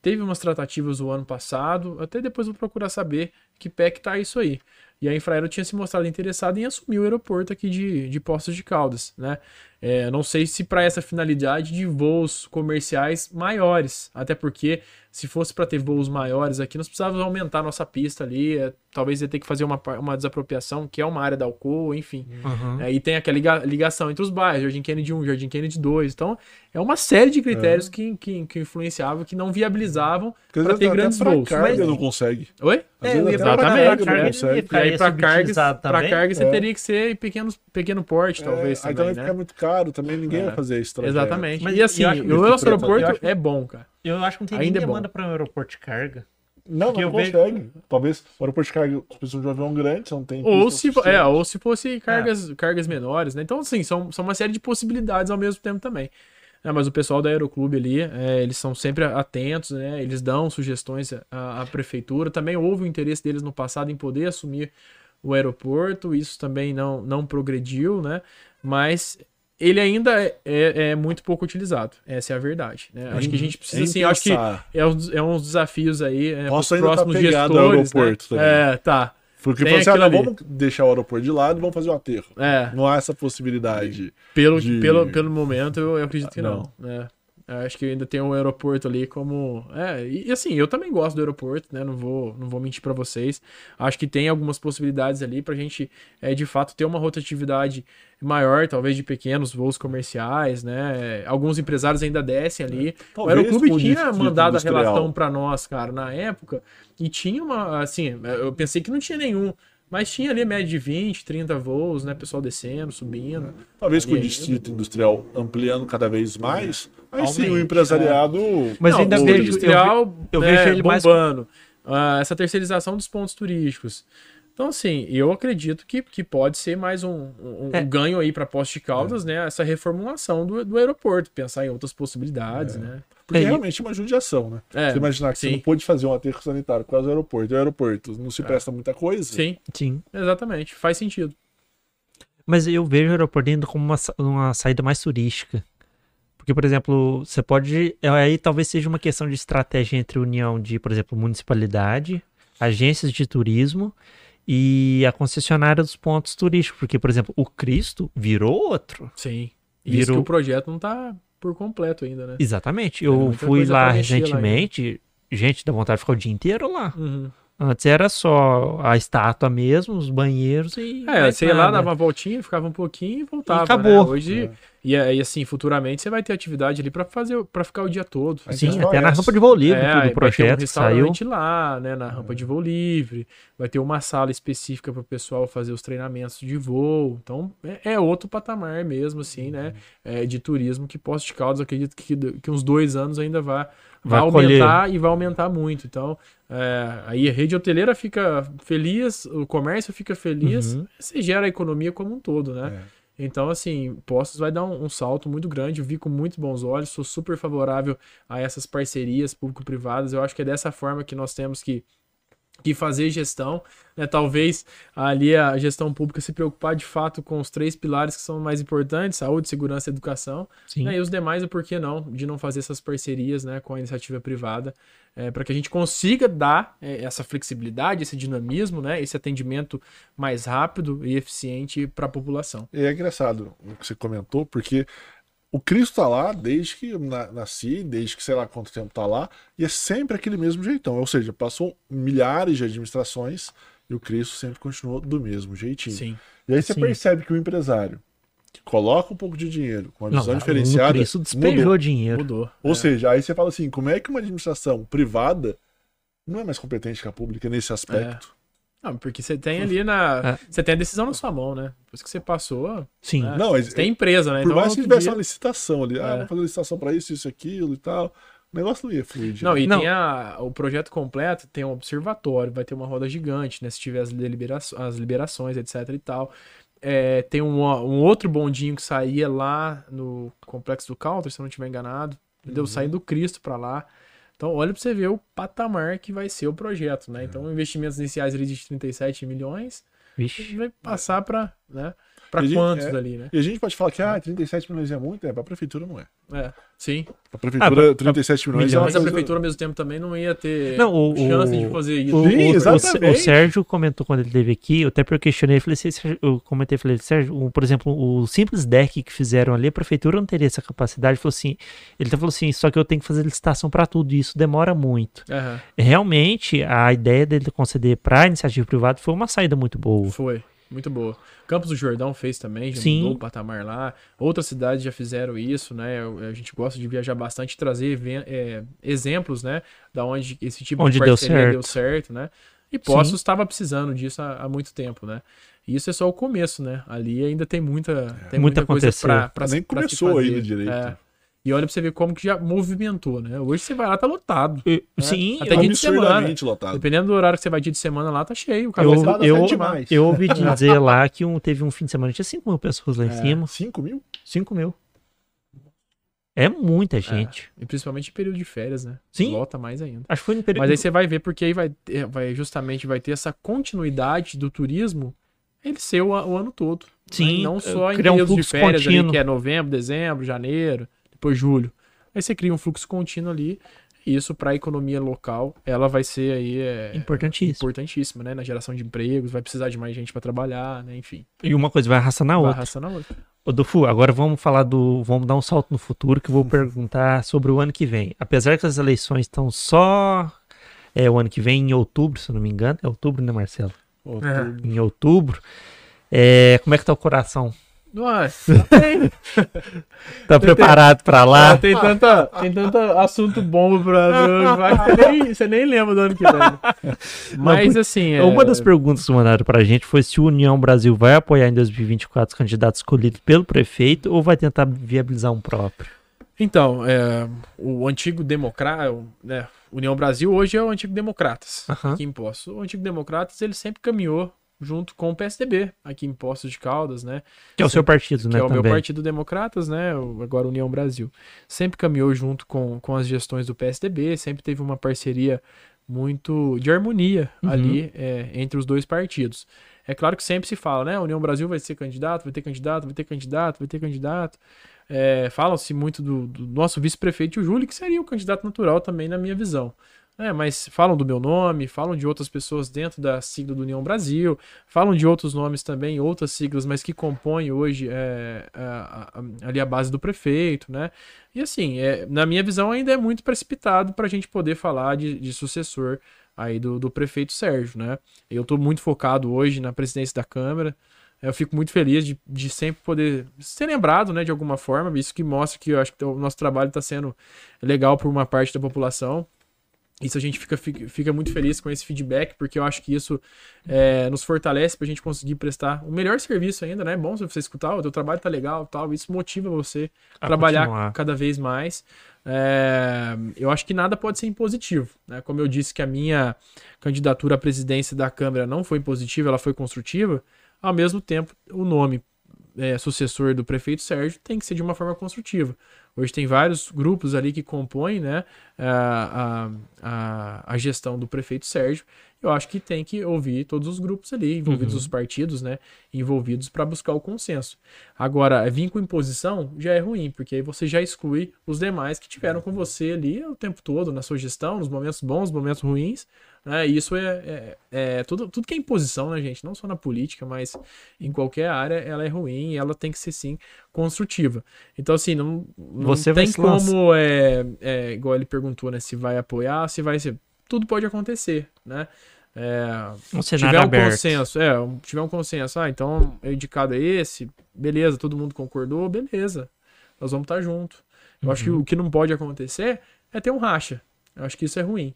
Teve umas tratativas o ano passado, até depois vou procurar saber que pé que tá isso aí. E a Infraero tinha se mostrado interessada em assumir o aeroporto aqui de, de Poços de Caldas, né? É, não sei se para essa finalidade de voos comerciais maiores, até porque se fosse para ter voos maiores aqui, nós precisávamos aumentar nossa pista ali, é, talvez ia ter que fazer uma, uma desapropriação, que é uma área da Alcoa, enfim. Uhum. É, e tem aquela liga- ligação entre os bairros, Jardim Kennedy 1, Jardim Kennedy 2. Então, é uma série de critérios que, que, que influenciavam, que não viabilizavam para ter grandes voos. carga Mas- não consegue. Oi? É, exatamente, carga né? consegue. E aí, para carga, carga você É. teria que ser em pequenos, pequeno porte, talvez. É, aí também, também né? fica muito caro, também ninguém É. vai fazer isso. Exatamente. Mas e assim, eu acho o nosso aeroporto é bom, cara. Eu acho que não tem Ainda nem é demanda para um aeroporto de carga. Não, Porque não eu vejo- consegue. Talvez o aeroporto de carga, as pessoas de um avião grande, não tem. Ou se, é, ou se fosse cargas, cargas menores, né? Então, assim, são, são uma série de possibilidades ao mesmo tempo também. É, mas o pessoal da Aeroclube ali, é, eles são sempre atentos, né? Eles dão sugestões à, à prefeitura. Também houve o interesse deles no passado em poder assumir o aeroporto. Isso também não, não progrediu, né? Mas ele ainda é, é- é muito pouco utilizado. Essa é a verdade. né? Acho que a gente precisa, Nem assim, acho que é um, dos- é desafios aí. É, Posso ainda tá próximos pegado ao gestores, aeroporto né? também. É, tá. Porque Tem assim, ah, não, vamos deixar o aeroporto de lado e vamos fazer um aterro. É. Não há essa possibilidade. Pelo, de- pelo, pelo momento, eu, eu acredito que Não. não. né? Eu Acho que ainda tem um aeroporto ali como. É, e assim, eu também gosto do aeroporto, né? Não vou, não vou mentir pra vocês. Acho que tem algumas possibilidades ali pra gente, é, de fato, ter uma rotatividade maior, talvez de pequenos voos comerciais, né? Alguns empresários ainda descem ali. o Talvez Aeroclube tinha mandado a relação pra nós, cara, na época, e tinha uma, assim, eu pensei que não tinha nenhum. Mas tinha ali média de 20, 30 voos, né? Pessoal descendo, subindo. Talvez com o distrito industrial ampliando cada vez mais, aí sim o Aumente, empresariado. Mas Não, ainda o vejo- industrial, eu né, vejo ele mais- bombando. Ah, essa terceirização dos pontos turísticos. Então, assim, eu acredito que, que pode ser mais um, um- um É. ganho aí para Poços de Caldas, né? Essa reformulação do, do aeroporto, pensar em outras possibilidades, né? Porque É, realmente é uma judiação, né? É, você imaginar que você sim. não pôde fazer um aterro sanitário por causa do aeroporto. E o aeroporto não se presta muita coisa. Sim, Sim. exatamente. Faz sentido. Mas eu vejo o aeroporto ainda como uma, uma saída mais turística. Porque, por exemplo, você pode. Aí talvez seja uma questão de estratégia entre união de, por exemplo, municipalidade, agências de turismo e a concessionária dos pontos turísticos. Porque, por exemplo, o Cristo virou outro. Sim. E Isso Virou- que o projeto não tá por completo ainda, né? Exatamente. Eu muita fui lá mexer lá recentemente. gente, dá vontade de ficar o dia inteiro lá. Uhum. Antes era só a estátua mesmo, os banheiros e. É, ia lá, dava uma voltinha, ficava um pouquinho e voltava. E acabou. Né? Hoje, e, aí, assim, futuramente você vai ter atividade ali pra fazer, para ficar o dia todo. Sim, até na rampa de voo livre, É, tudo aí o vai ter um projeto que saiu. lá, né, na rampa de voo livre, vai ter uma sala específica para o pessoal fazer os treinamentos de voo. Então, é, é outro patamar mesmo, assim, né, é, de turismo que Poços de Caldas, acredito que, que uns dois anos ainda vai, vai, Vai colher. aumentar e vai aumentar muito. Então, é, aí a rede hoteleira fica feliz, o comércio fica feliz, Uhum. você gera a economia como um todo, né? É. Então, assim, Postos vai dar um, um salto muito grande. Eu vi com muito bons olhos, sou super favorável a essas parcerias público-privadas. Eu acho que é dessa forma que nós temos que, que fazer gestão. Né? Talvez ali a gestão pública se preocupar de fato com os três pilares que são mais importantes: saúde, segurança e educação. Né? E os demais, o porquê não, de não fazer essas parcerias né, com a iniciativa privada, para que a gente consiga dar é, essa flexibilidade, esse dinamismo, né, esse atendimento mais rápido e eficiente para a população. E é engraçado o que você comentou, porque o Cristo tá lá desde que eu na- nasci, desde que sei lá quanto tempo tá lá, e é sempre aquele mesmo jeitão. Ou seja, passou milhares de administrações e o Cristo sempre continuou do mesmo jeitinho. Sim. E aí você Sim. percebe que o empresário coloca um pouco de dinheiro, com uma Não, visão no diferenciada, Cristo despejou mudou. dinheiro. Mudou. Ou É. seja, aí você fala assim, como é que uma administração privada não é mais competente que a pública nesse aspecto? Não, porque você tem ali na. É. Você tem a decisão na sua mão, né? Depois que você passou. Sim. É. Não, mas Você tem empresa, né? por mais que tivesse dia- uma licitação ali, ah, É. vamos fazer licitação pra isso, isso, aquilo e tal, o negócio não ia fluir. Não, e Não. tem a, o projeto completo, tem um observatório, vai ter uma roda gigante, né? Se tiver as, delibera- as liberações, etc e tal. É, tem um, um outro bondinho que saía lá no Complexo do Counter, se eu não estiver enganado. Entendeu? Saindo do Cristo pra lá. Então, olha pra você ver o patamar que vai ser o projeto, né? Então, investimentos iniciais ali de 37 milhões, Vixe. vai passar pra, né? Pra a gente- quantos é. ali, né? E a gente pode falar que ah, 37 milhões é muito, é, pra prefeitura não é. É, sim. Pra prefeitura, Ah, 37 milhões é uma Mas a prefeitura, ao mesmo tempo, também não ia ter Não, o- chance o- de fazer isso. O, Sim, o- o- exatamente. o Sérgio comentou quando ele esteve aqui, eu até porque eu questionei, eu falei assim, eu comentei, falei, Sérgio, por exemplo, o simples deck que fizeram ali, a prefeitura não teria essa capacidade, ele falou assim, ele até falou assim, só que eu tenho que fazer licitação para tudo, e isso demora muito. Aham, Realmente, a ideia dele conceder para iniciativa privada foi uma saída muito boa. foi. Muito boa. Campos do Jordão fez também, já Sim. mudou o patamar lá. Outras cidades já fizeram isso, né? A gente gosta de viajar bastante e trazer é, exemplos, né? Da onde esse tipo Onde de deu parceria certo. deu certo, né? E Poços estava precisando disso há, há muito tempo, né? E isso é só o começo, né? Ali ainda tem muita, tem Muito muita coisa pra, Nem pra começou ainda direito. É. E olha pra você ver como que já movimentou, né? Hoje você vai lá, tá lotado. E- É, Sim, até eu, dia de semana. lotado. Dependendo do horário que você vai dia de semana lá, tá cheio. O cara eu, vai lotado eu, demais. eu ouvi dizer lá que um, teve um fim de semana, tinha 5 mil pessoas lá em É. cima. 5 mil? 5 mil. É muita gente. E principalmente em período de férias, né? Sim. Lota mais ainda. Acho que foi no período. Mas aí você vai ver porque aí vai, vai justamente vai ter essa continuidade do turismo ele ser o, a- o ano todo. né? Sim, E não só em criar um de férias ali, que é novembro, dezembro, janeiro, depois julho. Aí você cria um fluxo contínuo ali. E isso para a economia local, ela vai ser aí é, Importantíssimo. importantíssima, né? Na geração de empregos, vai precisar de mais gente para trabalhar, né? Enfim, E uma coisa vai arrastar na vai outra. arrastar na outra. Ô, Dufu, agora vamos falar do. Vamos dar um salto no futuro que eu vou perguntar sobre o ano que vem. Apesar que as eleições estão só. É o ano que vem, em outubro, se eu não me engano. É outubro, né, Marcelo? Outubro. Em outubro. É, como é que tá o coração? Nossa, tem, Tá preparado pra lá? tem, tanta, tem tanto assunto bom pra. Você nem, você nem lembra do ano que vem. Mas assim. É, Uma das perguntas que mandaram pra gente foi se o União Brasil vai apoiar em 2024 os candidatos escolhidos pelo prefeito ou vai tentar viabilizar um próprio. Então, é, o antigo democrata, né, União Brasil hoje é o antigo Democratas, aqui em Poços. O antigo Democratas, ele sempre caminhou junto com o PSDB, aqui em Poços de Caldas, né? Que é o seu partido, que né? é o meu também. Partido Democratas, né? Agora União Brasil. Sempre caminhou junto com, com as gestões do PSDB, sempre teve uma parceria muito de harmonia Uhum. ali é, entre os dois partidos. É claro que sempre se fala, né? A União Brasil vai ser candidato, vai ter candidato, vai ter candidato, vai ter candidato. É, Falam-se muito do, do nosso vice-prefeito, o Júlio, que seria o candidato natural também, na minha visão. É, mas falam do meu nome, falam de outras pessoas dentro da sigla do União Brasil, falam de outros nomes também, outras siglas, mas que compõem hoje é, a- a- ali a base do prefeito, né? E assim, é, na minha visão ainda é muito precipitado para a gente poder falar de, de sucessor aí do, do prefeito Sérgio, né? Eu estou muito focado hoje na presidência da Câmara, eu fico muito feliz de, de sempre poder ser lembrado, né, de alguma forma, isso que mostra que eu acho que o nosso trabalho está sendo legal por uma parte da população. Isso a gente fica, fica, muito feliz com esse feedback, porque eu acho que isso é, nos fortalece para a gente conseguir prestar o melhor serviço ainda, né? É bom você escutar, o teu trabalho tá legal tal, isso motiva você A trabalhar continuar. cada vez mais. É, eu acho que nada pode ser impositivo, né? Como eu disse que a minha candidatura à presidência da Câmara não foi impositiva, ela foi construtiva, ao mesmo tempo o nome é, sucessor do prefeito Sérgio tem que ser de uma forma construtiva. Hoje tem vários grupos ali que compõem né, a, a, a, a gestão do prefeito Sérgio. Eu acho que tem que ouvir todos os grupos ali, envolvidos Uhum. os partidos, né? Envolvidos para buscar o consenso. Agora, vir com imposição já é ruim, porque aí você já exclui os demais que tiveram com você ali o tempo todo, na sua gestão, nos momentos bons, nos momentos ruins. Né? E isso é, é, é tudo, tudo que é imposição, né, gente? Não só na política, mas em qualquer área ela é ruim e ela tem que ser sim construtiva. Então, assim, não, não Você vai tem se como, é, é, igual ele perguntou, né? Se vai apoiar, se vai ser. Tudo pode acontecer, né? É, Um tiver um aberto. consenso, é, tiver um consenso, ah, então o indicado é esse, beleza, todo mundo concordou, beleza, nós vamos estar junto. Eu acho que Uhum. o que não pode acontecer é ter um racha. Eu acho que isso é ruim.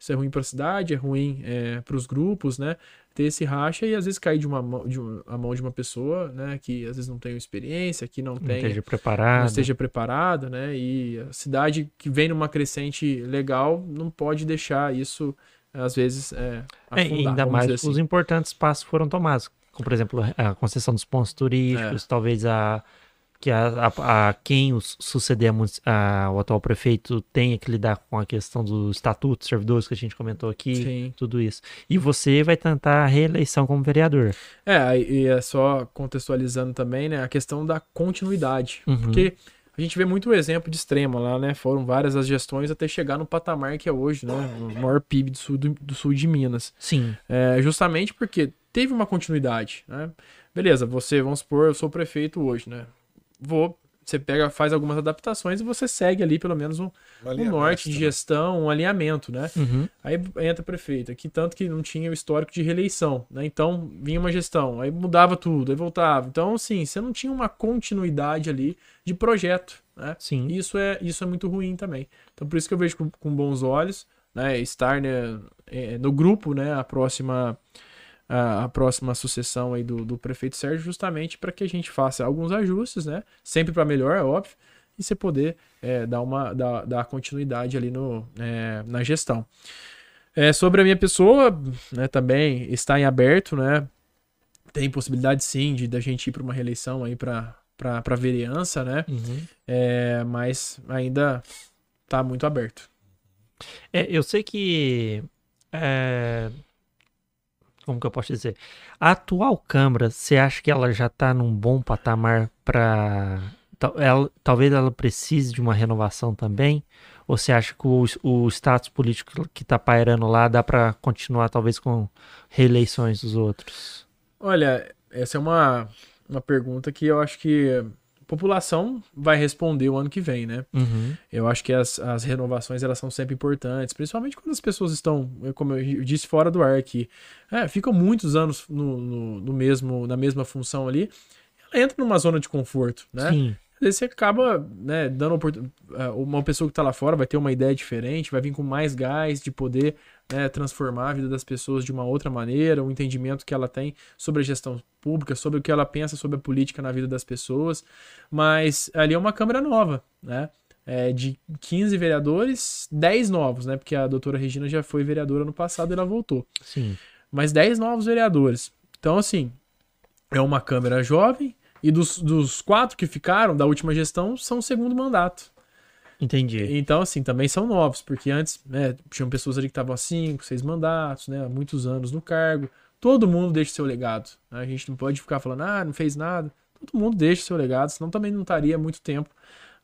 Isso é ruim para a cidade, é ruim é, para os grupos, né? Ter esse racha e às vezes cair de uma mão de, uma, a mão de uma pessoa, né? Que às vezes não tem experiência, que não Não tem esteja não preparado. esteja preparado, né? E a cidade que vem numa crescente legal não pode deixar isso, às vezes, é, É, afundar, ainda vamos mais dizer os assim. importantes passos foram tomados. Como, por exemplo, a concessão dos pontos É. turísticos, talvez a que a, a- a quem os suceder a o atual prefeito tenha que lidar com a questão do estatuto dos servidores que a gente comentou aqui, Sim. tudo isso. E você vai tentar a reeleição como vereador. É, e é só contextualizando também, né, a questão da continuidade. Uhum. Porque a gente vê muito o exemplo de extrema lá, né? Foram várias as gestões até chegar no patamar que é hoje, né? O maior PIB do sul, do, do sul de Minas. Sim. É, justamente porque teve uma continuidade, né? Beleza, você, vamos supor, eu sou prefeito hoje, né? Vou, você pega, faz algumas adaptações e você segue ali pelo menos um, um norte de gestão, um alinhamento, né? Uhum. Aí entra prefeito, aqui tanto que não tinha o histórico de reeleição, né? Então vinha uma gestão, aí mudava tudo, aí voltava. Então, assim, você não tinha uma continuidade ali de projeto, né? Sim. E Isso é, isso é muito ruim também. Então, por isso que eu vejo com, com bons olhos, né? Estar né, eh, no grupo, né? A próxima, a, a próxima sucessão aí do, do prefeito Sérgio, justamente para que a gente faça alguns ajustes, né? Sempre para melhor, é óbvio, e você poder eh, dar uma dar, dar continuidade ali no, eh, na gestão. É, sobre a minha pessoa, né, também está em aberto, né? Tem possibilidade sim de da gente ir para uma reeleição aí para para vereança, né? Uhum. É, mas ainda tá muito aberto. É, eu sei que. é, como que eu posso dizer? A atual Câmara, você acha que ela já está num bom patamar para. Ela, talvez ela precise de uma renovação também? Ou você acha que o, o status político que está pairando lá dá para continuar, talvez, com reeleições dos outros? Olha, essa é uma, uma pergunta que eu acho que população vai responder o ano que vem, né? Uhum. Eu acho que as, as renovações elas são sempre importantes, principalmente quando as pessoas estão, como eu disse, fora do ar aqui. É, ficam muitos anos no, no, no, mesmo, na mesma função ali, ela entra numa zona de conforto, né? Sim. Às vezes você acaba né, dando é, uma pessoa que está lá fora vai ter uma ideia diferente, vai vir com mais gás de poder né, transformar a vida das pessoas de uma outra maneira, um entendimento que ela tem sobre a gestão pública, sobre o que ela pensa sobre a política na vida das pessoas. Mas ali é uma Câmara nova, né? É, de 15 vereadores, 10 novos, né? Porque a doutora Regina já foi vereadora no passado e ela voltou. Sim. Mas 10 novos vereadores. Então, assim, é uma Câmara jovem, e dos, dos quatro que ficaram da última gestão são o segundo mandato. Entendi. Então, assim, também são novos, porque antes, né, tinham pessoas ali que estavam há cinco, seis mandatos, né, há muitos anos no cargo. Todo mundo deixa seu legado. Né? A gente não pode ficar falando, ah, não fez nada. Todo mundo deixa seu legado, senão também não estaria muito tempo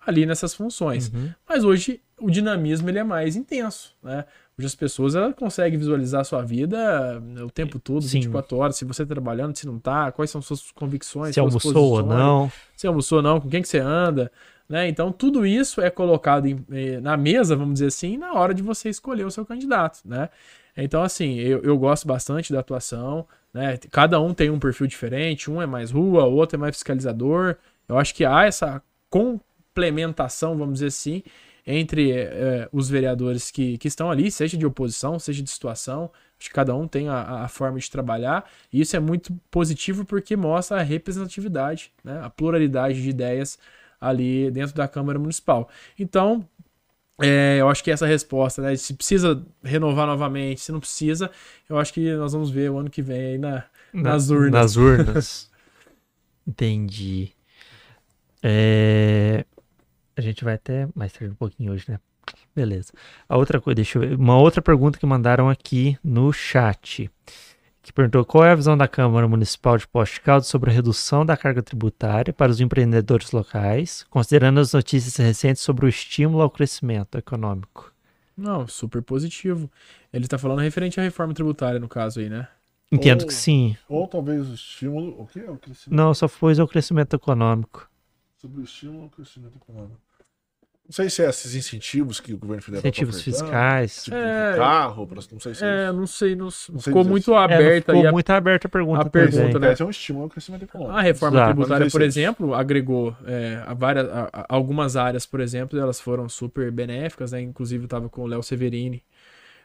ali nessas funções. Uhum. Mas hoje o dinamismo ele é mais intenso, né? Hoje as pessoas elas conseguem visualizar a sua vida né, o tempo todo, Sim. 24 horas, se você está trabalhando, se não está, quais são suas convicções, se suas almoçou ou não. Se almoçou ou não, com quem que você anda, né? Então tudo isso é colocado em, eh, na mesa, vamos dizer assim, na hora de você escolher o seu candidato, né? Então assim, eu, eu gosto bastante da atuação, né? Cada um tem um perfil diferente, um é mais rua, o outro é mais fiscalizador. Eu acho que há essa complementação, vamos dizer assim, entre é, os vereadores que, que estão ali, seja de oposição, seja de situação. Acho que cada um tem a, a, forma de trabalhar, e isso é muito positivo porque mostra a representatividade, né, a pluralidade de ideias ali dentro da Câmara Municipal. Então, é, eu acho que essa resposta, né, se precisa renovar novamente, se não precisa, eu acho que nós vamos ver o ano que vem aí na, na, nas urnas. Nas urnas. Entendi. É... A gente vai até mais tarde um pouquinho hoje, né? Beleza. A outra coisa, deixa eu ver. Uma outra pergunta que mandaram aqui no chat. Que perguntou qual é a visão da Câmara Municipal de Poste Caldo sobre a redução da carga tributária para os empreendedores locais, considerando as notícias recentes sobre o estímulo ao crescimento econômico. Não, super positivo. Ele está falando referente à reforma tributária, no caso aí, né? Entendo ou, que sim. Ou talvez o estímulo. O que é o crescimento? Não, só foi o crescimento econômico. Sobre o estímulo ao crescimento econômico. Não sei se é esses incentivos que o governo federal tá Incentivos fiscais. Tipo é, carro, não sei se é, é não sei, não, não ficou muito assim. aberta. É, ficou muito aberta a pergunta. A pergunta, né? É um estímulo ao crescimento econômico. A reforma Exato. tributária, por exemplo, agregou é, a várias, a, a, algumas áreas, por exemplo, elas foram super benéficas, né? Inclusive, eu estava com o Léo Severini,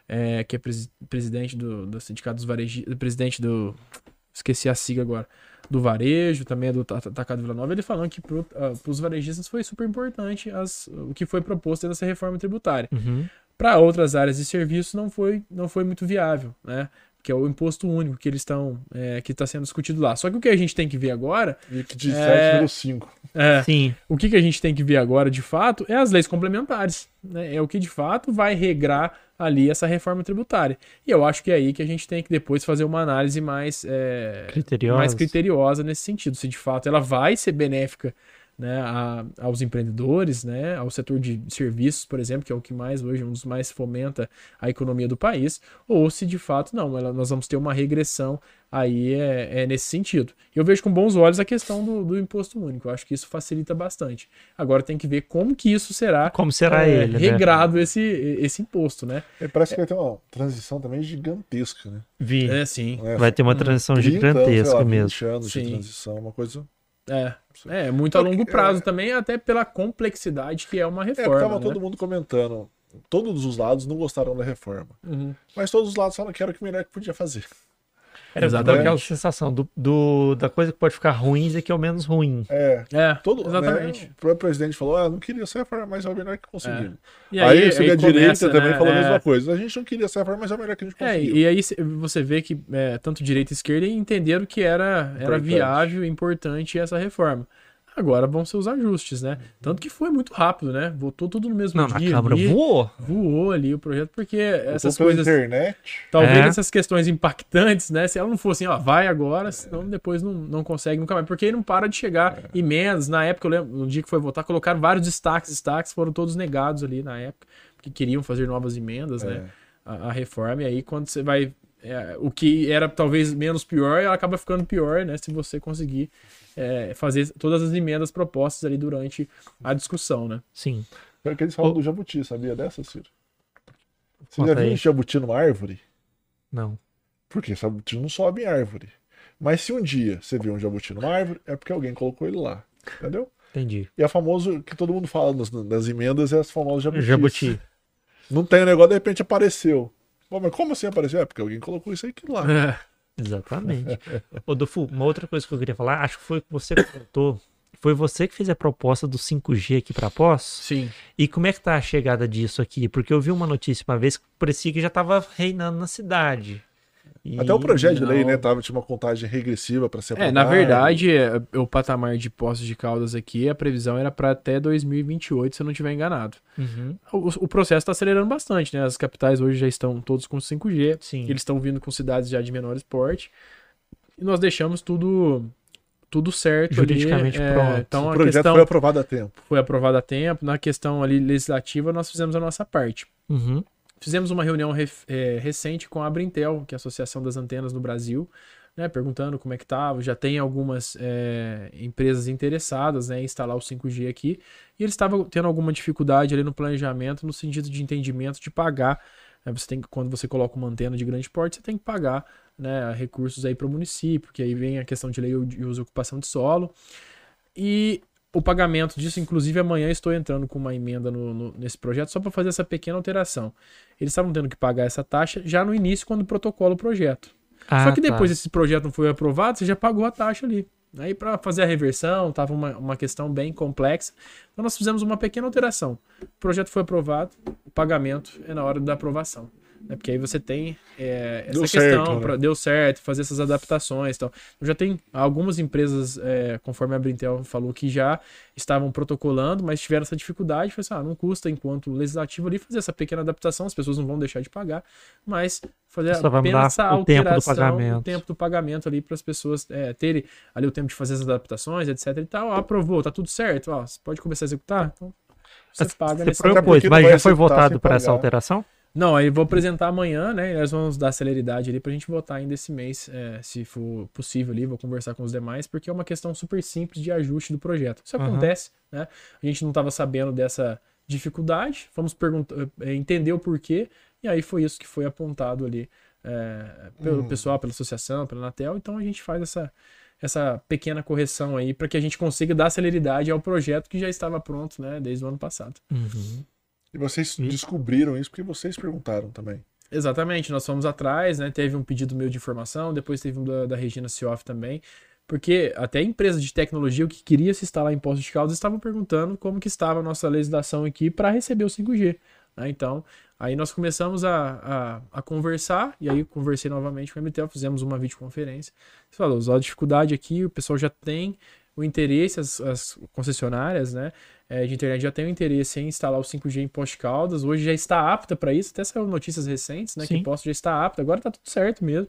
é, que é pres, presidente do, do Sindicato dos Varejistas, presidente do... Esqueci a sigla agora do varejo, também é do Atacado Vila Nova, ele falando que para uh, os varejistas foi super importante as, o que foi proposto nessa reforma tributária. Uhum. Para outras áreas de serviço não foi, não foi muito viável, né? Que é o imposto único que eles estão é, que está sendo discutido lá. Só que o que a gente tem que ver agora. De é, 7,5. É, Sim. O que, que a gente tem que ver agora, de fato, é as leis complementares. Né? É o que de fato vai regrar ali essa reforma tributária. E eu acho que é aí que a gente tem que depois fazer uma análise mais, é, criteriosa. mais criteriosa nesse sentido. Se de fato ela vai ser benéfica né, a, aos empreendedores, né, ao setor de serviços, por exemplo, que é o que mais hoje, um dos mais fomenta a economia do país, ou se de fato não, ela, nós vamos ter uma regressão aí é, é, nesse sentido. Eu vejo com bons olhos a questão do, do, imposto único, eu acho que isso facilita bastante. Agora tem que ver como que isso será, como será é, ele, né? regrado né? esse, esse imposto, né? É, parece que vai ter uma transição também gigantesca, né? Vi. É, sim. É, vai ter uma transição gigantesca lá, mesmo. anos sim. de transição, uma coisa é, é muito a longo prazo é, também, até pela complexidade que é uma reforma. É, tava né? todo mundo comentando. Todos os lados não gostaram da reforma. Uhum. Mas todos os lados falaram que era o que melhor que podia fazer. Era exatamente aquela sensação do, do, da coisa que pode ficar ruim e que é o menos ruim. É, é todo, exatamente. Né, o próprio presidente falou: ah, não queria essa reforma, mas é o melhor que conseguimos. É. aí, aí, aí a direita também né? falou a é. mesma coisa. A gente não queria essa reforma, mas é o melhor que a gente conseguiu. É, e aí você vê que é, tanto direita e esquerda entenderam que era, era viável e importante essa reforma. Agora vão ser os ajustes, né? Tanto que foi muito rápido, né? Voltou tudo no mesmo Não, dia. câmera ali, voou. voou ali o projeto, porque essas Pela coisas. internet. Talvez É. essas questões impactantes, né? Se ela não fosse assim, ó, vai agora, senão depois não, não consegue nunca mais. Porque aí não para de chegar emendas. Na época, eu lembro, no dia que foi votar, colocaram vários destaques, destaques foram todos negados ali na época, porque queriam fazer novas emendas, né? A, a reforma. E aí, quando você vai. é, o que era talvez menos pior, ela acaba ficando pior, né? Se você conseguir é, fazer todas as emendas propostas ali durante a discussão, né? Sim. É que eles falam Ô. do jabuti, sabia dessa, Ciro? Você Conta já viu aí. um jabuti numa árvore? Não. Porque jabuti não sobe em árvore. Mas se um dia você vê um jabuti numa árvore, é porque alguém colocou ele lá. Entendeu? Entendi. E a famoso que todo mundo fala nas, nas emendas é as famosas jabutis. Jabuti. Não tem o negócio, de repente apareceu. Pô, mas como assim apareceu? É porque alguém colocou isso aí aqui lá. Exatamente. Ô, Dufu, uma outra coisa que eu queria falar, acho que foi que você contou. Foi você que fez a proposta do 5G aqui para pós? Sim. E como é que tá a chegada disso aqui? Porque eu vi uma notícia uma vez que parecia que já tava reinando na cidade. E Até o projeto de lei, não- né? Tava, tinha uma contagem regressiva para ser É, na aprovado. verdade, é, o patamar de postos de Caldas aqui, a previsão era para até 2028, se eu não estiver enganado. Uhum, O, o processo está acelerando bastante, né? As capitais hoje já estão todos com 5G, Sim. eles estão vindo com cidades já de menor porte, e nós deixamos tudo tudo certo Juridicamente ali. é, pronto. Então O a projeto questão foi aprovado a tempo. foi aprovada a tempo, na questão ali legislativa nós fizemos a nossa parte. Uhum, Fizemos uma reunião eh, recente com a Abrintel, que é a Associação das Antenas no Brasil, né, perguntando como é que estava. Já tem algumas eh, empresas interessadas né, em instalar o 5G aqui, e eles estavam tendo alguma dificuldade ali no planejamento, no sentido de entendimento de pagar. né, você tem quando você coloca uma antena de grande porte, você tem que pagar né, recursos aí para o município, que aí vem a questão de lei de uso e ocupação de solo. E o pagamento disso, inclusive amanhã estou entrando com uma emenda no- no- nesse projeto só para fazer essa pequena alteração. Eles estavam tendo que pagar essa taxa já no início, quando protocola o projeto. Ah, só que tá. depois esse projeto não foi aprovado, você já pagou a taxa ali. Aí para fazer a reversão, estava uma, uma questão bem complexa. Então nós fizemos uma pequena alteração. O projeto foi aprovado, o pagamento é na hora da aprovação. Né? Porque aí você tem é, essa Deu questão, certo, né? pra- deu certo, fazer essas adaptações e tal. Já tem algumas empresas, é, conforme a Brintel falou, que já estavam protocolando, mas tiveram essa dificuldade. Falei assim, ah, não custa, enquanto legislativo ali, fazer essa pequena adaptação, as pessoas não vão deixar de pagar, mas fazer Só apenas essa o tempo do alteração, pagamento. o tempo do pagamento ali para as pessoas é, terem ali o tempo de fazer as adaptações, etc e tal. Ah, aprovou, tá tudo certo, ó, você pode começar a executar, então você paga Você nesse propôs, mas já foi votado para essa alteração? Não, aí vou apresentar amanhã, né? E nós vamos dar celeridade ali pra gente votar ainda esse mês, é, se for possível ali. Vou conversar com os demais, porque é uma questão super simples de ajuste do projeto. Isso Aham. acontece, né? A gente não estava sabendo dessa dificuldade, fomos perguntar, é, entender o porquê, e aí foi isso que foi apontado ali é, pelo Hum. pessoal, pela associação, pela Anatel. Então a gente faz essa, essa pequena correção aí para que a gente consiga dar celeridade ao projeto que já estava pronto, né? Desde o ano passado. Uhum. E vocês E- descobriram isso porque vocês perguntaram também. Exatamente, nós fomos atrás, né? Teve um pedido meu de informação, depois teve um da, da Regina Sioff também. Porque até empresas de tecnologia, o que queria se instalar em Poços de Caldas, estavam perguntando como que estava a nossa legislação aqui para receber o 5G. né? Então, aí nós começamos a, a, a conversar, e aí eu conversei novamente com a MTEL, fizemos uma videoconferência. Você falou, a dificuldade aqui, o pessoal já tem o interesse, as, as concessionárias, né? É, de internet já tem o interesse em instalar o 5G em Poços de Caldas. Hoje já está apta para isso, até saiu notícias recentes, né? Sim. Que Poços já está apta, agora está tudo certo mesmo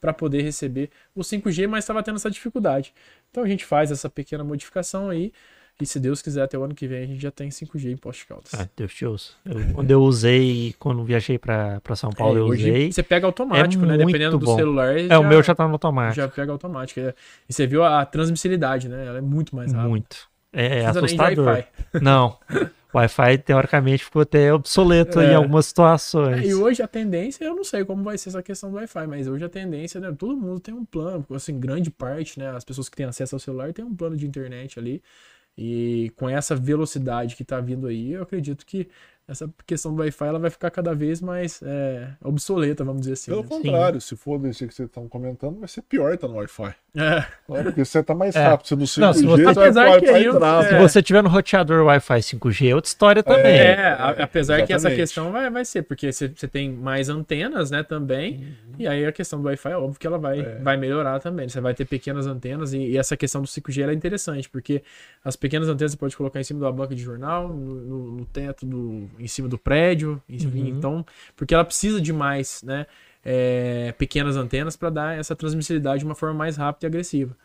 para poder receber o 5G, mas estava tendo essa dificuldade. Então a gente faz essa pequena modificação aí. E se Deus quiser, até o ano que vem a gente já tem 5G em Poços de Caldas. Ah, Deus te ouça. Eu- quando eu usei, quando viajei para São Paulo, É, eu usei. você pega automático, É né? Dependendo do bom. celular. É, o meu já tá no automático. já pega automático. E você viu a transmissibilidade, né? Ela é muito mais rápida. Muito. É, precisa de assustador. Wi-Fi. Não. Wi-Fi, teoricamente, ficou até obsoleto É. em algumas situações. É, e hoje a tendência, eu não sei como vai ser essa questão do Wi-Fi, mas hoje a tendência, né, todo mundo tem um plano, assim, grande parte, né, as pessoas que têm acesso ao celular têm um plano de internet ali, e com essa velocidade que tá vindo aí, eu acredito que essa questão do Wi-Fi ela vai ficar cada vez mais é, obsoleta, vamos dizer assim. Pelo né? contrário, se for desse jeito que vocês estão comentando, vai ser pior estar no Wi-Fi. É. Claro, porque você tá mais É. rápido. Você não 5G, Não, se você- Apesar que aí eu- trava. Se É. você tiver no roteador Wi-Fi 5G, é outra história também. É, apesar que essa questão vai, vai ser, porque você você tem mais antenas, né, também, e aí a questão do Wi-Fi, é óbvio que ela vai, É. vai melhorar também, você vai ter pequenas antenas, e, e essa questão do 5G ela é interessante, porque as pequenas antenas você pode colocar em cima da banca de jornal, no, no- no teto, do, em cima do prédio, Uhum. então, porque ela precisa de mais, né, é, pequenas antenas para dar essa transmissibilidade de uma forma mais rápida e agressiva.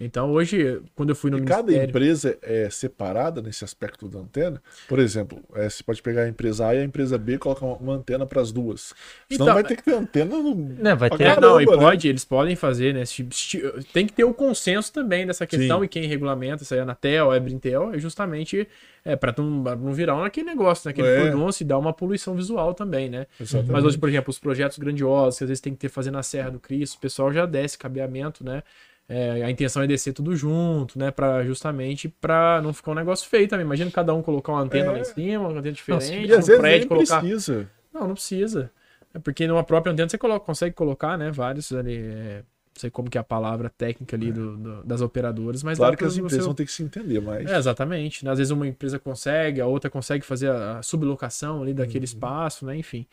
Então hoje, quando eu fui no E cada ministério... empresa é separada nesse aspecto da antena. Por exemplo, é, você pode pegar a empresa A e a empresa B e colocar uma, uma antena para as duas. Senão Então, vai ter que ter antena no. Né, vai pra ter- caramba, não, e né? pode, eles podem fazer, né? Tem que ter o consenso também dessa questão Sim. e quem regulamenta, isso aí é a Anatel, é a Brintel, é justamente é, para não, pra não virar aquele negócio, né? Aquele É. furdunço e dar uma poluição visual também, né? Exatamente. Mas hoje, por exemplo, os projetos grandiosos, que às vezes tem que ter fazer na Serra do Cristo, o pessoal já desce cabeamento, né? É, a intenção é descer tudo junto, né? Pra, justamente para não ficar um negócio feio também. Imagina cada um colocar uma antena É. lá em cima, uma antena diferente, E às no vezes prédio colocar. precisa. Não, não precisa. É porque numa própria antena você coloca, consegue colocar, né, vários ali, é, não sei como que é a palavra técnica ali do, do- das operadoras, mas Claro que as você- empresas vão ter que se entender mais. É, exatamente. né? Às vezes uma empresa consegue, a outra consegue fazer a, a sublocação ali daquele Uhum. espaço, né, enfim.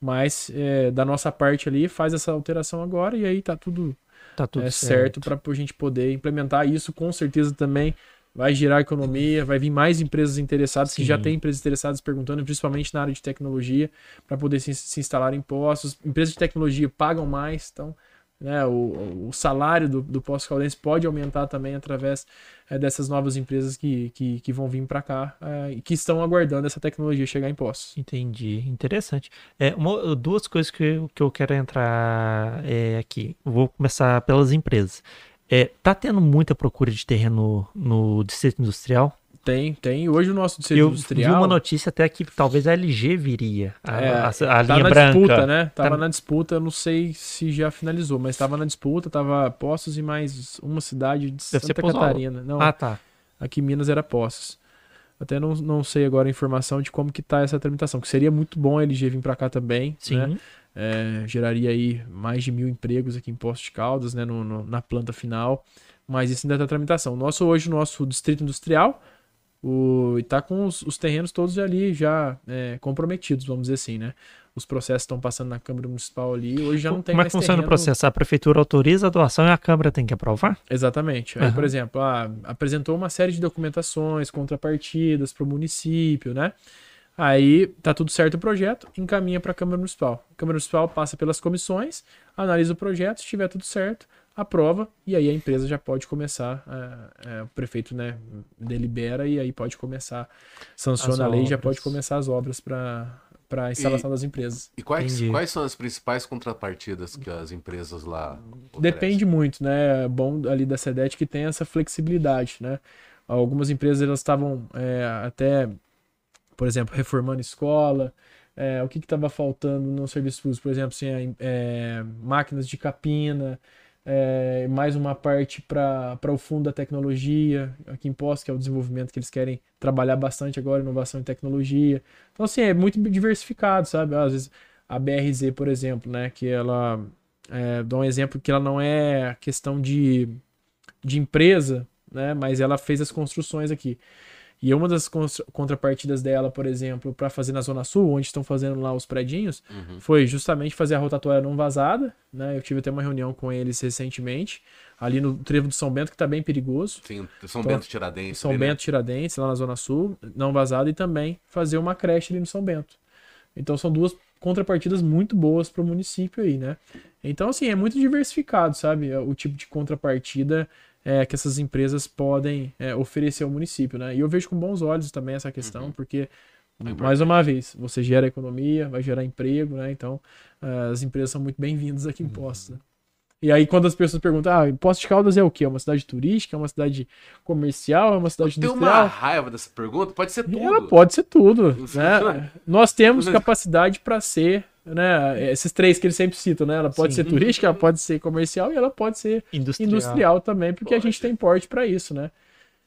Mas é, da nossa parte ali faz essa alteração agora e aí tá tudo, Tá tudo é, certo para a gente poder implementar isso. Com certeza também vai girar economia, vai vir mais empresas interessadas, que já Sim. tem empresas interessadas perguntando, principalmente na área de tecnologia, para poder se, se instalar em postos. Empresas de tecnologia pagam mais, então né, o, o salário do, do Posto Caldense pode aumentar também através é, dessas novas empresas que, que, que vão vir para cá é, e que estão aguardando essa tecnologia chegar em postos. Entendi, interessante. É, uma- duas coisas que, eu- que eu quero entrar é, aqui. Vou começar pelas empresas. É, tá tendo muita procura de terreno no distrito industrial? Tem, tem. Hoje o nosso distrito eu industrial. vi uma notícia até que talvez a LG viria, a, É, a- a linha na branca. disputa, né? Tava Tá- na disputa, eu não sei se já finalizou, mas tava na disputa, tava Poços e mais uma cidade de Deve Santa. Catarina. Não, Ah, tá. aqui em Minas era Poços. Até não, não sei agora a informação de como que tá essa tramitação, que seria muito bom a LG vir para cá também, Sim. né? É, geraria aí mais de mil empregos aqui em Poços de Caldas, né? no- no- na planta final, mas isso ainda tá tramitação. Nosso hoje, o nosso distrito industrial, o, e tá com os, os terrenos todos ali já é, comprometidos, vamos dizer assim, né? Os processos estão passando na Câmara Municipal ali, hoje já não tem Como é mais que funciona o processo? A prefeitura autoriza a doação e a Câmara tem que aprovar? Exatamente. Aí, Aham. por exemplo, ah, apresentou uma série de documentações, contrapartidas para o município, né? Aí tá tudo certo o projeto, encaminha para a Câmara Municipal. A Câmara Municipal passa pelas comissões, analisa o projeto, se estiver tudo certo, aprova e aí a empresa já pode começar, é, é, o prefeito né, delibera e aí pode começar, sanciona As a lei e já pode começar as obras para a instalação das empresas. E quais, Entendi. quais são as principais contrapartidas que as empresas lá oferecem? Depende muito, né? É bom ali da SEDET que tem essa flexibilidade, né? Algumas empresas elas estavam é, até, por exemplo, reformando escola. é, o que estava faltando no serviço público, por exemplo, assim, é, máquinas de capina, é, mais uma parte para o fundo da tecnologia, aqui em Poços, que é o desenvolvimento que eles querem trabalhar bastante agora, inovação e tecnologia. Então, assim, é muito diversificado, sabe? Às vezes a BRZ, por exemplo, né, que ela é, dou um exemplo que ela não é questão de, de empresa, né? Mas ela fez as construções aqui. E uma das contrapartidas dela, por exemplo, para fazer na Zona Sul, onde estão fazendo lá os predinhos, Uhum. foi justamente fazer a rotatória não vazada, né? Eu tive até uma reunião com eles recentemente, ali no trevo do São Bento, que está bem perigoso. Sim, São Então, Bento Tiradentes. São ali, né? Bento Tiradentes, lá na Zona Sul, não vazado, e também fazer uma creche ali no São Bento. Então são duas contrapartidas muito boas para o município aí, né? Então, assim, é muito diversificado, sabe? O tipo de contrapartida é, que essas empresas podem é, oferecer ao município, né? E eu vejo com bons olhos também essa questão, Uhum. porque, importante. mais uma vez, você gera economia, vai gerar emprego, né? Então, ah, as empresas são muito bem-vindas aqui em Poços, né? E aí, quando as pessoas perguntam, ah, Poços de Caldas é o quê? É uma cidade turística? É uma cidade comercial? É uma cidade Tem uma industrial? raiva dessa pergunta? Pode ser tudo. Ela pode ser tudo, né? Nós temos capacidade para ser, né? Esses três que eles sempre citam, né? Ela pode Sim. ser turística, ela pode ser comercial e ela pode ser Industrial. industrial também, porque a gente tem porte para isso, né?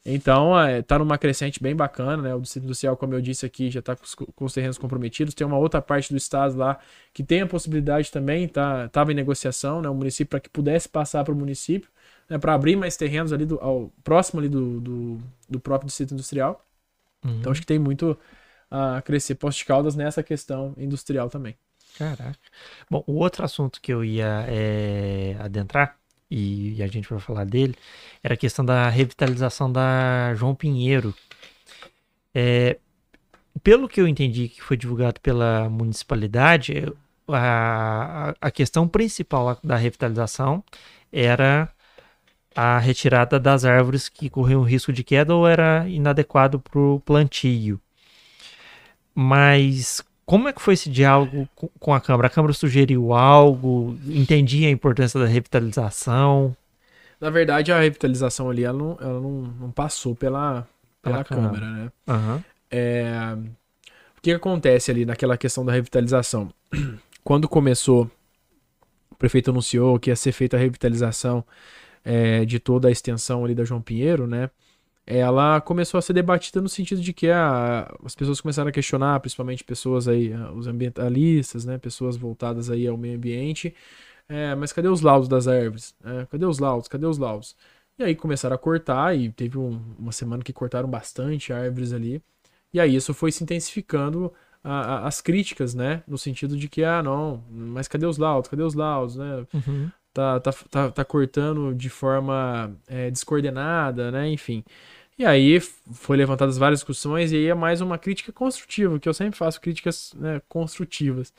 Então, é, tá numa crescente bem bacana, né? O Distrito Industrial, como eu disse aqui, já tá com os, com os terrenos comprometidos. Tem uma outra parte do estado lá que tem a possibilidade também, tá, tava em negociação, né? O município para que pudesse passar para o município, né? Para abrir mais terrenos ali do, ao, próximo ali do, do, do próprio Distrito Industrial. Uhum. Então, acho que tem muito a crescer Posto de Caldas nessa questão industrial também. Caraca. Bom, o outro assunto que eu ia é, adentrar, e, e a gente vai falar dele, era a questão da revitalização da João Pinheiro. É, pelo que eu entendi que foi divulgado pela municipalidade, a, a questão principal da revitalização era a retirada das árvores que corriam risco de queda ou era inadequado para o plantio. Mas como é que foi esse diálogo com a Câmara? A Câmara sugeriu algo? Entendia a importância da revitalização? Na verdade, a revitalização ali, ela não, ela não, não passou pela, pela, pela Câmara, Câmara, né? Uhum. É... O que acontece ali naquela questão da revitalização? Quando começou, o prefeito anunciou que ia ser feita a revitalização é, de toda a extensão ali da João Pinheiro, né? Ela começou a ser debatida no sentido de que a, as pessoas começaram a questionar, principalmente pessoas aí, os ambientalistas, né, pessoas voltadas aí ao meio ambiente, é, mas cadê os laudos das árvores? É, cadê os laudos? Cadê os laudos? E aí começaram a cortar e teve um, uma semana que cortaram bastante árvores ali. E aí isso foi se intensificando a, a, as críticas, né, no sentido de que ah não, mas cadê os laudos? Cadê os laudos, né? Uhum. Tá, tá, tá, tá cortando de forma é, descoordenada, né? Enfim. E aí foi levantadas várias discussões e aí é mais uma crítica construtiva, que eu sempre faço críticas né, construtivas.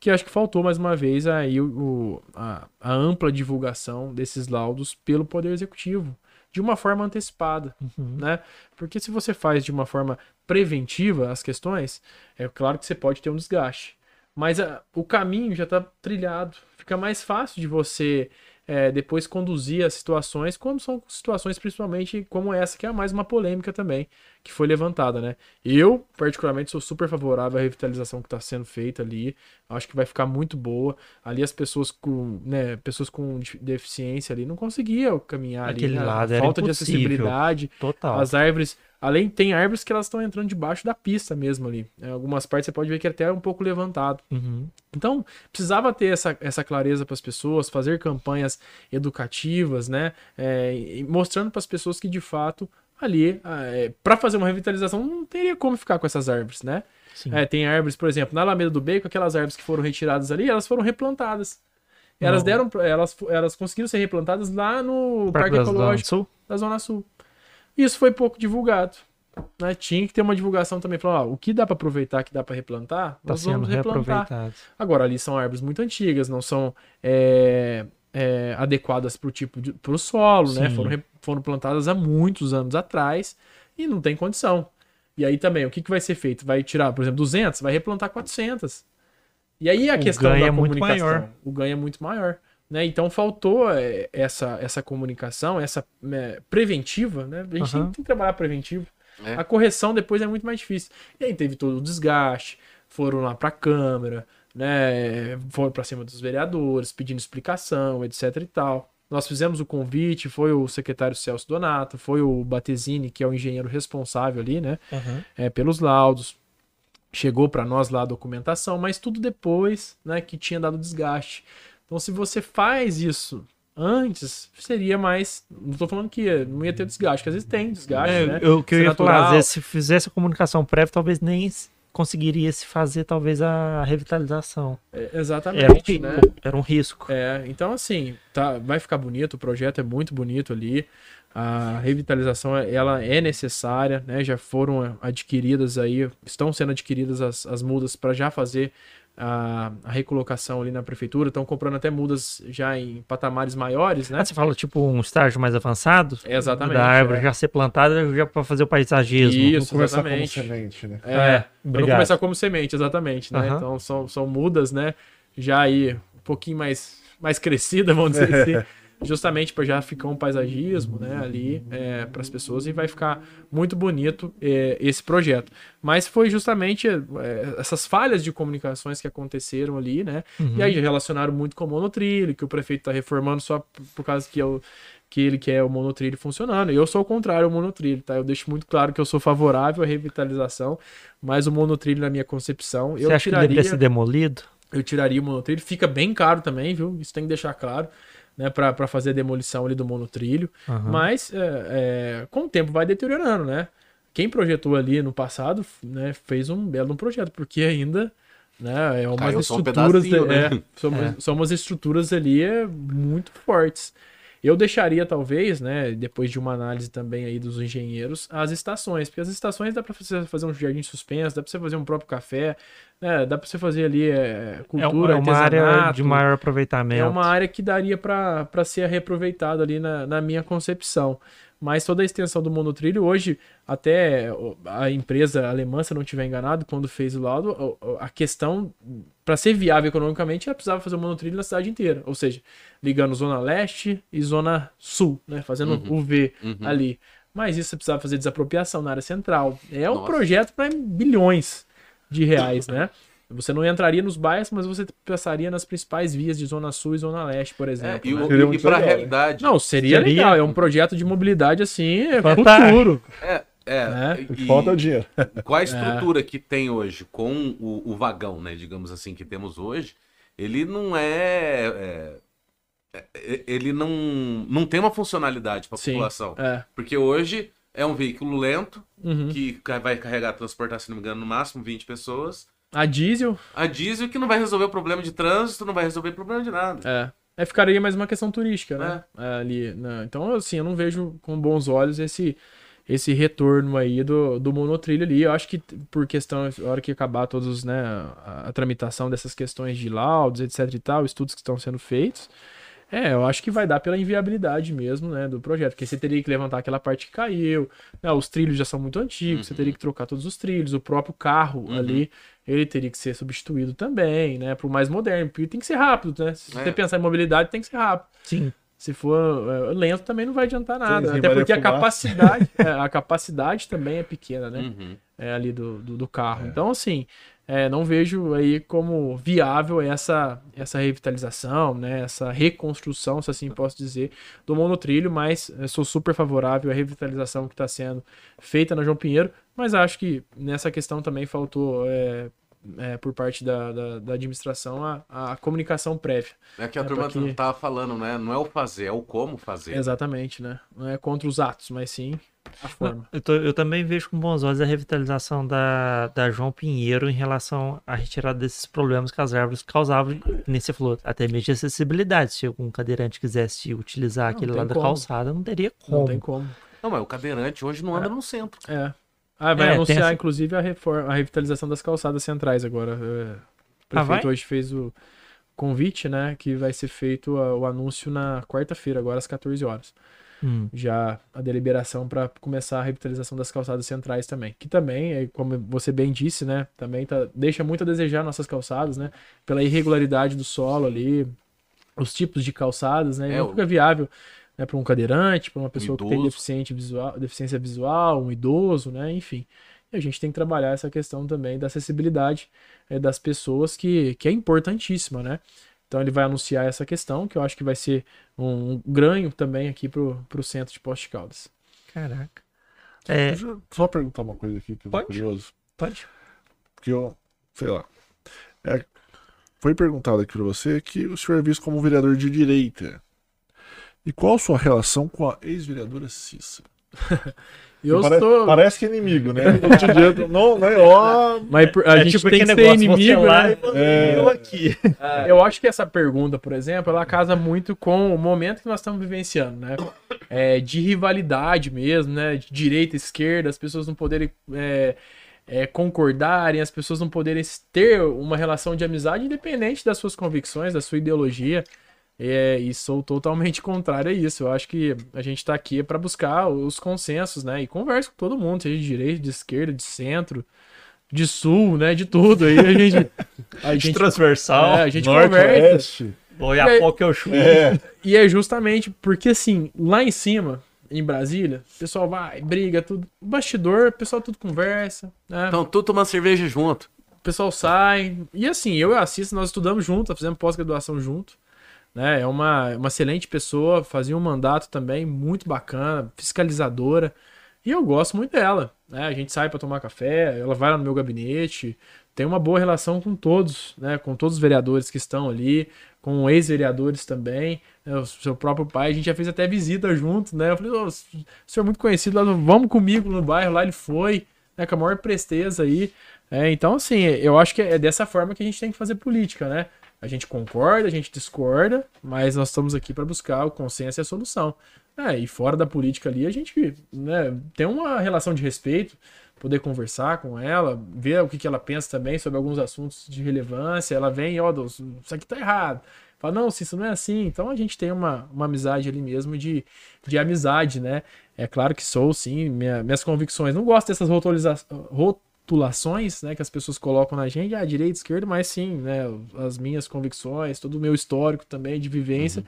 Que acho que faltou mais uma vez aí o, a, a, ampla divulgação desses laudos pelo Poder Executivo, de uma forma antecipada, uhum. né? Porque se você faz de uma forma preventiva as questões, é claro que você pode ter um desgaste. Mas a, o caminho já está trilhado. Fica mais fácil de você é, depois conduzir as situações, quando são situações principalmente como essa, que é mais uma polêmica também, que foi levantada, né? Eu, particularmente, sou super favorável à revitalização que está sendo feita ali, acho que vai ficar muito boa. Ali as pessoas com, né, pessoas com deficiência ali não conseguiam caminhar Aquele ali, né? lado falta de acessibilidade, Total. as árvores Além, tem árvores que elas estão entrando debaixo da pista mesmo ali. Em algumas partes você pode ver que é até é um pouco levantado. Uhum. Então, precisava ter essa, essa clareza para as pessoas, fazer campanhas educativas, né? É, mostrando para as pessoas que de fato ali, é, para fazer uma revitalização, não teria como ficar com essas árvores, né? É, tem árvores, por exemplo, na Alameda do Beco, aquelas árvores que foram retiradas ali, elas foram replantadas. Elas deram, elas, elas conseguiram ser replantadas lá no Parque Ecológico da Zona Sul. Isso foi pouco divulgado. Né? Tinha que ter uma divulgação também, falando, ó, o que dá para aproveitar, que dá para replantar, tá nós vamos replantar. Agora, ali são árvores muito antigas, não são é, é, adequadas para o tipo de pro solo, né? Foram, foram plantadas há muitos anos atrás e não tem condição. E aí também, o que, que vai ser feito? Vai tirar, por exemplo, 200, vai replantar 400. E aí a o questão ganho da é comunicação, muito maior. o ganho é muito maior. Né? Então faltou é, essa, essa comunicação, essa é, preventiva, né? A gente uhum. tem que trabalhar preventivo. É. A correção depois é muito mais difícil. E aí teve todo o desgaste, foram lá para a Câmara, né? Foram para cima dos vereadores, pedindo explicação, etc e tal. Nós fizemos o convite, foi o secretário Celso Donato, foi o Batesini, que é o engenheiro responsável ali, né? Uhum. É, pelos laudos. Chegou para nós lá a documentação, mas tudo depois, né, que tinha dado desgaste. Então, se você faz isso antes, seria mais. Não estou falando que não ia ter desgaste, que às vezes tem desgaste. É, né? O que eu ia natural. falar, vezes, se fizesse a comunicação prévia, talvez nem conseguiria se fazer, talvez, a revitalização. É, exatamente. Era um, né? era um risco. É, então, assim, tá, vai ficar bonito, o projeto é muito bonito ali. A revitalização ela é necessária, né? Já foram adquiridas aí, estão sendo adquiridas as, as mudas para já fazer a, a, recolocação ali na prefeitura, estão comprando até mudas já em patamares maiores, né? Ah, você fala tipo um estágio mais avançado? É, exatamente. Da árvore é. já ser plantada já para fazer o paisagismo. Isso, não exatamente. como semente, né? É, é não começar como semente, exatamente, né? Uhum. Então são, são mudas, né? Já aí um pouquinho mais, mais crescida, vamos dizer assim. Justamente para já ficar um paisagismo, né, ali é, para as pessoas e vai ficar muito bonito é, esse projeto. Mas foi justamente é, essas falhas de comunicações que aconteceram ali, né, Uhum. e aí relacionaram muito com o monotrilho, que o prefeito está reformando só por, por causa que eu que ele quer o monotrilho funcionando. Eu sou o contrário ao monotrilho, tá? Eu deixo muito claro que eu sou favorável à revitalização, mas o monotrilho na minha concepção, Você eu acha que tiraria deveria ser demolido? eu tiraria o monotrilho. Fica bem caro também, viu? Isso tem que deixar claro, né? Pra, pra fazer a demolição ali do monotrilho. Aham. Mas é, é, com o tempo vai deteriorando, né? Quem projetou ali no passado, né, fez um belo projeto, porque ainda, né, é umas Caiu só um estruturas, pedacinho, né? é, são, É. são umas estruturas ali é, muito fortes. Eu deixaria, talvez, né, depois de uma análise também aí dos engenheiros, as estações, porque as estações dá para você fazer um jardim suspenso, dá para você fazer um próprio café, né, dá para você fazer ali é, É, cultura, uma área de maior aproveitamento. É uma área que daria para ser reaproveitada ali na, na minha concepção. Mas toda a extensão do monotrilho, hoje, até a empresa alemã, se eu não estiver enganado, quando fez o laudo, a questão, para ser viável economicamente, ela precisava fazer o monotrilho na cidade inteira. Ou seja, ligando Zona Leste e Zona Sul, né? Fazendo o V Uhum. ali. Mas isso você precisava fazer desapropriação na área central. É um Nossa. projeto para bilhões de reais, né? Você não entraria nos bairros, mas você passaria nas principais vias de Zona Sul e Zona Leste, por É, exemplo. e, né? e pra legal, né? realidade. Não, seria, Seria- legal. É um projeto de mobilidade assim, é Fantástico. futuro. É, é. Né? E- falta é o dinheiro. Qual a estrutura que tem hoje com o, o vagão, né? Digamos assim, que temos hoje, ele não é. é- é- ele não, não tem uma funcionalidade para a população. É. Porque hoje é um veículo lento, Uhum. que vai carregar, transportar, se não me engano, no máximo 20 pessoas. A diesel, A diesel que não vai resolver o problema de trânsito, não vai resolver o problema de nada. é. É, ficaria mais uma questão turística, né? É, ali, né? Então, assim, eu não vejo com bons olhos esse, esse retorno aí do, do monotrilho ali. Eu acho que por questão, na hora que acabar todos, né, a, a tramitação dessas questões de laudos, etc e tal, estudos que estão sendo feitos, é, eu acho que vai dar pela inviabilidade mesmo, né, do projeto, porque você teria que levantar aquela parte que caiu, né, os trilhos já são muito antigos, você Uhum. teria que trocar todos os trilhos, o próprio carro Uhum. ali, ele teria que ser substituído também, né, para o mais moderno, porque tem que ser rápido, né, se É. você pensar em mobilidade, tem que ser rápido. Sim. Se for é, lento também não vai adiantar nada, Sim, até porque a capacidade, é, a capacidade também é pequena, né? Uhum. é, ali do, do, do carro. Então, assim, é, não vejo aí como viável essa, essa revitalização, né? Essa reconstrução, se assim posso dizer, do monotrilho, mas sou super favorável à revitalização que está sendo feita na João Pinheiro, mas acho que nessa questão também faltou. é, é, por parte da, da, da administração a, a comunicação prévia. É que a É, turma porque- tava falando, né? Não é o fazer, é o como fazer. Exatamente, né? Não é contra os atos, mas sim a forma. Eu, tô- eu também vejo com bons olhos a revitalização da, da João Pinheiro em relação à retirada desses problemas que as árvores causavam, que nem você falou, até mesmo de acessibilidade. Se algum cadeirante quisesse utilizar Não aquele lado da calçada, não teria Não como. tem como. Não, mas o cadeirante hoje não anda no centro. É. Ah, vai É, anunciar, essa- inclusive, a, reforma, a revitalização das calçadas centrais agora. É, O Ah, prefeito vai? hoje fez o convite, né? Que vai ser feito o anúncio na quarta-feira, agora às 14 horas. Hum. Já a deliberação para começar a revitalização das calçadas centrais também. Que também, é, como você bem disse, né? Também tá, deixa muito a desejar nossas calçadas, né? Pela irregularidade do solo ali, os tipos de calçadas, né? É, não o- fica viável né, para um cadeirante, para uma pessoa que tem deficiente visual, deficiência visual, um idoso, né? Enfim. E a gente tem que trabalhar essa questão também da acessibilidade eh, das pessoas, que, que é importantíssima, né? Então ele vai anunciar essa questão, que eu acho que vai ser um ganho também aqui pro, pro centro de Poste Caldas. Caraca. É, Deixa eu só perguntar uma coisa aqui que eu tô Pode. curioso. pode. Porque eu, sei lá. É, foi perguntado aqui pra você que o senhor é visto como vereador de direita. E qual a sua relação com a ex-vereadora Cissa? Eu Pare-. Parece que é inimigo, né? Dia, não, né? Ó, Mas a É gente tipo tem que ser inimigo, né? É. eu aqui. Eu acho que essa pergunta, por exemplo, ela casa muito com o momento que nós estamos vivenciando, né? É, de rivalidade mesmo, né? De direita e esquerda, as pessoas não poderem é, é, concordarem, as pessoas não poderem ter uma relação de amizade independente das suas convicções, da sua ideologia. É, e sou totalmente contrário a isso. Eu acho que a gente está aqui para buscar os consensos, né? E conversa com todo mundo, seja de direita, de esquerda, de centro, de sul, né? De tudo. Aí a gente. A De gente transversal. é, a gente norte, conversa. oeste. Olha E aí- a pau que eu chuto. É, E é justamente porque, assim, lá em cima, em Brasília, o pessoal vai, briga, tudo. Bastidor, o pessoal tudo conversa, né? Então, tudo tomando cerveja junto. O pessoal sai. E assim, eu e a Cissa, nós estudamos junto, fizemos pós-graduação junto. Né? É uma, uma excelente pessoa, fazia um mandato também muito bacana, fiscalizadora. E eu gosto muito dela. Né? A gente sai para tomar café, ela vai lá no meu gabinete, tem uma boa relação com todos, né? com todos os vereadores que estão ali, com ex-vereadores também. né? O seu próprio pai, a gente já fez até visita junto, né? Eu falei, "Ô, o senhor é muito conhecido lá, vamos comigo no bairro, lá ele foi, né? Com a maior presteza aí. É, então, assim, eu acho que é dessa forma que a gente tem que fazer política, né? A gente concorda, a gente discorda, mas nós estamos aqui para buscar o consenso e a solução. É, e fora da política ali, a gente né, tem uma relação de respeito, poder conversar com ela, ver o que, que ela pensa também sobre alguns assuntos de relevância. Ela vem, ó, Deus, isso aqui tá errado. Fala, não, isso não é assim. Então a gente tem uma, uma amizade ali mesmo de, de amizade, né? É claro que sou, sim, minha- minhas convicções. Não gosto dessas rotoliza- rotulações, né, que as pessoas colocam na gente, ah, direita, esquerda, mas sim, né, as minhas convicções, todo o meu histórico também de vivência,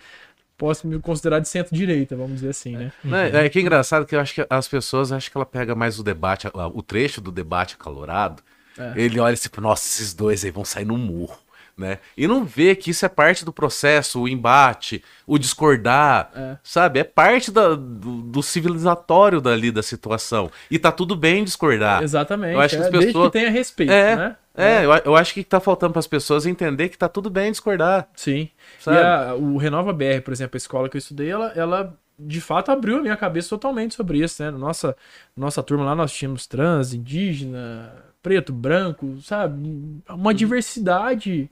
posso me considerar de centro-direita, vamos dizer assim, né? Né? É que é engraçado que eu acho que as pessoas acham que ela pega mais o debate, a- o trecho do debate acalorado. É. Ele olha assim, nossa, esses dois aí vão sair no murro. Né? E não vê que isso é parte do processo, o embate, o discordar, É. sabe? É parte da- do, do civilizatório dali da situação. E tá tudo bem discordar. Exatamente. eu acho que é, as Desde pessoas- que tenha respeito, É, né? É, eu, eu acho que tá faltando para as pessoas entender que tá tudo bem discordar. Sim. Sabe? E a- o Renova BR, por exemplo, a escola que eu estudei, ela, ela de fato abriu a minha cabeça totalmente sobre isso, né? Na Nossa, nossa turma lá nós tínhamos trans, indígena, preto, branco, sabe? Uma diversidade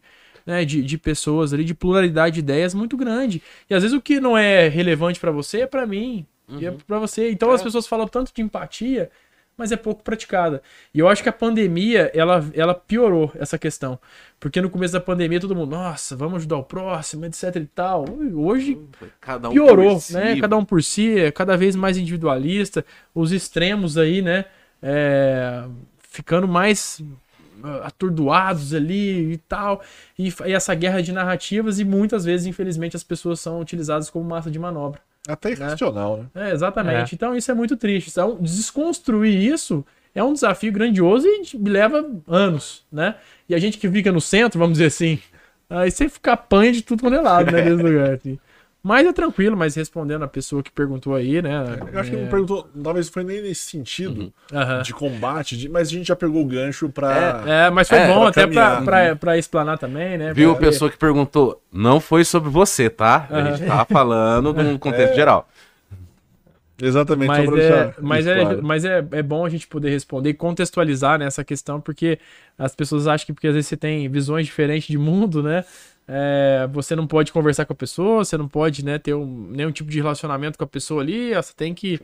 né, de, de pessoas ali, de pluralidade de ideias muito grande. E às vezes o que não é relevante pra você é pra mim, e é pra você. Então as pessoas falam tanto de empatia, mas é pouco praticada. E eu acho que a pandemia, ela, ela piorou essa questão. Porque no começo da pandemia todo mundo, nossa, vamos ajudar o próximo, etc e tal. Hoje Cada um piorou, si. né? Cada um por si, é cada vez mais individualista, os extremos aí, né? é, ficando mais atordoados ali e tal, e, e essa guerra de narrativas, e muitas vezes, infelizmente, as pessoas são utilizadas como massa de manobra. até irracional, né? É, exatamente. Então isso é muito triste. Então, desconstruir isso é um desafio grandioso e me leva anos, né? E a gente que fica no centro, vamos dizer assim, aí você fica apanha de tudo quando é lado, né? Nesse lugar. assim. Mas é tranquilo, mas respondendo a pessoa que perguntou aí, né? Eu acho que ele não perguntou, talvez foi nem nesse sentido Aham. de combate, de- mas a gente já pegou o gancho pra. É, mas foi É, bom pra até pra, caminhar. pra, pra explanar também, né? Viu a Pra ver. pessoa que perguntou? Não foi sobre você, tá? A gente tá falando num contexto geral. Exatamente, Mas, só pra é, mas, é, claro. mas é, é bom a gente poder responder e contextualizar nessa questão, porque as pessoas acham que porque às vezes você tem visões diferentes de mundo, né? É, você não pode conversar com a pessoa, você não pode né, ter um, nenhum tipo de relacionamento com a pessoa ali, você tem que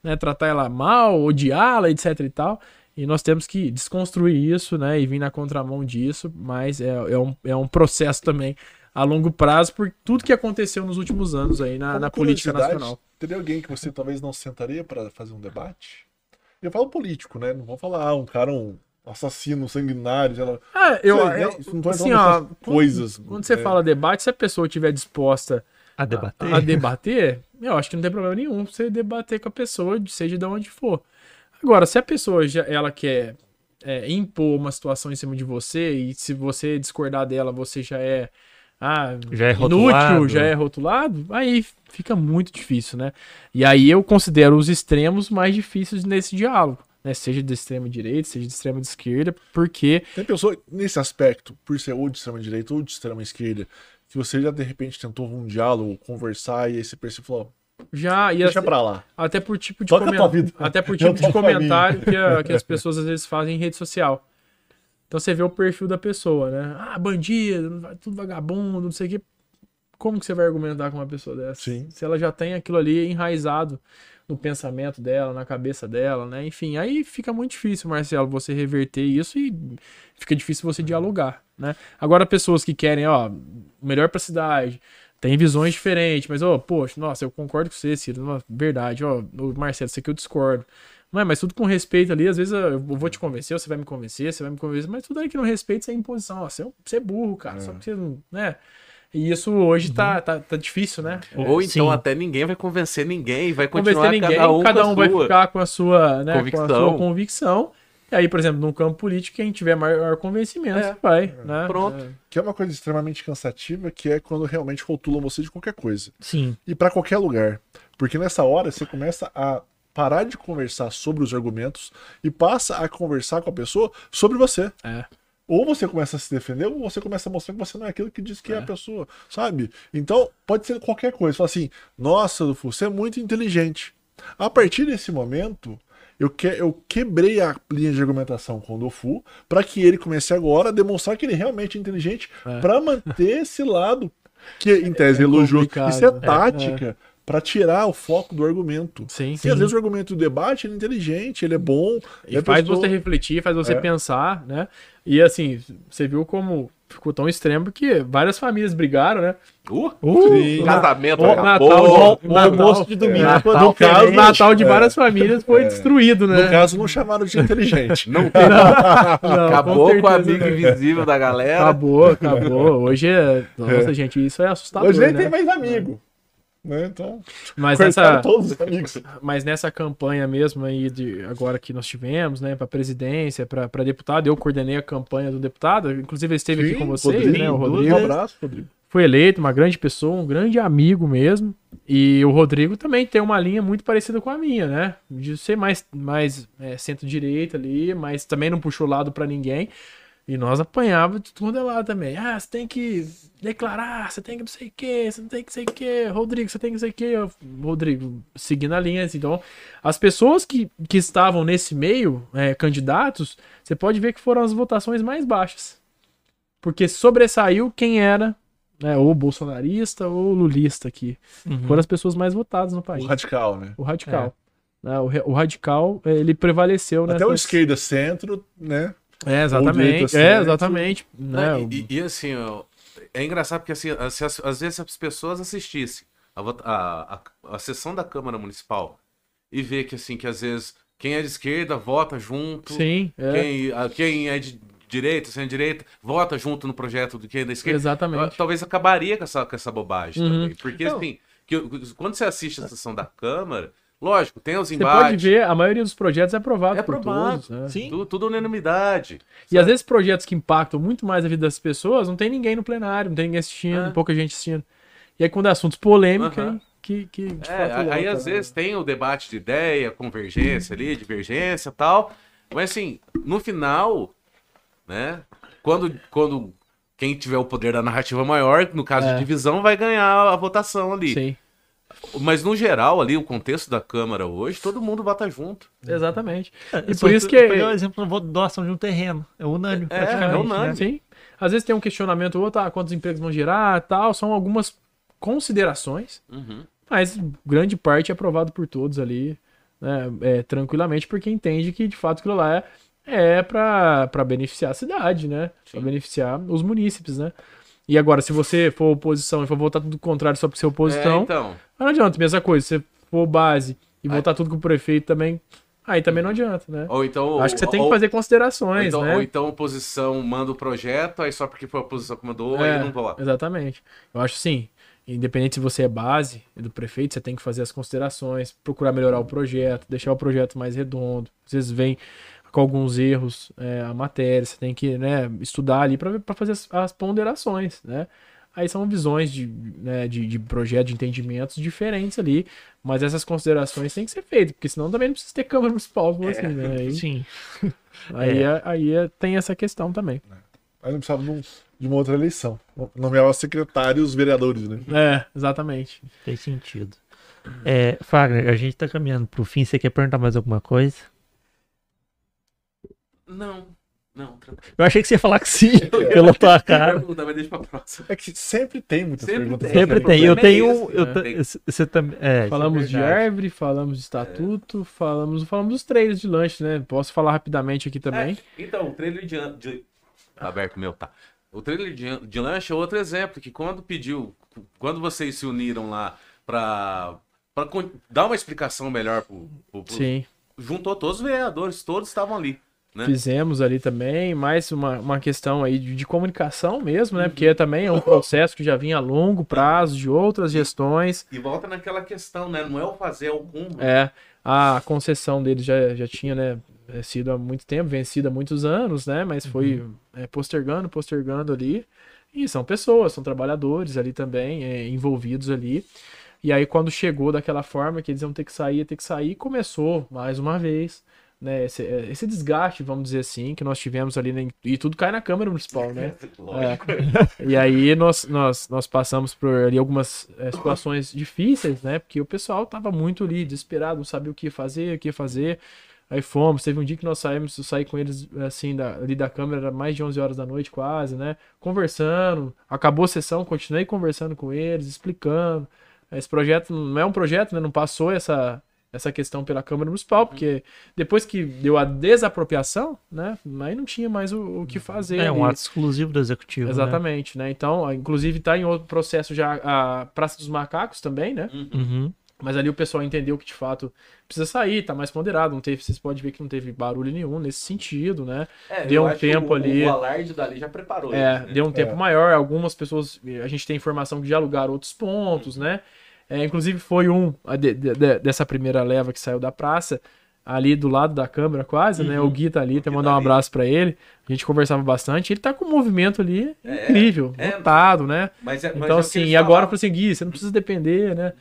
né, tratar ela mal, odiá-la, etc e tal. E nós temos que desconstruir isso, né? E vir na contramão disso, mas é, é, um, é um processo também a longo prazo por tudo que aconteceu nos últimos anos aí na, na política nacional. Teria alguém que você talvez não sentaria pra fazer um debate? Eu falo político, né? Não vou falar, ah, um cara, um assassino, sanguinário, sei lá. Ah, eu, Sei, eu-? Isso não tô assim, ó, coisas, Quando você é. fala debate, se a pessoa estiver disposta A debater. a debater, eu acho que não tem problema nenhum você debater com a pessoa, seja de onde for. Agora, se a pessoa já, ela quer é, impor uma situação em cima de você e se você discordar dela, você já é ah, Já é inútil, rotulado. já é rotulado, aí fica muito difícil, né? E aí eu considero os extremos mais difíceis nesse diálogo, né? Seja de extrema direita, seja de extrema esquerda, porque Tem pessoa, nesse aspecto, por ser ou de extrema direita ou de extrema esquerda, que você já de repente tentou um diálogo, conversar, e aí você percebeu falou, já e deixa as- pra lá. Até por tipo de vida. Até por tipo de comentário que, a- que as pessoas às vezes fazem em rede social. Então você vê o perfil da pessoa, né? Ah, bandido, tudo vagabundo, não sei o quê. Como que você vai argumentar com uma pessoa dessa? Sim. Se ela já tem aquilo ali enraizado no pensamento dela, na cabeça dela, né? Enfim, aí fica muito difícil, Marcelo, você reverter isso e fica difícil você dialogar, né? Agora, pessoas que querem, ó, melhor pra cidade, tem visões diferentes, mas, ó, poxa, nossa, eu concordo com você, Ciro, nossa, verdade, ó, o Marcelo, isso aqui eu discordo. Não é, mas tudo com respeito ali, às vezes eu vou te convencer, você vai me convencer, você vai me convencer, mas tudo aí que não respeito, isso é imposição, ó, você é, você é burro, cara, só porque você não, né? E isso hoje tá, tá, tá difícil, né? Ou então Sim. até ninguém vai convencer ninguém, vai Convencer continuar ninguém, cada um cada com a um vai ficar com a sua, né, com a convicção. sua convicção. E aí, por exemplo, no campo político, quem tiver maior convencimento É. vai, né? Pronto. É. Que é uma coisa extremamente cansativa, que é quando realmente rotulam você de qualquer coisa. Sim. E pra qualquer lugar. Porque nessa hora você começa a parar de conversar sobre os argumentos e passa a conversar com a pessoa sobre você. É. Ou você começa a se defender, ou você começa a mostrar que você não é aquilo que diz que é, a pessoa, sabe? Então, pode ser qualquer coisa. Fala assim, nossa, Dufu, você é muito inteligente. A partir desse momento, eu, que, eu quebrei a linha de argumentação com o Dufu para que ele comece agora a demonstrar que ele realmente é inteligente É. para manter esse lado que, em tese, É elogiou. Isso é É, tática para tirar o foco do argumento. Sim, Porque às vezes o argumento do debate ele é inteligente, ele é bom. E a faz pessoa- você refletir, faz você É. pensar, né? E assim, você viu como ficou tão extremo que várias famílias brigaram, né? Uh, Sim. casamento O acabou. Natal, O almoço de domingo É. foi No caso. Natal de várias famílias foi destruído, né? No caso, não chamaram de inteligente. Não, Não, acabou com, o amigo não. invisível da galera. Acabou, acabou. Hoje é. Nossa, gente, isso é assustador. Hoje nem né? tem mais amigo. Né? Então, Mas nessa, todos os amigos. mas nessa campanha mesmo aí de agora que nós tivemos, né, para presidência, para deputado, eu coordenei a campanha do deputado, inclusive ele esteve aqui Sim, com vocês, Rodrigo, né, o Um Rodrigo. abraço, Rodrigo. Foi eleito, uma grande pessoa, um grande amigo mesmo. E o Rodrigo também tem uma linha muito parecida com a minha, né? De ser mais, mais é, centro-direita ali, mas também não puxou lado pra ninguém. E nós apanhava de tudo é lado também. Ah, você tem que declarar, você tem que não sei o que, você não tem que sei o que, Rodrigo, você tem que não sei o que. Rodrigo, seguindo a linha. assim. Então, as pessoas que, que estavam nesse meio, é, candidatos, você pode ver que foram as votações mais baixas. Porque sobressaiu quem era né, ou bolsonarista ou lulista aqui. Uhum. Foram as pessoas mais votadas no país. O radical, né? O radical. Né, o, o radical, ele prevaleceu Até nessas- o esquerda centro, né? É, exatamente. É, centro. exatamente. Né, Né, o- e, e, assim, é engraçado porque assim, se as- às vezes as pessoas assistissem a, a, a, a sessão da Câmara Municipal e vê que assim, que às vezes quem é de esquerda vota junto, Sim, é, quem, a- quem é de direita, sem direita, vota junto no projeto do quem é da esquerda. exatamente. Talvez acabaria com essa, com essa bobagem Uhum. também. Porque Não. assim, que, quando você assiste a sessão da Câmara, lógico, tem os Você embates. pode ver, a maioria dos projetos é aprovado É por aprovado. todos. né? Sim. Tudo, tudo unanimidade. E às vezes projetos que impactam muito mais a vida das pessoas, não tem ninguém no plenário, não tem ninguém assistindo, É. pouca gente assistindo. E aí quando é assuntos polêmicos, Aham. aí que, que de É, fato, aí às né? vezes tem o debate de ideia, convergência ali, divergência e tal. Mas assim, no final, né? Quando, quando quem tiver o poder da narrativa maior, no caso É. de divisão, vai ganhar a votação ali. Sim, Mas no geral, ali, o contexto da Câmara hoje, todo mundo vota junto. exatamente. É, E por isso tu- que- Pegar o exemplo da doação de um terreno. É unânime, É, praticamente. é unânime. né? Sim. Às vezes tem um questionamento ou outro, ah, quantos empregos vão gerar, tal, são algumas considerações, Uhum. mas grande parte é aprovado por todos ali, né, é, tranquilamente, porque entende que de fato aquilo lá é, é para beneficiar a cidade, né? Para beneficiar os munícipes, né? E agora, se você for oposição e for votar tudo contrário só por ser É, oposição, então. não adianta, mesma coisa, se você for base e votar tudo com o prefeito também, aí também não adianta, né? Ou então. Acho que você tem que ou- fazer Ou considerações, então, né? ou então a oposição manda o projeto, aí só porque foi a oposição que mandou, É, aí não vota. Exatamente. Eu acho sim. Independente se você é base do prefeito, você tem que fazer as considerações, procurar melhorar o projeto, deixar o projeto mais redondo. Às vezes vem com alguns erros é, a matéria, você tem que né, estudar ali para fazer as, as ponderações, né? Aí são visões de, né, de, de projeto, de entendimentos diferentes ali, mas essas considerações têm que ser feitas, porque senão também não precisa ter Câmara Municipal, como assim, né? Aí, Sim. aí, é- aí é- tem essa questão também. Aí não precisava de, um- uma outra eleição. Nomear os secretários e os vereadores, né? É, exatamente. Fez sentido. É, Fagner, a gente tá caminhando pro fim. Você quer perguntar mais alguma coisa? Não, não, tranquilo. Eu achei que você ia falar que sim, pela tua cara. Pergunta, mas deixa pra próxima. É que sempre tem muitas Sempre perguntas. tem. Sempre tem. Eu é tenho. esse, eu né? Você também. É, Falamos é de árvore, falamos de estatuto, falamos, falamos dos trailers de lanche, né? Posso falar rapidamente aqui também. É, então, o trailer de, de- Aberto meu, tá. O trailer de, de lanche é outro exemplo, que quando pediu, quando vocês se uniram lá pra, pra con- dar uma explicação melhor pro, pro- pro- Sim. juntou todos os vereadores, todos estavam ali. Né? Fizemos ali também, mais uma, uma questão aí de, de comunicação mesmo, né? Porque também é um processo que já vinha a longo prazo de outras gestões. E volta naquela questão, né? Não é o fazer, é o. É, a concessão deles já, já tinha, né, é, sido há muito tempo, vencida há muitos anos, né? Mas foi é, postergando, postergando ali. E são pessoas, são trabalhadores ali também, é, envolvidos ali. E aí, quando chegou daquela forma que eles iam ter que sair, ter que sair, começou mais uma vez. Né, esse, é, esse desgaste, vamos dizer assim, que nós tivemos ali, né, e tudo cai na Câmara Municipal, né? Lógico. E aí nós, nós, nós passamos por ali algumas é, situações difíceis, né? Porque o pessoal tava muito ali, desesperado, não sabia o que fazer, o que fazer. Aí fomos, teve um dia que nós saímos, eu saí com eles assim, da, ali da câmera, era mais de 11 horas da noite quase, né? Conversando, acabou a sessão, continuei conversando com eles, explicando. Esse projeto não é um projeto, né? Não passou essa, essa questão pela Câmara Municipal, porque depois que deu a desapropriação, né? Aí não tinha mais o, o que fazer. É um ali. ato exclusivo do executivo. né? Exatamente, né? Então, inclusive tá em outro processo já a Praça dos Macacos também, né? Uhum. Mas ali o pessoal entendeu que de fato precisa sair, tá mais ponderado, não teve, vocês podem ver que não teve barulho nenhum nesse sentido, né? É, Deu eu um tempo o, ali. O alarde dali já preparou. É, eles, né? deu um tempo É. maior, algumas pessoas, a gente tem informação que já alugaram outros pontos, né? É, inclusive foi um de- de- de- dessa primeira leva que saiu da praça, ali do lado da câmera quase, né? O Gui tá ali, até mandar tá um ali. abraço pra ele. A gente conversava bastante, ele tá com um movimento ali É, incrível, é. né? Mas, é- mas é Então, que assim, e agora, falou assim, Gui, você não precisa depender, né?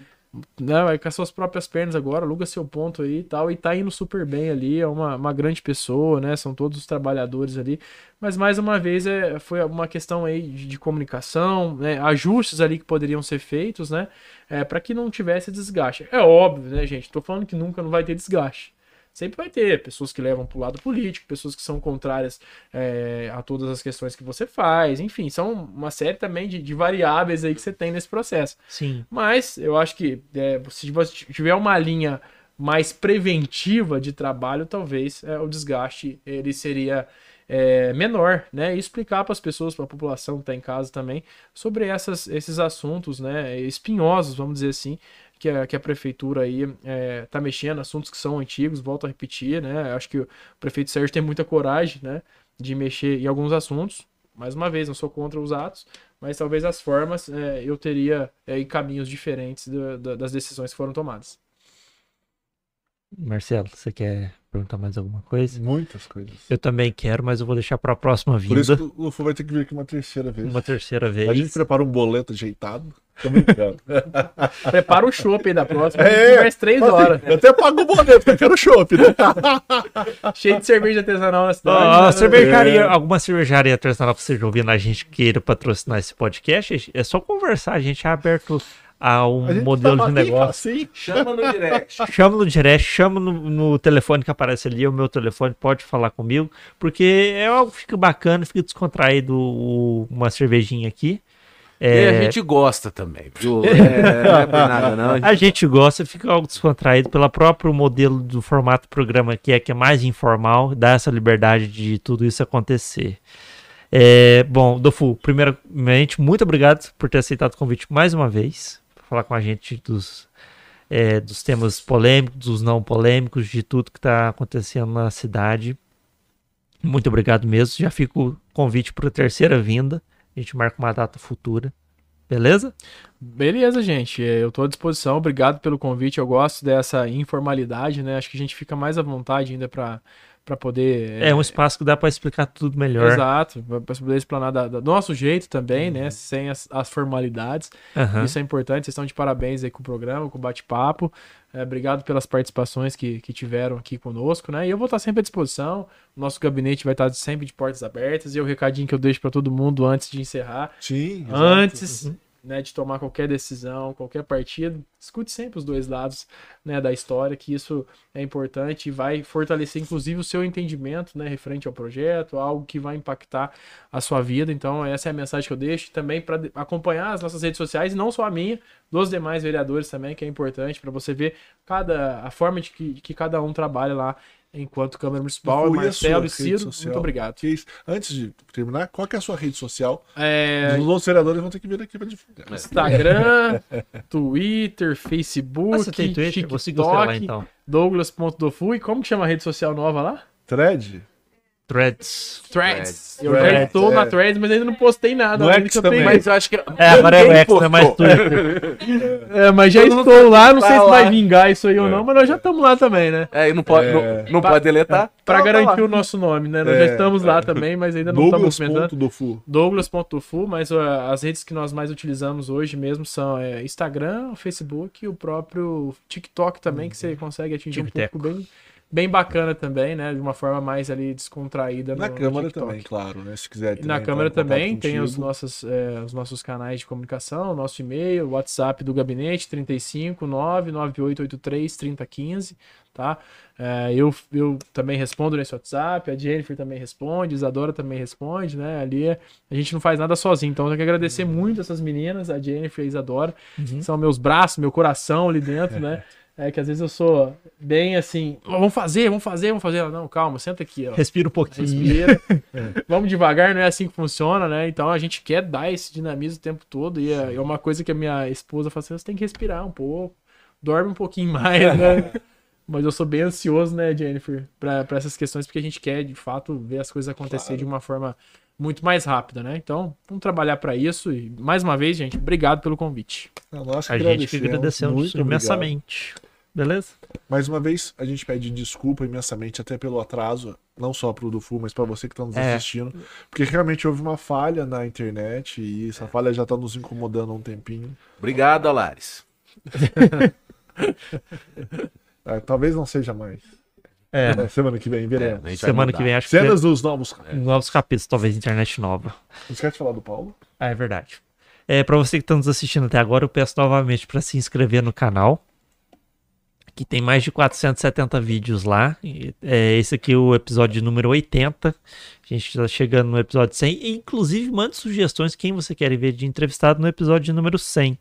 Não, vai com as suas próprias pernas agora, aluga seu ponto aí e tal, e tá indo super bem ali, é uma, uma grande pessoa, né? São todos os trabalhadores ali. Mas mais uma vez é, foi uma questão aí de, de comunicação, né? ajustes ali que poderiam ser feitos, né? É, para que não tivesse desgaste. É óbvio, né, gente? Tô falando que nunca não vai ter desgaste. Sempre vai ter pessoas que levam pro lado político, pessoas que são contrárias é, a todas as questões que você faz, enfim, são uma série também de, de variáveis aí que você tem nesse processo. Sim. Mas eu acho que é, se você tiver uma linha mais preventiva de trabalho, talvez é, o desgaste ele seria é, menor, né? E explicar para as pessoas, para a população que está em casa também, sobre essas, esses assuntos, né? Espinhosos, vamos dizer assim, que a, que a prefeitura aí está mexendo, assuntos que são antigos, volto a repetir, né? Acho que o prefeito Sérgio tem muita coragem, né? De mexer em alguns assuntos. Mais uma vez, não sou contra os atos, mas talvez as formas é, eu teria é, em caminhos diferentes do- da- das decisões que foram tomadas. Marcelo, você quer perguntar mais alguma coisa? Muitas coisas. Eu também quero, mas eu vou deixar para a próxima Por isso vinda. que o Lufu vai ter que vir aqui uma terceira vez. Uma terceira A gente vez. prepara um boleto ajeitado. Tô brincando. Prepara o chopp aí da próxima, É, mais três Assim, horas. Eu até pago o boleto, porque eu quero chopp, né? Cheio de cerveja artesanal na cidade. Ó, né? cervejaria, É. alguma cervejaria artesanal que esteja ouvindo a gente queira patrocinar esse podcast, é só conversar, a gente é aberto a um A modelo tá de negócio. Assim. Chama no direct. Chama no direct, chama no, no telefone que aparece ali, o meu telefone, pode falar comigo, porque é algo que fica bacana, fica descontraído uma cervejinha aqui. E É, a gente gosta também, viu? É, não é por nada, não. A gente- A gente gosta, fica algo descontraído pelo próprio modelo do formato do programa que é que é mais informal, dá essa liberdade de tudo isso acontecer. É, bom, Dofu, primeiramente, muito obrigado por ter aceitado o convite mais uma vez, para falar com a gente dos, é, dos temas polêmicos, dos não polêmicos, de tudo que está acontecendo na cidade. Muito obrigado mesmo. Já fica o convite para a terceira vinda. A gente marca uma data futura. Beleza? Beleza, gente. é, Eu tô à disposição. Obrigado pelo convite. Eu gosto dessa informalidade, né? Acho que a gente fica mais à vontade ainda para para poder. É um espaço que dá para explicar tudo melhor. Exato, para poder explanar da- da- do nosso jeito também, né? Sem as, as formalidades. Aham. Isso é importante. Vocês estão de parabéns aí com o programa, com o bate-papo. É, obrigado pelas participações que, que tiveram aqui conosco, né? E eu vou estar sempre à disposição. O nosso gabinete vai estar sempre de portas abertas. E o recadinho que eu deixo para todo mundo antes de encerrar. Sim. exato. Né, de tomar qualquer decisão, qualquer partido, escute sempre os dois lados né, da história, que isso é importante e vai fortalecer, inclusive, o seu entendimento né, referente ao projeto, algo que vai impactar a sua vida. Então, essa é a mensagem que eu deixo também para acompanhar as nossas redes sociais, não só a minha, dos demais vereadores também, que é importante para você ver cada a forma de que, que cada um trabalha lá enquanto Câmara Municipal. É Marcelo e Ciro, social? muito obrigado. Que isso? Antes de terminar, qual que é a sua rede social? É, Os outros vereadores vão ter que vir aqui para divulgar. Instagram, Twitter, Facebook, Ah, você tem Twitter? Você lá TikTok, então. Douglas.dofu. E como que chama a rede social nova lá? Thread? Threads. Threads. Eu já estou é. na Threads, mas ainda não postei nada. No A X também. Mas eu acho que. É, agora é o X, não é mais. Twitter. É, mas já Todo estou lá, não tá sei se lá. vai vingar isso aí ou É. não, mas nós já estamos lá também, né? É, e não pode, É. não, não pode deletar. Pra Então, tá garantir lá. o nosso nome, né? Nós É, já estamos lá também, mas ainda não estamos comentando. Douglas.dofu. Douglas.fu, mas ó, as redes que nós mais utilizamos hoje mesmo são é, Instagram, Facebook e o próprio TikTok também, que você consegue atingir um público bem, bem bacana também, né? De uma forma mais ali descontraída. Na no- no também, claro, né? Se quiser. E na também câmera também tem os nossos, é, os nossos canais de comunicação, o nosso e-mail, o WhatsApp do gabinete 35 99883 3015, tá? É, eu, eu também respondo nesse WhatsApp, a Jennifer também responde, a Isadora também responde, né? Ali é- a gente não faz nada sozinho, então eu tenho que agradecer muito essas meninas, a Jennifer e a Isadora, Uhum. são meus braços, meu coração ali dentro, né? É que às vezes eu sou bem assim, "Ó, vamos fazer, vamos fazer, vamos fazer. Não, calma, senta aqui, ó. Respira um pouquinho. Respira. Vamos devagar, não é assim que funciona, né? Então a gente quer dar esse dinamismo o tempo todo. E é é uma coisa que a minha esposa fala assim: você tem que respirar um pouco, dorme um pouquinho mais, né? Mas eu sou bem ansioso, né, Jennifer, pra essas questões, porque a gente quer, de fato, ver as coisas acontecer de uma forma muito mais rápida, né? Então, vamos trabalhar pra isso. E, mais uma vez, gente, obrigado pelo convite. Que A gente que agradecemos, muito obrigado. Beleza? Mais uma vez, a gente pede desculpa imensamente até pelo atraso, não só pro Dufu, mas para você que está nos É. assistindo, porque realmente houve uma falha na internet e essa falha já tá nos incomodando há um tempinho. Obrigado, Alares. Ah, talvez não seja mais. É. Na semana que vem, É, veremos. Semana que vem acho que Cenas dos novos. vem novos capítulos, talvez internet nova. Não esquece de falar do Paulo? Ah, é verdade. É, para você que está nos assistindo até agora, eu peço novamente para se inscrever no canal. Que tem mais de 470 vídeos lá. É, esse aqui é o episódio número 80. A gente está chegando no episódio 100. E, inclusive, mande sugestões quem você quer ver de entrevistado no episódio número 100.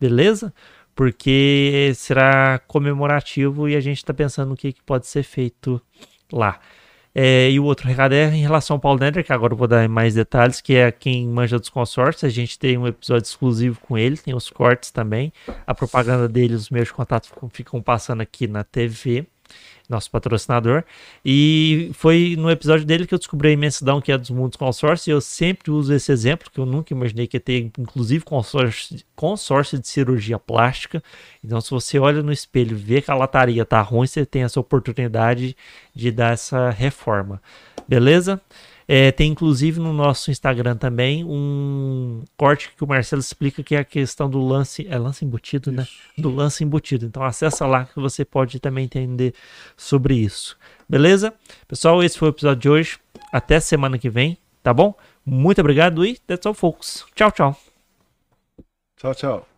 Beleza? Porque será comemorativo e a gente está pensando no que, que pode ser feito lá. É, e o outro recado é em relação ao Paulo Neder, que agora eu vou dar mais detalhes, que é quem manja dos consórcios. A gente tem um episódio exclusivo com ele, tem os cortes também. A propaganda dele, os meios de contato ficam, ficam passando aqui na TV, nosso patrocinador. E foi no episódio dele que eu descobri a imensidão que é dos mundos consórcios. E eu sempre uso esse exemplo, que eu nunca imaginei que ia ter, inclusive, consórcio, consórcio de cirurgia plástica. Então, se você olha no espelho e vê que a lataria tá ruim, você tem essa oportunidade de dar essa reforma. Beleza? É, tem inclusive no nosso Instagram também um corte que o Marcelo explica que é a questão do lance, é lance embutido, né? Do lance embutido. Então acessa lá que você pode também entender sobre isso. Beleza? Pessoal, esse foi o episódio de hoje. Até semana que vem, tá bom? Muito obrigado e that's all folks. Tchau, tchau. Tchau, tchau.